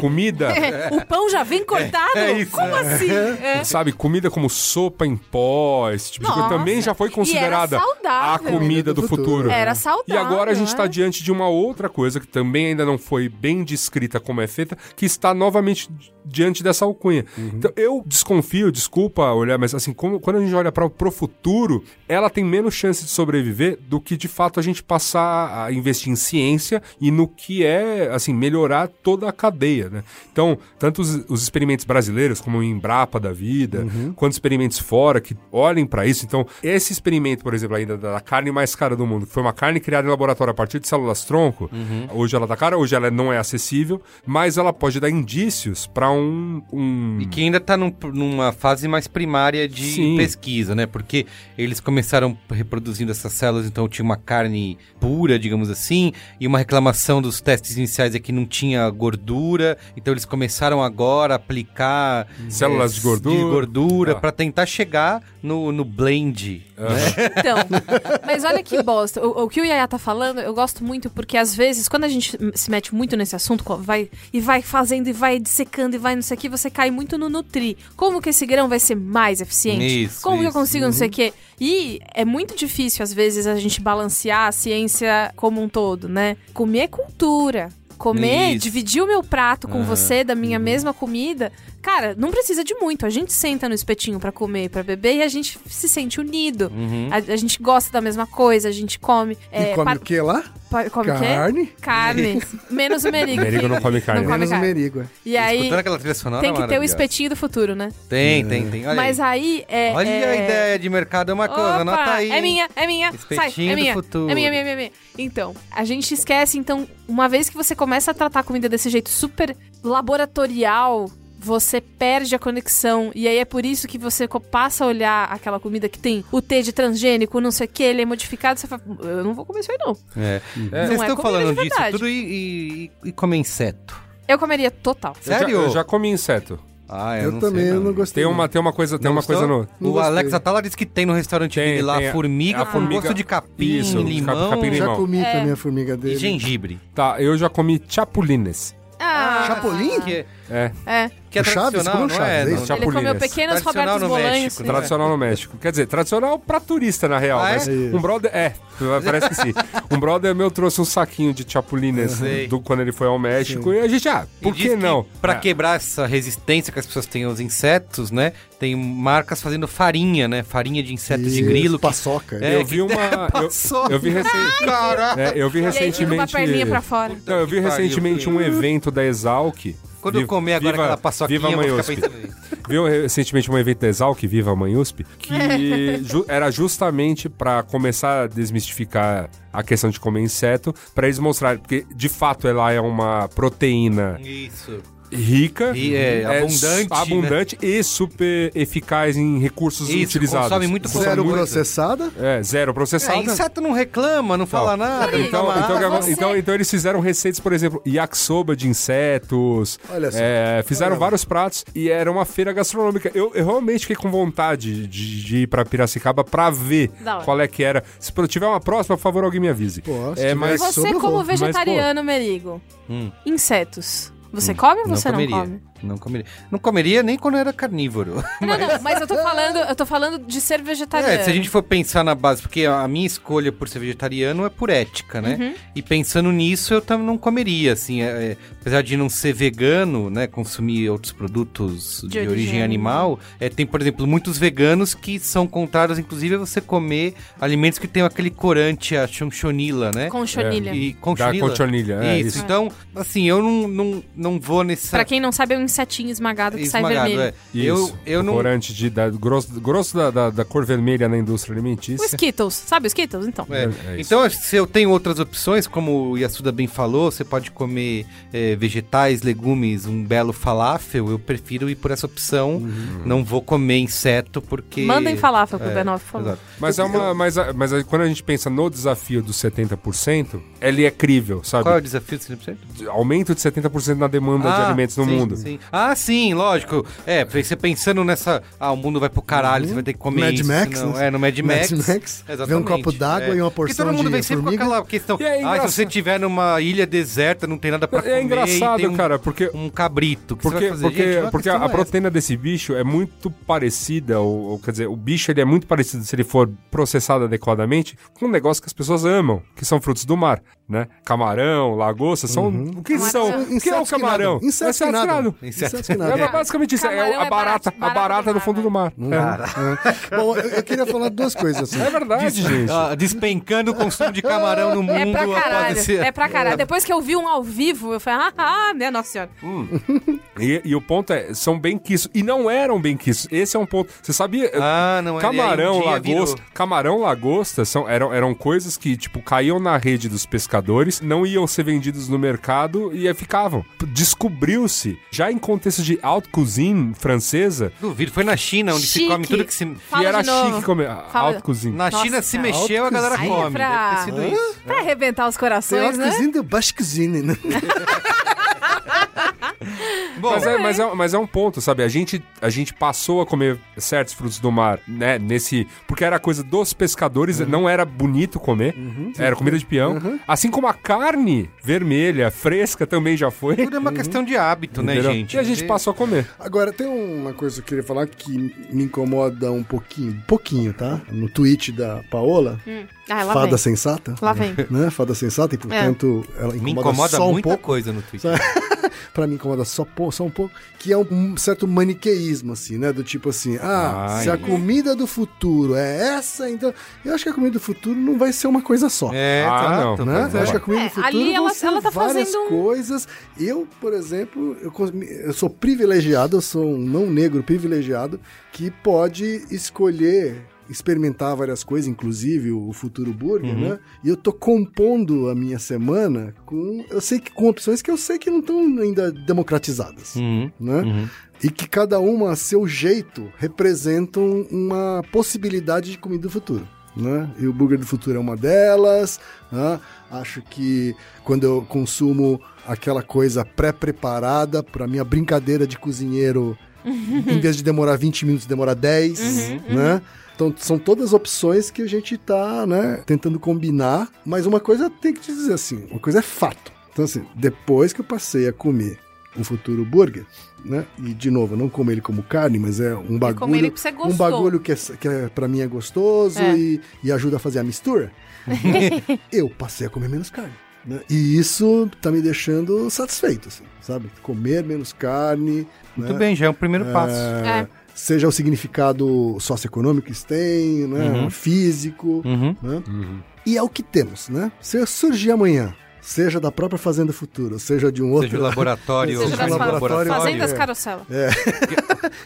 [SPEAKER 2] Comida,
[SPEAKER 3] o pão já vem cortado?
[SPEAKER 1] é isso,
[SPEAKER 3] Como assim? É.
[SPEAKER 2] sabe, comida como sopa em pó, esse tipo de coisa,
[SPEAKER 3] Nossa.
[SPEAKER 2] também já foi
[SPEAKER 3] era
[SPEAKER 2] considerada a comida do futuro.
[SPEAKER 3] Era saudável.
[SPEAKER 2] E agora a gente está
[SPEAKER 3] né?
[SPEAKER 2] diante de uma outra coisa que também ainda não foi bem descrita como é feita, que está novamente diante dessa alcunha. Então eu desconfio, desculpa olhar, mas assim, como- quando a gente olha para o futuro, ela tem menos chance de sobreviver do que de fato a gente passar a investir em ciência e no que é, assim, melhorar toda a cadeia, né? Então, tanto os, os experimentos brasileiros, como o Embrapa da vida, quanto experimentos fora que olhem para isso. Então, esse experimento, por exemplo, ainda da carne mais cara do mundo, que foi uma carne criada em laboratório a partir de células tronco, hoje ela tá cara, hoje ela não é acessível, mas ela pode dar indícios para um, um
[SPEAKER 1] E que ainda tá num- numa fase mais primária de
[SPEAKER 2] Sim.
[SPEAKER 1] pesquisa, né? Porque eles começaram reproduzindo essas células, então tinha uma carne pura, digamos assim, e uma reclamação dos testes iniciais é que não tinha gordura, então eles começaram agora a aplicar
[SPEAKER 2] Células
[SPEAKER 1] eh,
[SPEAKER 2] de gordura.
[SPEAKER 1] de gordura
[SPEAKER 2] Tá.
[SPEAKER 1] para tentar chegar no, no blend, né?
[SPEAKER 3] Então, mas olha que bosta. O, o que o Yaya tá falando, eu gosto muito porque às vezes, quando a gente se mete muito nesse assunto, vai e vai fazendo e vai dissecando e vai não sei o que, você cai muito no nutri. Como que esse grão vai ser mais eficiente?
[SPEAKER 1] Isso,
[SPEAKER 3] Como que eu
[SPEAKER 1] isso.
[SPEAKER 3] consigo não sei o que? E é muito difícil, às vezes, a gente balancear a ciência como um todo, né? Comer é cultura. Comer,
[SPEAKER 1] Isso.
[SPEAKER 3] dividir o meu prato com você da minha mesma comida, cara, não precisa de muito. A gente senta no espetinho pra comer, pra beber e a gente se sente unido.
[SPEAKER 1] Uhum.
[SPEAKER 3] A, a gente gosta da mesma coisa, a gente come.
[SPEAKER 4] E
[SPEAKER 3] é,
[SPEAKER 4] come
[SPEAKER 3] pa-
[SPEAKER 4] o que lá?
[SPEAKER 3] pa- come o quê?
[SPEAKER 4] Carne.
[SPEAKER 3] Carne. Menos o merigo.
[SPEAKER 2] Merigo não come carne.
[SPEAKER 3] Não come
[SPEAKER 4] Menos o
[SPEAKER 3] carne.
[SPEAKER 4] merigo, é.
[SPEAKER 3] E aí
[SPEAKER 1] Escutando aquela trilha sonora
[SPEAKER 3] tem que ter o espetinho do futuro, né?
[SPEAKER 1] Tem, tem, tem. Olha
[SPEAKER 3] Mas
[SPEAKER 1] aí.
[SPEAKER 3] é.
[SPEAKER 1] Olha
[SPEAKER 3] é...
[SPEAKER 1] a ideia de mercado, é uma coisa,
[SPEAKER 3] Opa,
[SPEAKER 1] anota aí.
[SPEAKER 3] É minha, é minha. Sai,
[SPEAKER 1] Espetinho
[SPEAKER 3] é
[SPEAKER 1] do
[SPEAKER 3] minha.
[SPEAKER 1] futuro.
[SPEAKER 3] É minha, minha, minha, minha. Então, a gente esquece, então, uma vez que você começa a tratar a comida desse jeito super laboratorial, você perde a conexão. E aí é por isso que você passa a olhar aquela comida que tem o T de transgênico, não sei o que, ele é modificado, você fala, eu não vou comer isso aí, não.
[SPEAKER 1] É.
[SPEAKER 3] Não
[SPEAKER 1] Vocês
[SPEAKER 3] é
[SPEAKER 1] estão
[SPEAKER 3] comida
[SPEAKER 1] falando
[SPEAKER 3] de
[SPEAKER 1] disso tudo e, e, e comer inseto.
[SPEAKER 3] Eu comeria total.
[SPEAKER 2] Eu já-
[SPEAKER 1] Sério?
[SPEAKER 2] Eu já, comi inseto.
[SPEAKER 1] Ah,
[SPEAKER 4] Eu,
[SPEAKER 1] não
[SPEAKER 4] também
[SPEAKER 1] sei,
[SPEAKER 4] não gostei.
[SPEAKER 2] Tem uma, tem uma coisa, tem
[SPEAKER 1] Não
[SPEAKER 2] uma coisa no.
[SPEAKER 4] Não
[SPEAKER 1] O
[SPEAKER 4] gostei.
[SPEAKER 1] Alex Atala disse que tem no restaurante
[SPEAKER 2] Tem,
[SPEAKER 1] dele lá
[SPEAKER 2] tem a-
[SPEAKER 1] formiga
[SPEAKER 2] a
[SPEAKER 1] com
[SPEAKER 2] formiga-
[SPEAKER 1] gosto de capim,
[SPEAKER 2] Isso, de
[SPEAKER 1] limão
[SPEAKER 2] capim e
[SPEAKER 4] Já
[SPEAKER 2] limão.
[SPEAKER 4] comi
[SPEAKER 3] É.
[SPEAKER 4] também a formiga
[SPEAKER 1] e
[SPEAKER 4] dele.
[SPEAKER 1] gengibre.
[SPEAKER 2] Tá, eu já comi chapulines.
[SPEAKER 3] Ah,
[SPEAKER 4] Chapolin?
[SPEAKER 1] Que é,
[SPEAKER 2] É,
[SPEAKER 3] É.
[SPEAKER 1] que é
[SPEAKER 4] O Chaves, como
[SPEAKER 1] não
[SPEAKER 4] Chaves,
[SPEAKER 1] é?
[SPEAKER 4] é
[SPEAKER 1] Não.
[SPEAKER 3] Ele comeu pequenos
[SPEAKER 1] Tradicional
[SPEAKER 3] Robertos
[SPEAKER 1] no
[SPEAKER 3] Bolanhos.
[SPEAKER 1] México, né?
[SPEAKER 2] tradicional no México. Quer dizer, tradicional pra turista, na real.
[SPEAKER 1] Ah,
[SPEAKER 2] mas
[SPEAKER 1] é?
[SPEAKER 2] um brother. É, parece que sim. Um brother meu trouxe um saquinho de chapulines
[SPEAKER 1] Sei.
[SPEAKER 2] do, quando ele foi ao México. E a gente, ah,
[SPEAKER 1] E
[SPEAKER 2] por que não?
[SPEAKER 1] Pra
[SPEAKER 2] É.
[SPEAKER 1] quebrar essa resistência que as pessoas têm aos insetos, né? Tem marcas fazendo farinha, né? Farinha de insetos de
[SPEAKER 4] Isso,
[SPEAKER 1] grilo. que-
[SPEAKER 4] Paçoca.
[SPEAKER 1] É,
[SPEAKER 2] eu
[SPEAKER 1] que
[SPEAKER 2] vi uma. Eu, eu vi.
[SPEAKER 1] Caraca!
[SPEAKER 2] É, eu vi
[SPEAKER 3] E a
[SPEAKER 2] recentemente.
[SPEAKER 3] perninha pra fora.
[SPEAKER 2] Não, eu vi recentemente um evento da Exalc.
[SPEAKER 1] Quando eu comer agora
[SPEAKER 2] viva-
[SPEAKER 1] aquela paçoquinha,
[SPEAKER 2] Viva
[SPEAKER 1] eu
[SPEAKER 2] Mãe
[SPEAKER 1] vou ficar
[SPEAKER 2] USP.
[SPEAKER 1] pensando nisso.
[SPEAKER 2] Viu recentemente um evento da Exalc, Viva a Mãe USP, que ju- era justamente pra começar a desmistificar a questão de comer inseto, pra eles mostrarem, porque de fato ela é uma proteína
[SPEAKER 1] Isso.
[SPEAKER 2] Rica,
[SPEAKER 1] E é abundante,
[SPEAKER 2] su- abundante e super eficaz em recursos
[SPEAKER 1] Isso,
[SPEAKER 2] utilizados.
[SPEAKER 1] consome muito
[SPEAKER 2] Consome
[SPEAKER 4] Zero
[SPEAKER 2] muito-
[SPEAKER 4] processada.
[SPEAKER 2] É, zero
[SPEAKER 1] É,
[SPEAKER 2] processada.
[SPEAKER 1] inseto não reclama, não fala nada. não
[SPEAKER 2] Então,
[SPEAKER 1] toma
[SPEAKER 2] então, então, então, então eles fizeram receitas, por exemplo, yakisoba de insetos.
[SPEAKER 4] Olha só.
[SPEAKER 2] é, fizeram
[SPEAKER 4] Olha lá.
[SPEAKER 2] vários pratos e era uma feira gastronômica. Eu, eu realmente fiquei com vontade de, de ir pra Piracicaba pra ver
[SPEAKER 3] hora.
[SPEAKER 2] qual é que era. Se tiver uma próxima, por favor, alguém me avise.
[SPEAKER 4] Pô,
[SPEAKER 2] é, mas
[SPEAKER 3] Você, como
[SPEAKER 4] vou. Mas,
[SPEAKER 3] vegetariano, Merigo,
[SPEAKER 1] Hum.
[SPEAKER 3] insetos, você come ou
[SPEAKER 1] Não
[SPEAKER 3] você não,
[SPEAKER 1] comeria.
[SPEAKER 3] come?
[SPEAKER 1] Não comeria. Não comeria nem quando eu era carnívoro.
[SPEAKER 3] Não, não, mas eu tô falando, eu tô falando de ser vegetariano.
[SPEAKER 1] É, se a gente for pensar na base, porque a minha escolha por ser vegetariano é por ética, né?
[SPEAKER 3] Uhum.
[SPEAKER 1] E pensando nisso, eu também não comeria, assim, é, é, apesar de não ser vegano, né, consumir outros produtos de,
[SPEAKER 3] origem
[SPEAKER 1] origem animal, é, tem, por exemplo, muitos veganos que são contrários, inclusive, a você comer alimentos que tenham aquele corante, a chonchonila, né?
[SPEAKER 3] Com chonilha.
[SPEAKER 1] E
[SPEAKER 2] da
[SPEAKER 1] conchonila.
[SPEAKER 2] conchonilha. É,
[SPEAKER 1] isso.
[SPEAKER 2] isso.
[SPEAKER 1] então, assim, eu não, não, não vou nessa...
[SPEAKER 3] Pra quem não sabe, é um insetinho esmagado que sai
[SPEAKER 1] esmagado,
[SPEAKER 3] vermelho.
[SPEAKER 1] é.
[SPEAKER 2] Isso,
[SPEAKER 1] Eu, eu não...
[SPEAKER 2] corante de, da, grosso, grosso da, da, da cor vermelha na indústria
[SPEAKER 3] O
[SPEAKER 2] alimentícia.
[SPEAKER 3] Skittles, sabe o Skittles? Então.
[SPEAKER 1] É.
[SPEAKER 2] É, é
[SPEAKER 1] então, se eu tenho outras opções, como o Yasuda bem falou, você pode comer é, vegetais, legumes, um belo falafel, eu prefiro ir por essa opção. Não vou comer inseto, porque...
[SPEAKER 3] Mandem falafel pro
[SPEAKER 1] É,
[SPEAKER 3] B9, por favor.
[SPEAKER 2] Mas, é uma, mas, mas quando a gente pensa no desafio dos 70%, ele é crível, sabe?
[SPEAKER 1] Qual é o desafio de 100%?
[SPEAKER 2] Aumento de 70% na demanda de
[SPEAKER 1] Ah,
[SPEAKER 2] alimentos no
[SPEAKER 1] sim,
[SPEAKER 2] mundo.
[SPEAKER 1] sim. Ah, sim, lógico. É, você pensando nessa. Ah, o mundo vai pro caralho, você vai ter que comer
[SPEAKER 4] Mad
[SPEAKER 1] isso.
[SPEAKER 4] Max,
[SPEAKER 1] senão-
[SPEAKER 4] né?
[SPEAKER 1] É, no Mad Max.
[SPEAKER 4] Mad Max,
[SPEAKER 1] Exatamente.
[SPEAKER 4] vê um copo d'água e uma
[SPEAKER 1] Porque
[SPEAKER 4] porção
[SPEAKER 1] todo mundo
[SPEAKER 4] de
[SPEAKER 1] vem sempre
[SPEAKER 4] formiga.
[SPEAKER 1] com aquela questão.
[SPEAKER 2] É
[SPEAKER 1] ah, se você tiver numa ilha deserta, não tem nada pra
[SPEAKER 2] É
[SPEAKER 1] comer. e
[SPEAKER 2] engraçado,
[SPEAKER 1] tem um,
[SPEAKER 2] cara, porque
[SPEAKER 1] Um cabrito. Que você
[SPEAKER 2] Porque,
[SPEAKER 1] vai fazer?
[SPEAKER 2] porque,
[SPEAKER 1] Gente, uma
[SPEAKER 2] porque a, a
[SPEAKER 1] é
[SPEAKER 2] proteína desse bicho é muito parecida, ou, ou, quer dizer, o bicho ele é muito parecido se ele for processado adequadamente com um negócio que as pessoas amam, que são frutos do mar, né? Camarão, lagosta, são. O que
[SPEAKER 3] Camarão.
[SPEAKER 2] são? O que é o
[SPEAKER 4] Insetos que
[SPEAKER 2] camarão?
[SPEAKER 4] nadam. Insetos
[SPEAKER 2] É
[SPEAKER 4] nadam. Insetos que
[SPEAKER 2] É, basicamente isso, é a
[SPEAKER 3] é
[SPEAKER 2] barata, a barata do
[SPEAKER 3] do
[SPEAKER 2] fundo do mar. É.
[SPEAKER 4] Bom, eu, eu queria falar duas coisas assim.
[SPEAKER 2] É verdade, gente.
[SPEAKER 1] Ah, despencando o consumo de camarão no mundo
[SPEAKER 3] É pra caralho.
[SPEAKER 1] esse...
[SPEAKER 3] É pra caralho. Depois que eu vi um ao vivo, eu falei, ah, ah, né, nossa senhora.
[SPEAKER 2] E, e o ponto é, são bem quiços. E não eram bem quiços. Esse é um ponto. Você sabia?
[SPEAKER 1] Ah, não é.
[SPEAKER 2] Camarão,
[SPEAKER 1] um dia
[SPEAKER 2] lagosta,
[SPEAKER 1] virou.
[SPEAKER 2] camarão, lagosta são, eram, eram coisas que, tipo, caíam na rede dos pescadores, não iam ser vendidos no mercado e aí ficavam. Descobriu-se, já em contexto de haute cuisine francesa,
[SPEAKER 1] Duvido, foi na China, onde se
[SPEAKER 3] Chique.
[SPEAKER 1] come tudo que se...
[SPEAKER 3] Fala
[SPEAKER 2] que era
[SPEAKER 3] de novo.
[SPEAKER 2] chique comer haute cuisine.
[SPEAKER 1] Na
[SPEAKER 3] Nossa,
[SPEAKER 1] China se
[SPEAKER 3] cara.
[SPEAKER 1] mexeu, a galera
[SPEAKER 3] Aí é
[SPEAKER 1] come.
[SPEAKER 3] pra-
[SPEAKER 1] Deve ter sido isso.
[SPEAKER 3] Pra arrebentar os
[SPEAKER 4] Tem
[SPEAKER 3] corações,
[SPEAKER 4] a
[SPEAKER 3] né?
[SPEAKER 4] cozinha de baixo cozinha, né?
[SPEAKER 1] Bom,
[SPEAKER 2] Mas é, mas, é, mas é um ponto, sabe? A gente, a gente passou a comer certos frutos do mar, né? Nesse. Porque era coisa dos pescadores,
[SPEAKER 1] Uhum.
[SPEAKER 2] não era bonito comer. Era comida de peão. Assim como a carne vermelha, fresca, também já foi.
[SPEAKER 1] tudo é uma questão de hábito, né,
[SPEAKER 2] Entendeu?
[SPEAKER 1] gente?
[SPEAKER 2] E a gente passou a comer.
[SPEAKER 4] Agora, tem uma coisa que eu queria falar que me incomoda um pouquinho, pouquinho, tá? No tweet da Paola,
[SPEAKER 3] Ah, lá
[SPEAKER 4] Fada
[SPEAKER 3] vem.
[SPEAKER 4] Sensata.
[SPEAKER 3] Lá vem.
[SPEAKER 4] Né? Fada Sensata, e portanto ela incomoda,
[SPEAKER 1] Me incomoda
[SPEAKER 4] só um
[SPEAKER 1] muita
[SPEAKER 4] pouco.
[SPEAKER 1] coisa no Twitter.
[SPEAKER 4] Pra mim incomoda só, só um pouco, que é um, um certo maniqueísmo, assim, né? Do tipo assim, ah,
[SPEAKER 2] Ai.
[SPEAKER 4] se a comida do futuro é essa, então. Eu acho que a comida do futuro não vai ser uma coisa só.
[SPEAKER 1] É,
[SPEAKER 2] Ah,
[SPEAKER 1] exato,
[SPEAKER 2] não.
[SPEAKER 4] Né?
[SPEAKER 1] pois
[SPEAKER 4] Eu
[SPEAKER 1] é.
[SPEAKER 4] acho que a comida
[SPEAKER 3] É,
[SPEAKER 4] do futuro
[SPEAKER 3] ali
[SPEAKER 4] vão
[SPEAKER 3] ela-
[SPEAKER 4] ser
[SPEAKER 3] ela tá
[SPEAKER 4] várias
[SPEAKER 3] fazendo
[SPEAKER 4] coisas. Eu, por exemplo, eu, eu sou privilegiado, eu sou um não negro privilegiado que pode escolher experimentar várias coisas, inclusive o futuro burger,
[SPEAKER 1] Uhum.
[SPEAKER 4] né? E eu tô compondo a minha semana com, eu sei que com opções que eu sei que não estão ainda democratizadas,
[SPEAKER 1] Uhum,
[SPEAKER 4] né?
[SPEAKER 1] uhum.
[SPEAKER 4] E que cada uma, a seu jeito, representam uma possibilidade de comida do futuro. Né? E o burger do futuro é uma delas. né? Acho que quando eu consumo aquela coisa pré-preparada para minha brincadeira de cozinheiro, em vez de demorar 20 minutos, demora 10. Né? Então são todas opções que a gente tá né, tentando combinar. Mas uma coisa tem que te dizer assim: uma coisa é fato. Então, assim, depois que eu passei a comer o futuro burger, né? E de novo, eu não como ele como carne, mas é um bagulho,
[SPEAKER 3] como ele porque você
[SPEAKER 4] um bagulho que, é, que é, para mim é gostoso
[SPEAKER 3] É.
[SPEAKER 4] E, e ajuda a fazer a mistura. eu passei a comer menos carne. né? E isso tá me deixando satisfeito, assim, sabe? Comer menos carne.
[SPEAKER 1] Muito
[SPEAKER 4] né?
[SPEAKER 1] bem, já é um primeiro passo.
[SPEAKER 3] É.
[SPEAKER 4] Seja o significado socioeconômico que isso tem, né?
[SPEAKER 1] Uhum.
[SPEAKER 4] Físico,
[SPEAKER 1] Uhum.
[SPEAKER 4] né? E é o que temos, né? Se surgir amanhã, seja da própria Fazenda Futuro, seja de um outro...
[SPEAKER 1] Seja o laboratório.
[SPEAKER 4] Seja de
[SPEAKER 3] das
[SPEAKER 4] um laboratório,
[SPEAKER 3] Fazendas
[SPEAKER 4] é.
[SPEAKER 3] Carosella.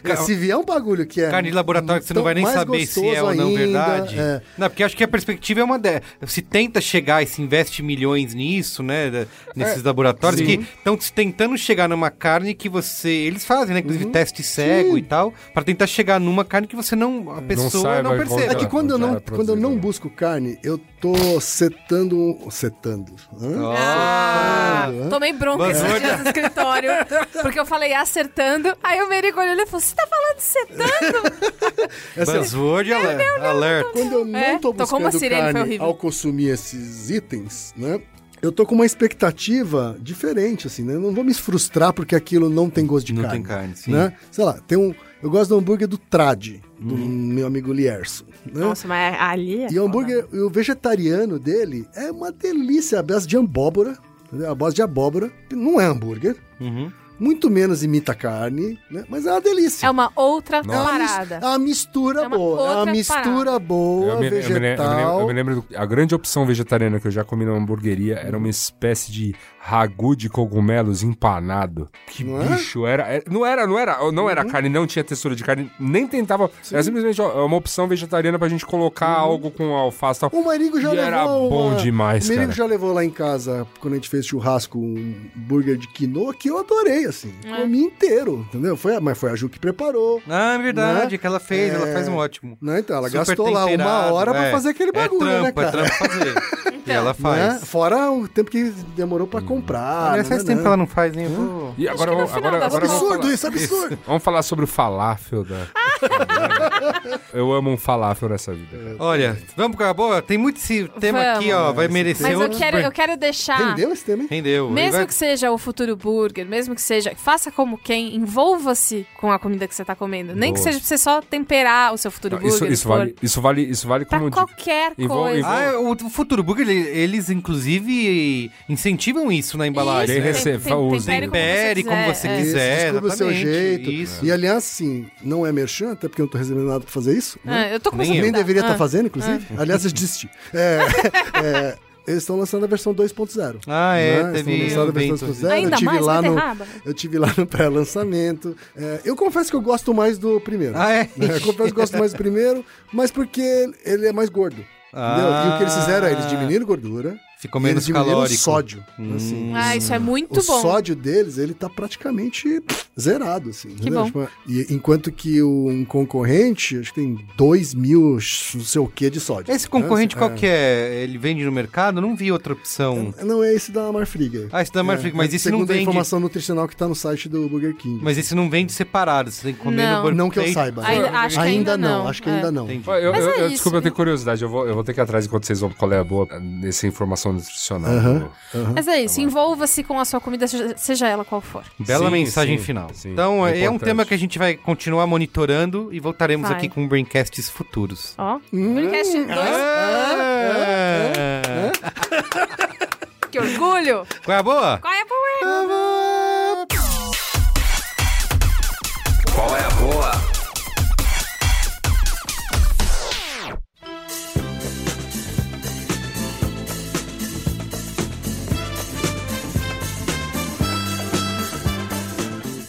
[SPEAKER 4] É, se vier um bagulho que é...
[SPEAKER 1] Carne de laboratório que você não vai nem saber se é ou não
[SPEAKER 4] ainda,
[SPEAKER 1] verdade.
[SPEAKER 4] é.
[SPEAKER 1] Não, porque acho que a perspectiva é uma dessas. Se tenta chegar e se investe milhões nisso, né? Nesses laboratórios
[SPEAKER 2] sim.
[SPEAKER 1] que estão tentando chegar numa carne que você. Eles fazem, né? Inclusive
[SPEAKER 4] Uhum.
[SPEAKER 1] teste cego e tal. Pra tentar chegar numa carne que você não. A pessoa não,
[SPEAKER 2] saiba
[SPEAKER 1] percebe.
[SPEAKER 4] É que quando eu não,
[SPEAKER 2] é
[SPEAKER 4] quando eu não busco carne, eu tô setando... Setando. hã?
[SPEAKER 3] Ah, tomei bronca esses dias no escritório. Porque eu falei acertando. Aí o Merigo olhou e falou: Você tá falando?
[SPEAKER 4] Essa-
[SPEAKER 1] Buzzword alert. alert.
[SPEAKER 4] Quando eu não
[SPEAKER 3] É,
[SPEAKER 4] tô
[SPEAKER 3] tocou uma
[SPEAKER 4] buscando
[SPEAKER 3] sirene, foi
[SPEAKER 4] carne
[SPEAKER 3] horrível.
[SPEAKER 4] ao consumir esses itens, né? Eu tô com uma expectativa diferente, assim, né? Eu não vou me frustrar porque aquilo não tem gosto de
[SPEAKER 1] Não
[SPEAKER 4] carne.
[SPEAKER 1] tem carne, sim.
[SPEAKER 4] Né? Sei lá, tem um... Eu gosto do hambúrguer do Trad, do meu amigo Lierson. Né?
[SPEAKER 3] Nossa, mas ali. é
[SPEAKER 4] E o hambúrguer, o vegetariano dele é uma delícia, a base de abóbora, entendeu? a base de abóbora, não é hambúrguer,
[SPEAKER 1] Uhum.
[SPEAKER 4] muito menos imita carne, né? Mas é uma delícia.
[SPEAKER 3] É uma outra
[SPEAKER 4] É uma mis-
[SPEAKER 3] parada.
[SPEAKER 4] É uma mistura
[SPEAKER 3] É uma
[SPEAKER 4] boa. É uma mistura boa,
[SPEAKER 2] Eu me, eu me eu me
[SPEAKER 4] vegetal.
[SPEAKER 2] eu me lembro, do- a grande opção vegetariana que eu já comi na hamburgueria era uma espécie de ragu de cogumelos empanado. Que
[SPEAKER 4] Não é?
[SPEAKER 2] bicho, era, era- não era, não era, não era carne, não tinha textura de carne, nem tentava, era simplesmente ó, uma opção vegetariana pra gente colocar algo com alface tal.
[SPEAKER 4] O Marigo já
[SPEAKER 2] E
[SPEAKER 4] levou.
[SPEAKER 2] era bom
[SPEAKER 4] uma-
[SPEAKER 2] demais,
[SPEAKER 4] O Marigo
[SPEAKER 2] cara.
[SPEAKER 4] já levou lá em casa, quando a gente fez churrasco, um burger de quinoa que eu adorei, assim. Comi inteiro, entendeu? Foi, a- mas foi a Ju que preparou.
[SPEAKER 1] Ah, é verdade,
[SPEAKER 4] Né?
[SPEAKER 1] que ela fez, ela
[SPEAKER 4] É.
[SPEAKER 1] faz um ótimo.
[SPEAKER 4] Né? Então, ela
[SPEAKER 1] Super
[SPEAKER 4] gastou lá uma hora pra
[SPEAKER 1] é.
[SPEAKER 4] fazer aquele bagulho,
[SPEAKER 1] é
[SPEAKER 4] né,
[SPEAKER 1] trampo,
[SPEAKER 4] cara?
[SPEAKER 1] É trampo fazer. e ela
[SPEAKER 4] Né?
[SPEAKER 1] faz.
[SPEAKER 4] Fora o tempo que demorou pra comprar.
[SPEAKER 1] Aliás, faz
[SPEAKER 4] né,
[SPEAKER 1] tempo
[SPEAKER 4] né?
[SPEAKER 1] que ela não faz, hein? Eu vou-
[SPEAKER 2] E agora, vamos-
[SPEAKER 3] final
[SPEAKER 2] agora, agora vamos
[SPEAKER 4] Absurdo
[SPEAKER 2] falar,
[SPEAKER 4] isso, absurdo.
[SPEAKER 2] vamos falar sobre o falafel da. Eu amo um falafel nessa vida.
[SPEAKER 1] Olha, vamos com a boa? Tem muito esse tema aqui, ó. Vai merecer
[SPEAKER 3] Mas eu
[SPEAKER 1] outros
[SPEAKER 3] quero, eu quero deixar.
[SPEAKER 4] Rendeu esse tema, hein?
[SPEAKER 1] Rendeu.
[SPEAKER 3] Mesmo
[SPEAKER 1] vai-
[SPEAKER 3] que seja o futuro burger, mesmo que seja, faça como quem, envolva-se com a comida que você tá comendo. Nem que
[SPEAKER 2] Boa.
[SPEAKER 3] seja pra você só temperar o seu futuro
[SPEAKER 2] Não, isso,
[SPEAKER 3] burger.
[SPEAKER 2] isso, vale, isso, vale, isso vale
[SPEAKER 3] Pra
[SPEAKER 2] como
[SPEAKER 3] qualquer
[SPEAKER 2] Envol-
[SPEAKER 3] coisa.
[SPEAKER 2] envol-
[SPEAKER 1] Ah, o o Futuro Burger, ele- eles inclusive incentivam isso na embalagem.
[SPEAKER 2] Tem
[SPEAKER 1] né?
[SPEAKER 2] rece- usem.
[SPEAKER 1] Tempere como você
[SPEAKER 3] é.
[SPEAKER 1] quiser.
[SPEAKER 4] Desculpa o seu jeito.
[SPEAKER 1] Isso.
[SPEAKER 4] E aliás, assim, não é merchan, até porque eu não tô recebendo nada pra fazer isso. né?
[SPEAKER 3] Ah, eu tô com
[SPEAKER 1] Nem.
[SPEAKER 4] Nem deveria estar
[SPEAKER 3] Ah.
[SPEAKER 4] fazendo, inclusive. Aliás, eu desisti. É, é, eles estão lançando a versão 2.0.
[SPEAKER 1] Ah, é,
[SPEAKER 4] né?
[SPEAKER 1] teve
[SPEAKER 4] Estão lançando a versão
[SPEAKER 1] evento.
[SPEAKER 4] 2.0.
[SPEAKER 3] Ainda
[SPEAKER 4] eu tive
[SPEAKER 3] mais
[SPEAKER 4] lá no. Eu tive lá no pré-lançamento. É, eu confesso que eu gosto mais do primeiro.
[SPEAKER 1] Ah, é?
[SPEAKER 4] Né? Eu confesso que eu gosto mais do primeiro, mas porque ele é mais gordo. Entendeu? E o que eles fizeram é eles diminuíram gordura.
[SPEAKER 1] Ficou menos calórico.
[SPEAKER 4] sódio.
[SPEAKER 1] Hum.
[SPEAKER 4] Assim.
[SPEAKER 3] Ah, isso é muito
[SPEAKER 4] o
[SPEAKER 3] bom.
[SPEAKER 4] sódio deles, ele tá praticamente zerado, assim. entendeu?
[SPEAKER 3] bom.
[SPEAKER 4] Tipo, e, enquanto que o, um concorrente, acho que tem 2 mil, não sei o que, de sódio.
[SPEAKER 1] Esse concorrente
[SPEAKER 4] né?
[SPEAKER 1] qual que é? Ele vende no mercado? Não vi outra opção.
[SPEAKER 4] É, Não é esse da Marfrig.
[SPEAKER 1] Ah, esse da Marfrig, mas esse não
[SPEAKER 4] Segundo a
[SPEAKER 1] vende.
[SPEAKER 4] informação nutricional que tá no site do Burger King.
[SPEAKER 1] Mas esse não vende separado, você tem que comer
[SPEAKER 3] Não.
[SPEAKER 1] no Burger
[SPEAKER 4] não que eu saiba.
[SPEAKER 3] Ainda- acho que ainda não.
[SPEAKER 4] Acho que
[SPEAKER 3] É.
[SPEAKER 4] ainda não.
[SPEAKER 1] Entendi.
[SPEAKER 2] Ó, Eu, eu-
[SPEAKER 3] é
[SPEAKER 2] eu- desculpa, eu tenho curiosidade. Eu vou, eu vou ter que ir atrás enquanto vocês vão qual é a boa nessa informação nutricional.
[SPEAKER 4] Aham.
[SPEAKER 3] Mas é isso, envolva-se com a sua comida, seja, ela qual for.
[SPEAKER 1] Bela
[SPEAKER 2] Sim,
[SPEAKER 1] mensagem
[SPEAKER 2] sim,
[SPEAKER 1] final.
[SPEAKER 2] sim.
[SPEAKER 1] então,
[SPEAKER 2] É
[SPEAKER 1] é, um tema que a gente vai continuar monitorando e voltaremos
[SPEAKER 3] Vai.
[SPEAKER 1] aqui com braincasts futuros.
[SPEAKER 3] Ó,
[SPEAKER 4] Hum.
[SPEAKER 3] Braincast 2,
[SPEAKER 1] Ah!
[SPEAKER 3] que orgulho!
[SPEAKER 1] Qual é a boa?
[SPEAKER 3] Qual é a boa?
[SPEAKER 6] Qual é a boa?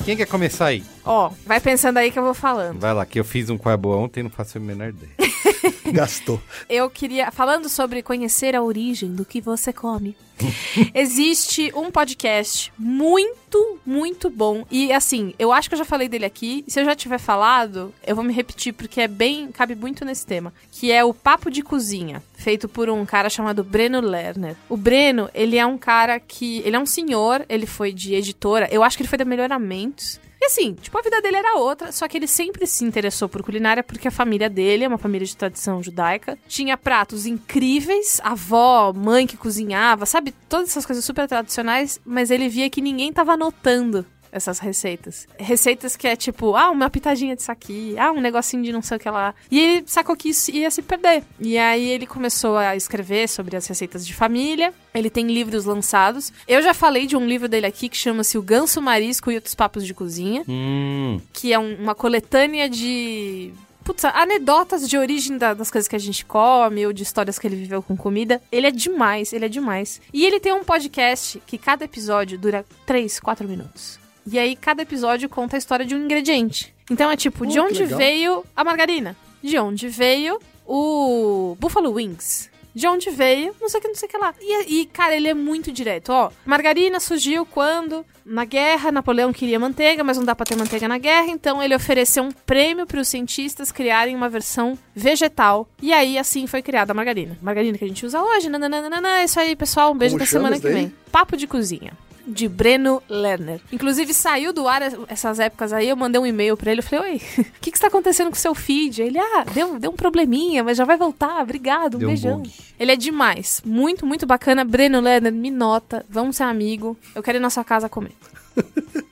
[SPEAKER 1] Quem quer começar aí?
[SPEAKER 3] Ó, vai pensando aí que eu vou falando.
[SPEAKER 1] Vai lá, que eu fiz um é boa ontem e não faço a menor ideia.
[SPEAKER 4] Gastou.
[SPEAKER 3] Eu queria, falando sobre conhecer a origem do que você come. Existe um podcast muito, muito bom. E assim, eu acho que eu já falei dele aqui. Se eu já tiver falado, eu vou me repetir porque é bem, cabe muito nesse tema, que é o Papo de Cozinha, feito por um cara chamado Breno Lerner. O Breno, ele é um cara que, ele é um senhor, ele foi de editora, eu acho que ele foi da Melhoramentos. E assim, tipo, a vida dele era outra, só que ele sempre se interessou por culinária porque a família dele é uma família de tradição judaica. Tinha pratos incríveis, avó, mãe que cozinhava, sabe? Todas essas coisas super tradicionais, mas ele via que ninguém tava anotando essas receitas. Receitas que é tipo, ah, uma pitadinha disso aqui, ah, um negocinho de não sei o que lá. E ele sacou que isso ia se perder. E aí ele começou a escrever sobre as receitas de família. Ele tem livros lançados. Eu já falei de um livro dele aqui que chama-se O Ganso Marisco e Outros Papos de Cozinha,
[SPEAKER 1] hum,
[SPEAKER 3] que é um- uma coletânea de Putz, anedotas de origem da- das coisas que a gente come ou de histórias que ele viveu com comida. Ele é demais, ele é demais. E ele tem um podcast que cada episódio dura 3, 4 minutos. E aí cada episódio conta a história de um ingrediente. Então é tipo,
[SPEAKER 4] Pô,
[SPEAKER 3] de onde veio a margarina? De onde veio o Buffalo Wings? De onde veio, não sei o que, não sei o que lá. E, e, cara, ele é muito direto. Ó, margarina surgiu quando, na guerra, Napoleão queria manteiga, mas não dá pra ter manteiga na guerra, então ele ofereceu um prêmio para os cientistas criarem uma versão vegetal. E aí, assim, foi criada a margarina. Margarina que a gente usa hoje, nananana. É isso aí, pessoal. Um beijo
[SPEAKER 4] Como
[SPEAKER 3] da semana que vem. Papo de cozinha. De Breno Lerner. Inclusive, saiu do ar essas épocas aí. Eu mandei um e-mail pra ele. Eu falei: Oi, o que, que está acontecendo com o seu feed? Ele, ah, deu, deu um probleminha, mas já vai voltar. Obrigado, um
[SPEAKER 1] Deu um
[SPEAKER 3] beijão.
[SPEAKER 1] bug.
[SPEAKER 3] ele é demais. Muito, muito bacana. Breno Lerner, me nota. Vamos ser amigo. Eu quero ir na sua casa comer.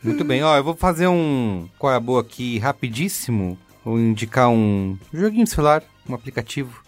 [SPEAKER 1] muito bem. Ó, eu vou fazer um qual é a boa aqui rapidíssimo. Vou indicar um joguinho celular, um aplicativo.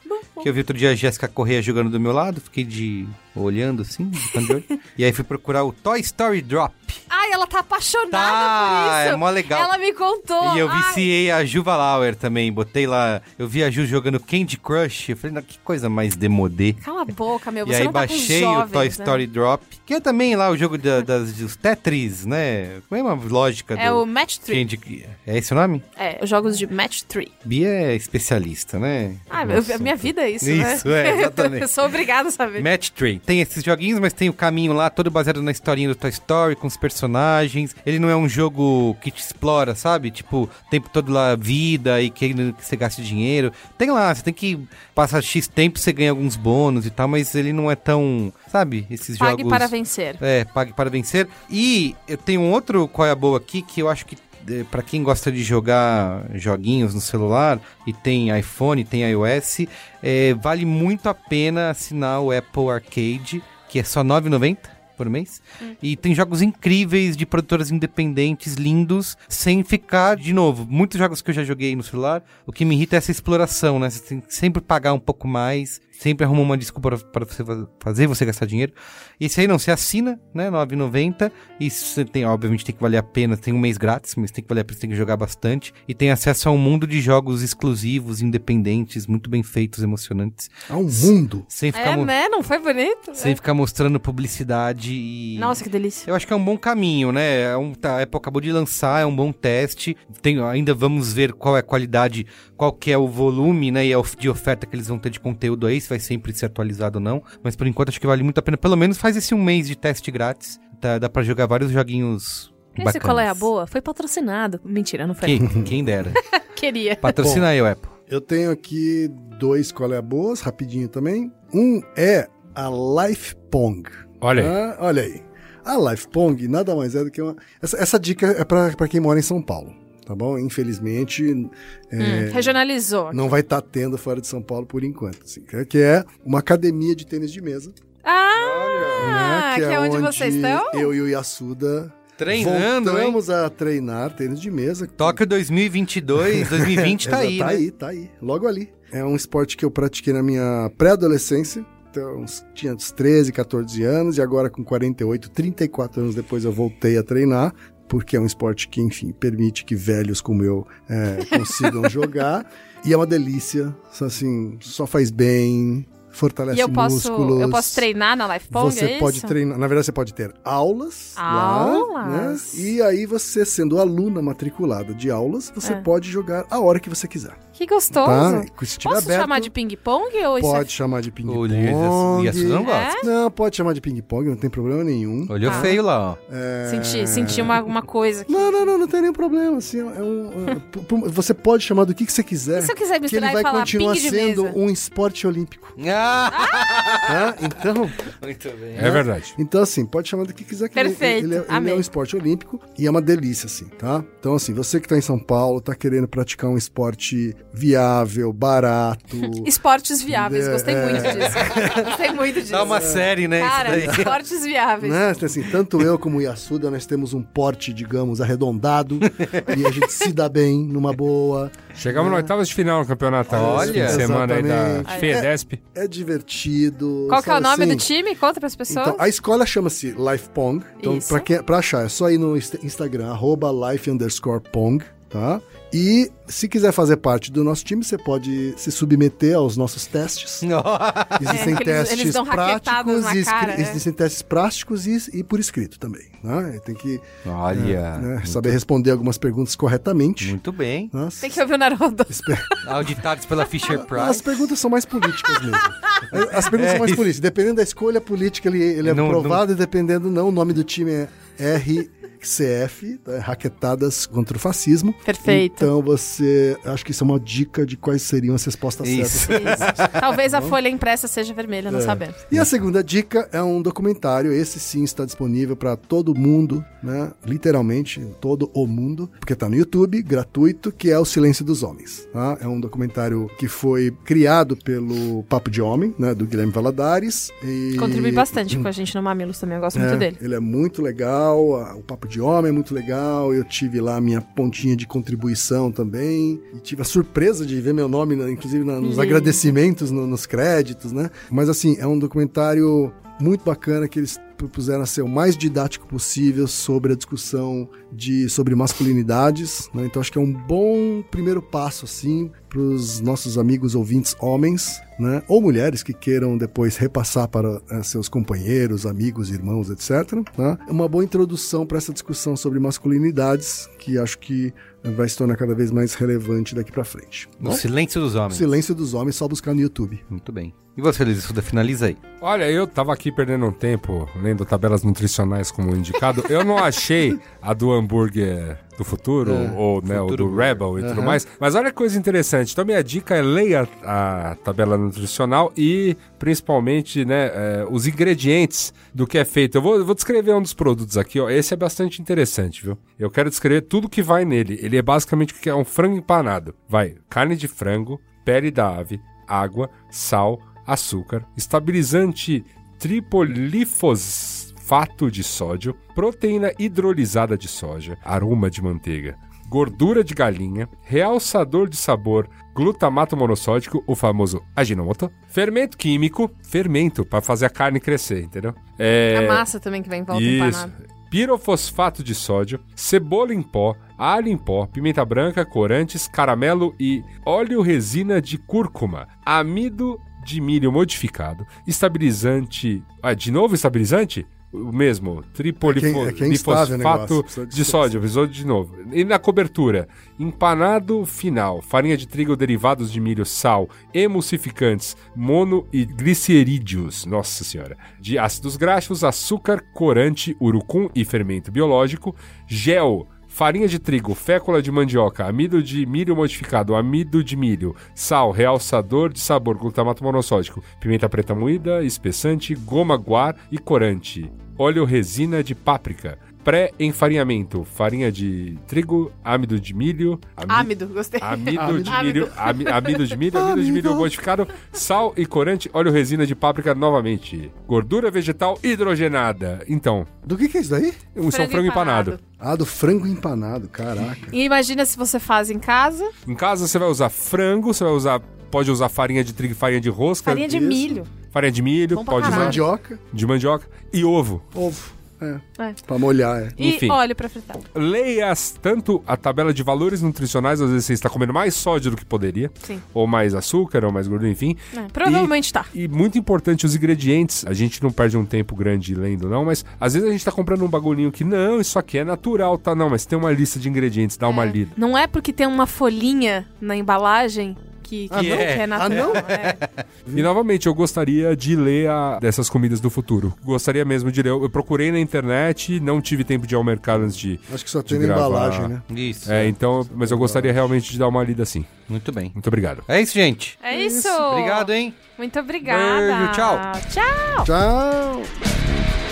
[SPEAKER 1] Que eu vi outro dia a Jéssica Correia jogando do meu lado, fiquei de olhando assim, de canto de olho. e aí fui procurar o Toy Story Drop.
[SPEAKER 3] Ai, ela tá apaixonada
[SPEAKER 1] Tá,
[SPEAKER 3] por isso.
[SPEAKER 1] é mó legal.
[SPEAKER 3] Ela me contou.
[SPEAKER 1] E eu
[SPEAKER 3] Ai,
[SPEAKER 1] viciei a Juva Lauer também. Botei lá. Eu vi a Ju jogando Candy Crush. Eu falei, não, que coisa mais demodê.
[SPEAKER 3] Cala a boca, meu.
[SPEAKER 1] E
[SPEAKER 3] Você
[SPEAKER 1] aí
[SPEAKER 3] não tá
[SPEAKER 1] baixei
[SPEAKER 3] jovens,
[SPEAKER 1] o Toy
[SPEAKER 3] né?
[SPEAKER 1] Story Drop, que é também lá o jogo da- das, dos Tetris, né? Qual é uma lógica
[SPEAKER 3] É o Match 3.
[SPEAKER 1] Candy... É esse o nome?
[SPEAKER 3] É, os jogos de Match 3.
[SPEAKER 1] Bia é especialista, né?
[SPEAKER 3] Ah, eu- a minha vida é isso, né?
[SPEAKER 1] Isso, é, exatamente.
[SPEAKER 3] eu sou obrigada a saber.
[SPEAKER 1] Match 3. Tem esses joguinhos, mas tem o caminho lá, todo baseado na historinha do Toy Story, com os personagens. Ele não é um jogo que te explora, sabe? Tipo, o tempo todo lá vida e querendo que você gaste dinheiro. Tem lá, você tem que passar X tempo, você ganha alguns bônus e tal, mas ele não é tão, sabe? Esses
[SPEAKER 3] Pague
[SPEAKER 1] jogos.
[SPEAKER 3] para vencer.
[SPEAKER 1] É, pague para vencer. E eu tenho um outro qual é a boa aqui que eu acho que pra quem gosta de jogar joguinhos no celular e tem iPhone, tem iOS, eh, vale muito a pena assinar o Apple Arcade, que é só R$ 9,90 por mês. E tem jogos incríveis de produtoras independentes, lindos, sem ficar, de novo, muitos jogos que eu já joguei no celular, o que me irrita é essa exploração, né? Você tem que sempre pagar um pouco mais, sempre arruma uma desculpa para você fa- fazer você gastar dinheiro. Esse aí não, você assina, né, 9,90 e você tem, obviamente tem que valer a pena, tem um mês grátis, mas tem que valer a pena, você tem que jogar bastante e tem acesso a um mundo de jogos exclusivos, independentes, muito bem feitos, emocionantes,
[SPEAKER 4] Há um mundo.
[SPEAKER 1] sem ficar,
[SPEAKER 3] É, né? Não foi bonito?
[SPEAKER 1] sem
[SPEAKER 3] É.
[SPEAKER 1] ficar mostrando publicidade e
[SPEAKER 3] Nossa, que delícia.
[SPEAKER 1] eu acho que é um bom caminho, né? É um, tá, a Apple acabou de lançar, é um bom teste. Tem, ainda vamos ver qual é a qualidade, qual que é o volume, né? E a of- de oferta que eles vão ter de conteúdo aí, se vai sempre ser atualizado ou não. Mas por enquanto acho que vale muito a pena. Pelo menos faz esse um mês de teste grátis. Tá, dá pra jogar vários joguinhos.
[SPEAKER 3] Esse qual é a boa? Foi patrocinado. Mentira, não foi.
[SPEAKER 1] Quem, quem dera.
[SPEAKER 3] Queria.
[SPEAKER 1] Patrocina aí o Apple.
[SPEAKER 4] Eu tenho aqui dois qual é a boas, rapidinho também. Um é a Life Pong.
[SPEAKER 2] Olha aí.
[SPEAKER 4] Ah, olha aí. A Life Pong nada mais é do que uma. Essa, essa dica é pra quem mora em São Paulo, tá bom? Infelizmente, é,
[SPEAKER 3] Hum, regionalizou.
[SPEAKER 4] não vai estar tendo fora de São Paulo por enquanto. assim, que é- que é uma academia de tênis de mesa.
[SPEAKER 3] Ah,
[SPEAKER 4] né,
[SPEAKER 3] que é onde vocês estão?
[SPEAKER 4] Eu e o Yasuda
[SPEAKER 1] Treinando, hein?
[SPEAKER 4] voltamos a treinar tênis de mesa.
[SPEAKER 1] Tóquio 2022, 2020 tá aí,
[SPEAKER 4] Tá
[SPEAKER 1] né?
[SPEAKER 4] aí, tá aí. Logo ali. É um esporte que eu pratiquei na minha pré-adolescência. Então, uns- tinha uns 13, 14 anos. E agora, com 48, 34 anos depois, eu voltei a treinar. Porque é um esporte que, enfim, permite que velhos como eu é, consigam jogar. E é uma delícia. Assim, só faz bem. Fortalece
[SPEAKER 3] E eu posso,
[SPEAKER 4] músculos.
[SPEAKER 3] eu posso treinar na Life Pong,
[SPEAKER 4] Você
[SPEAKER 3] é
[SPEAKER 4] pode
[SPEAKER 3] isso?
[SPEAKER 4] treinar. Na verdade, você pode ter aulas. lá,
[SPEAKER 3] Aulas.
[SPEAKER 4] né? E aí, você, sendo aluna matriculada de aulas, você
[SPEAKER 3] É.
[SPEAKER 4] pode jogar a hora que você quiser.
[SPEAKER 3] Que gostoso.
[SPEAKER 4] Tá? Se tiver
[SPEAKER 3] Posso
[SPEAKER 4] aberto,
[SPEAKER 3] chamar de ping-pong
[SPEAKER 4] Pode chamar de ping-pong.
[SPEAKER 1] Yasuda não gosta.
[SPEAKER 4] Não, pode chamar de ping-pong, não tem problema nenhum.
[SPEAKER 1] Olhou
[SPEAKER 3] Ah.
[SPEAKER 1] feio lá, ó.
[SPEAKER 3] é... Senti, senti uma, uma coisa aqui.
[SPEAKER 4] Não, não, não, não tem nenhum problema. Assim, é um, é, p- você pode chamar do que, que você quiser.
[SPEAKER 3] E se eu quiser
[SPEAKER 4] que ele
[SPEAKER 3] misturar
[SPEAKER 4] vai
[SPEAKER 3] e falar
[SPEAKER 4] continuar sendo
[SPEAKER 3] mesa?
[SPEAKER 4] um esporte olímpico.
[SPEAKER 1] Ah!
[SPEAKER 4] tá? Então,
[SPEAKER 1] Muito bem.
[SPEAKER 2] É verdade.
[SPEAKER 4] então, assim, pode chamar do que quiser. Que ele-
[SPEAKER 3] Perfeito,
[SPEAKER 4] Ele, é- ele é um esporte olímpico e é uma delícia, assim, tá? Então, assim, você que tá em São Paulo, tá querendo praticar um esporte viável, barato.
[SPEAKER 3] Esportes viáveis, gostei
[SPEAKER 4] É.
[SPEAKER 3] muito disso. Gostei muito disso.
[SPEAKER 1] Dá uma série, né?
[SPEAKER 3] Cara, esportes viáveis.
[SPEAKER 4] Né? Assim, tanto eu como o Yasuda, nós temos um porte, digamos, arredondado e a gente se dá bem, numa boa.
[SPEAKER 2] Chegamos no oitavas de final no campeonato.
[SPEAKER 1] Olha,
[SPEAKER 2] semana aí da. FEDESP.
[SPEAKER 4] É divertido.
[SPEAKER 3] Qual que é o nome
[SPEAKER 4] assim?
[SPEAKER 3] do time? Conta pras pessoas.
[SPEAKER 4] Então, a escola chama-se Life Pong. Então,
[SPEAKER 3] Isso.
[SPEAKER 4] pra, quem, pra achar, é só ir no insta- Instagram, arroba life underscore pong, tá? E se quiser fazer parte do nosso time, você pode se submeter aos nossos testes. Existem
[SPEAKER 3] É, eles-
[SPEAKER 4] testes
[SPEAKER 3] eles
[SPEAKER 4] práticos e escri-
[SPEAKER 3] cara, é.
[SPEAKER 4] existem testes práticos e, e por escrito também. Né? Tem que
[SPEAKER 1] Olha.
[SPEAKER 4] né, saber responder algumas perguntas corretamente.
[SPEAKER 1] Muito bem.
[SPEAKER 4] Nossa,
[SPEAKER 3] Tem que ouvir o Naruto.
[SPEAKER 1] Auditados pela Fisher
[SPEAKER 4] As
[SPEAKER 1] Price.
[SPEAKER 4] perguntas são mais políticas mesmo. As perguntas
[SPEAKER 1] É
[SPEAKER 4] são mais
[SPEAKER 1] isso.
[SPEAKER 4] políticas. Dependendo da escolha política, ele, ele é
[SPEAKER 1] Não-
[SPEAKER 4] aprovado e dependendo não, o nome do time é RCF, tá? Raquetadas contra o Fascismo.
[SPEAKER 3] Perfeito.
[SPEAKER 4] Então você. Acho que isso é uma dica de quais seriam as respostas
[SPEAKER 1] Isso.
[SPEAKER 4] certas.
[SPEAKER 3] Isso. Talvez a folha impressa seja vermelha,
[SPEAKER 4] É.
[SPEAKER 3] não sabemos.
[SPEAKER 4] E a segunda dica é um documentário. Esse sim está disponível para todo mundo, né? Literalmente, todo o mundo, porque está no YouTube, gratuito, que é O Silêncio dos Homens. tá? É um documentário que foi criado pelo Papo de Homem, né? Do Guilherme Valadares. E...
[SPEAKER 3] Contribui bastante com a gente no Mamilos também, eu gosto muito
[SPEAKER 4] É,
[SPEAKER 3] dele.
[SPEAKER 4] Ele é muito legal, o Papo de Homem é muito legal. Eu tive lá a minha pontinha de contribuição também. E tive a surpresa de ver meu nome, inclusive nos
[SPEAKER 3] Lindo.
[SPEAKER 4] agradecimentos, no- nos créditos, né? Mas assim, é um documentário muito bacana que eles propuseram a ser o mais didático possível sobre a discussão de sobre masculinidades, né? Então acho que é um bom primeiro passo assim para os nossos amigos ouvintes homens, né? Ou mulheres que queiram depois repassar para eh, seus companheiros, amigos, irmãos, etc. Né? É uma boa introdução para essa discussão sobre masculinidades que acho que vai se tornar cada vez mais relevante daqui para frente.
[SPEAKER 1] No Silêncio dos Homens.
[SPEAKER 4] Silêncio dos homens, só buscar no YouTube.
[SPEAKER 1] Muito bem. E você, Luiz Suda, finaliza aí.
[SPEAKER 2] Olha, eu tava aqui perdendo um tempo lendo tabelas nutricionais como indicado, eu não achei a do hambúrguer do futuro,
[SPEAKER 4] É,
[SPEAKER 2] ou né,
[SPEAKER 1] Futuro
[SPEAKER 2] do Rebel e tudo
[SPEAKER 4] Aham.
[SPEAKER 2] mais. Mas olha que coisa interessante. Então, minha dica é leia a tabela nutricional e, principalmente, né, é, os ingredientes do que é feito. Eu vou, eu vou descrever um dos produtos aqui, ó. Esse é bastante interessante, viu? Eu quero descrever tudo que vai nele. Ele é basicamente o que é um frango empanado. Vai carne de frango, pele da ave, água, sal, açúcar, estabilizante tripolifosfato de sódio, proteína hidrolisada de soja, aroma de manteiga, gordura de galinha, realçador de sabor, glutamato monossódico, o famoso aginomoto, fermento químico, fermento para fazer a carne crescer, entendeu? É,
[SPEAKER 3] A massa também que vem em volta
[SPEAKER 2] isso.
[SPEAKER 3] empanada.
[SPEAKER 2] Pirofosfato de sódio, cebola em pó, alho em pó, pimenta branca, corantes, caramelo e óleo resina de cúrcuma, amido de milho modificado, estabilizante. Ah, de novo estabilizante? O mesmo,
[SPEAKER 4] que é- é
[SPEAKER 2] tripolifosfato
[SPEAKER 4] de
[SPEAKER 2] de sódio, avisou de novo. E na cobertura, empanado final, farinha de trigo, derivados de milho, sal, emulsificantes, mono e glicerídeos, nossa senhora, de ácidos graxos, açúcar, corante, urucum e fermento biológico, gel, farinha de trigo, fécula de mandioca, amido de milho modificado, amido de milho, sal, realçador de sabor, glutamato monossódico, pimenta preta moída, espessante, goma guar e corante, óleo resina de páprica, pré-enfarinhamento, farinha de trigo, amido de milho, ami-
[SPEAKER 3] Ámido, gostei.
[SPEAKER 2] Amido de
[SPEAKER 3] Amido.
[SPEAKER 2] milho, ami- amido de milho, amido de milho modificado, sal e corante, óleo resina de páprica novamente. Gordura vegetal hidrogenada. Então,
[SPEAKER 4] Do que, que é isso daí?
[SPEAKER 2] um são frango empanado.
[SPEAKER 4] Ah, do frango empanado, caraca.
[SPEAKER 3] E imagina se você faz em casa,
[SPEAKER 2] Em casa você vai usar frango, você vai usar, pode usar farinha de trigo e farinha de rosca,
[SPEAKER 3] farinha de
[SPEAKER 4] isso.
[SPEAKER 3] milho.
[SPEAKER 2] farinha de milho, pode usar
[SPEAKER 3] caralho.
[SPEAKER 4] Mandioca,
[SPEAKER 2] de mandioca e ovo.
[SPEAKER 4] ovo. É.
[SPEAKER 3] É.
[SPEAKER 4] Pra molhar, é.
[SPEAKER 3] E
[SPEAKER 2] Enfim.
[SPEAKER 3] óleo pra fritar.
[SPEAKER 2] Leia as- tanto a tabela de valores nutricionais, às vezes você está comendo mais sódio do que poderia,
[SPEAKER 3] Sim.
[SPEAKER 2] ou mais açúcar, ou mais gordura, enfim.
[SPEAKER 3] É, provavelmente tá.
[SPEAKER 2] E muito importante, os ingredientes. A gente não perde um tempo grande lendo, não, mas às vezes a gente tá comprando um bagulhinho que, não, isso aqui é natural, tá? Não, mas tem uma lista de ingredientes, dá uma lida.
[SPEAKER 3] Não é porque tem uma folhinha na embalagem que, que,
[SPEAKER 1] Ah, não?
[SPEAKER 3] que é natural.
[SPEAKER 4] Ah, não?
[SPEAKER 3] É.
[SPEAKER 2] E novamente, eu gostaria de ler a, dessas comidas do futuro. Gostaria mesmo de ler. Eu, eu procurei na internet, não tive tempo de ir ao mercado antes de.
[SPEAKER 4] Acho que só tem na embalagem, né?
[SPEAKER 1] Isso.
[SPEAKER 2] É, então, mas eu gostaria realmente de dar uma lida assim.
[SPEAKER 1] Muito bem.
[SPEAKER 2] Muito obrigado.
[SPEAKER 1] É isso, gente.
[SPEAKER 3] É isso.
[SPEAKER 1] Obrigado, hein?
[SPEAKER 3] Muito obrigada.
[SPEAKER 1] Beijo, tchau.
[SPEAKER 3] Tchau.
[SPEAKER 4] Tchau!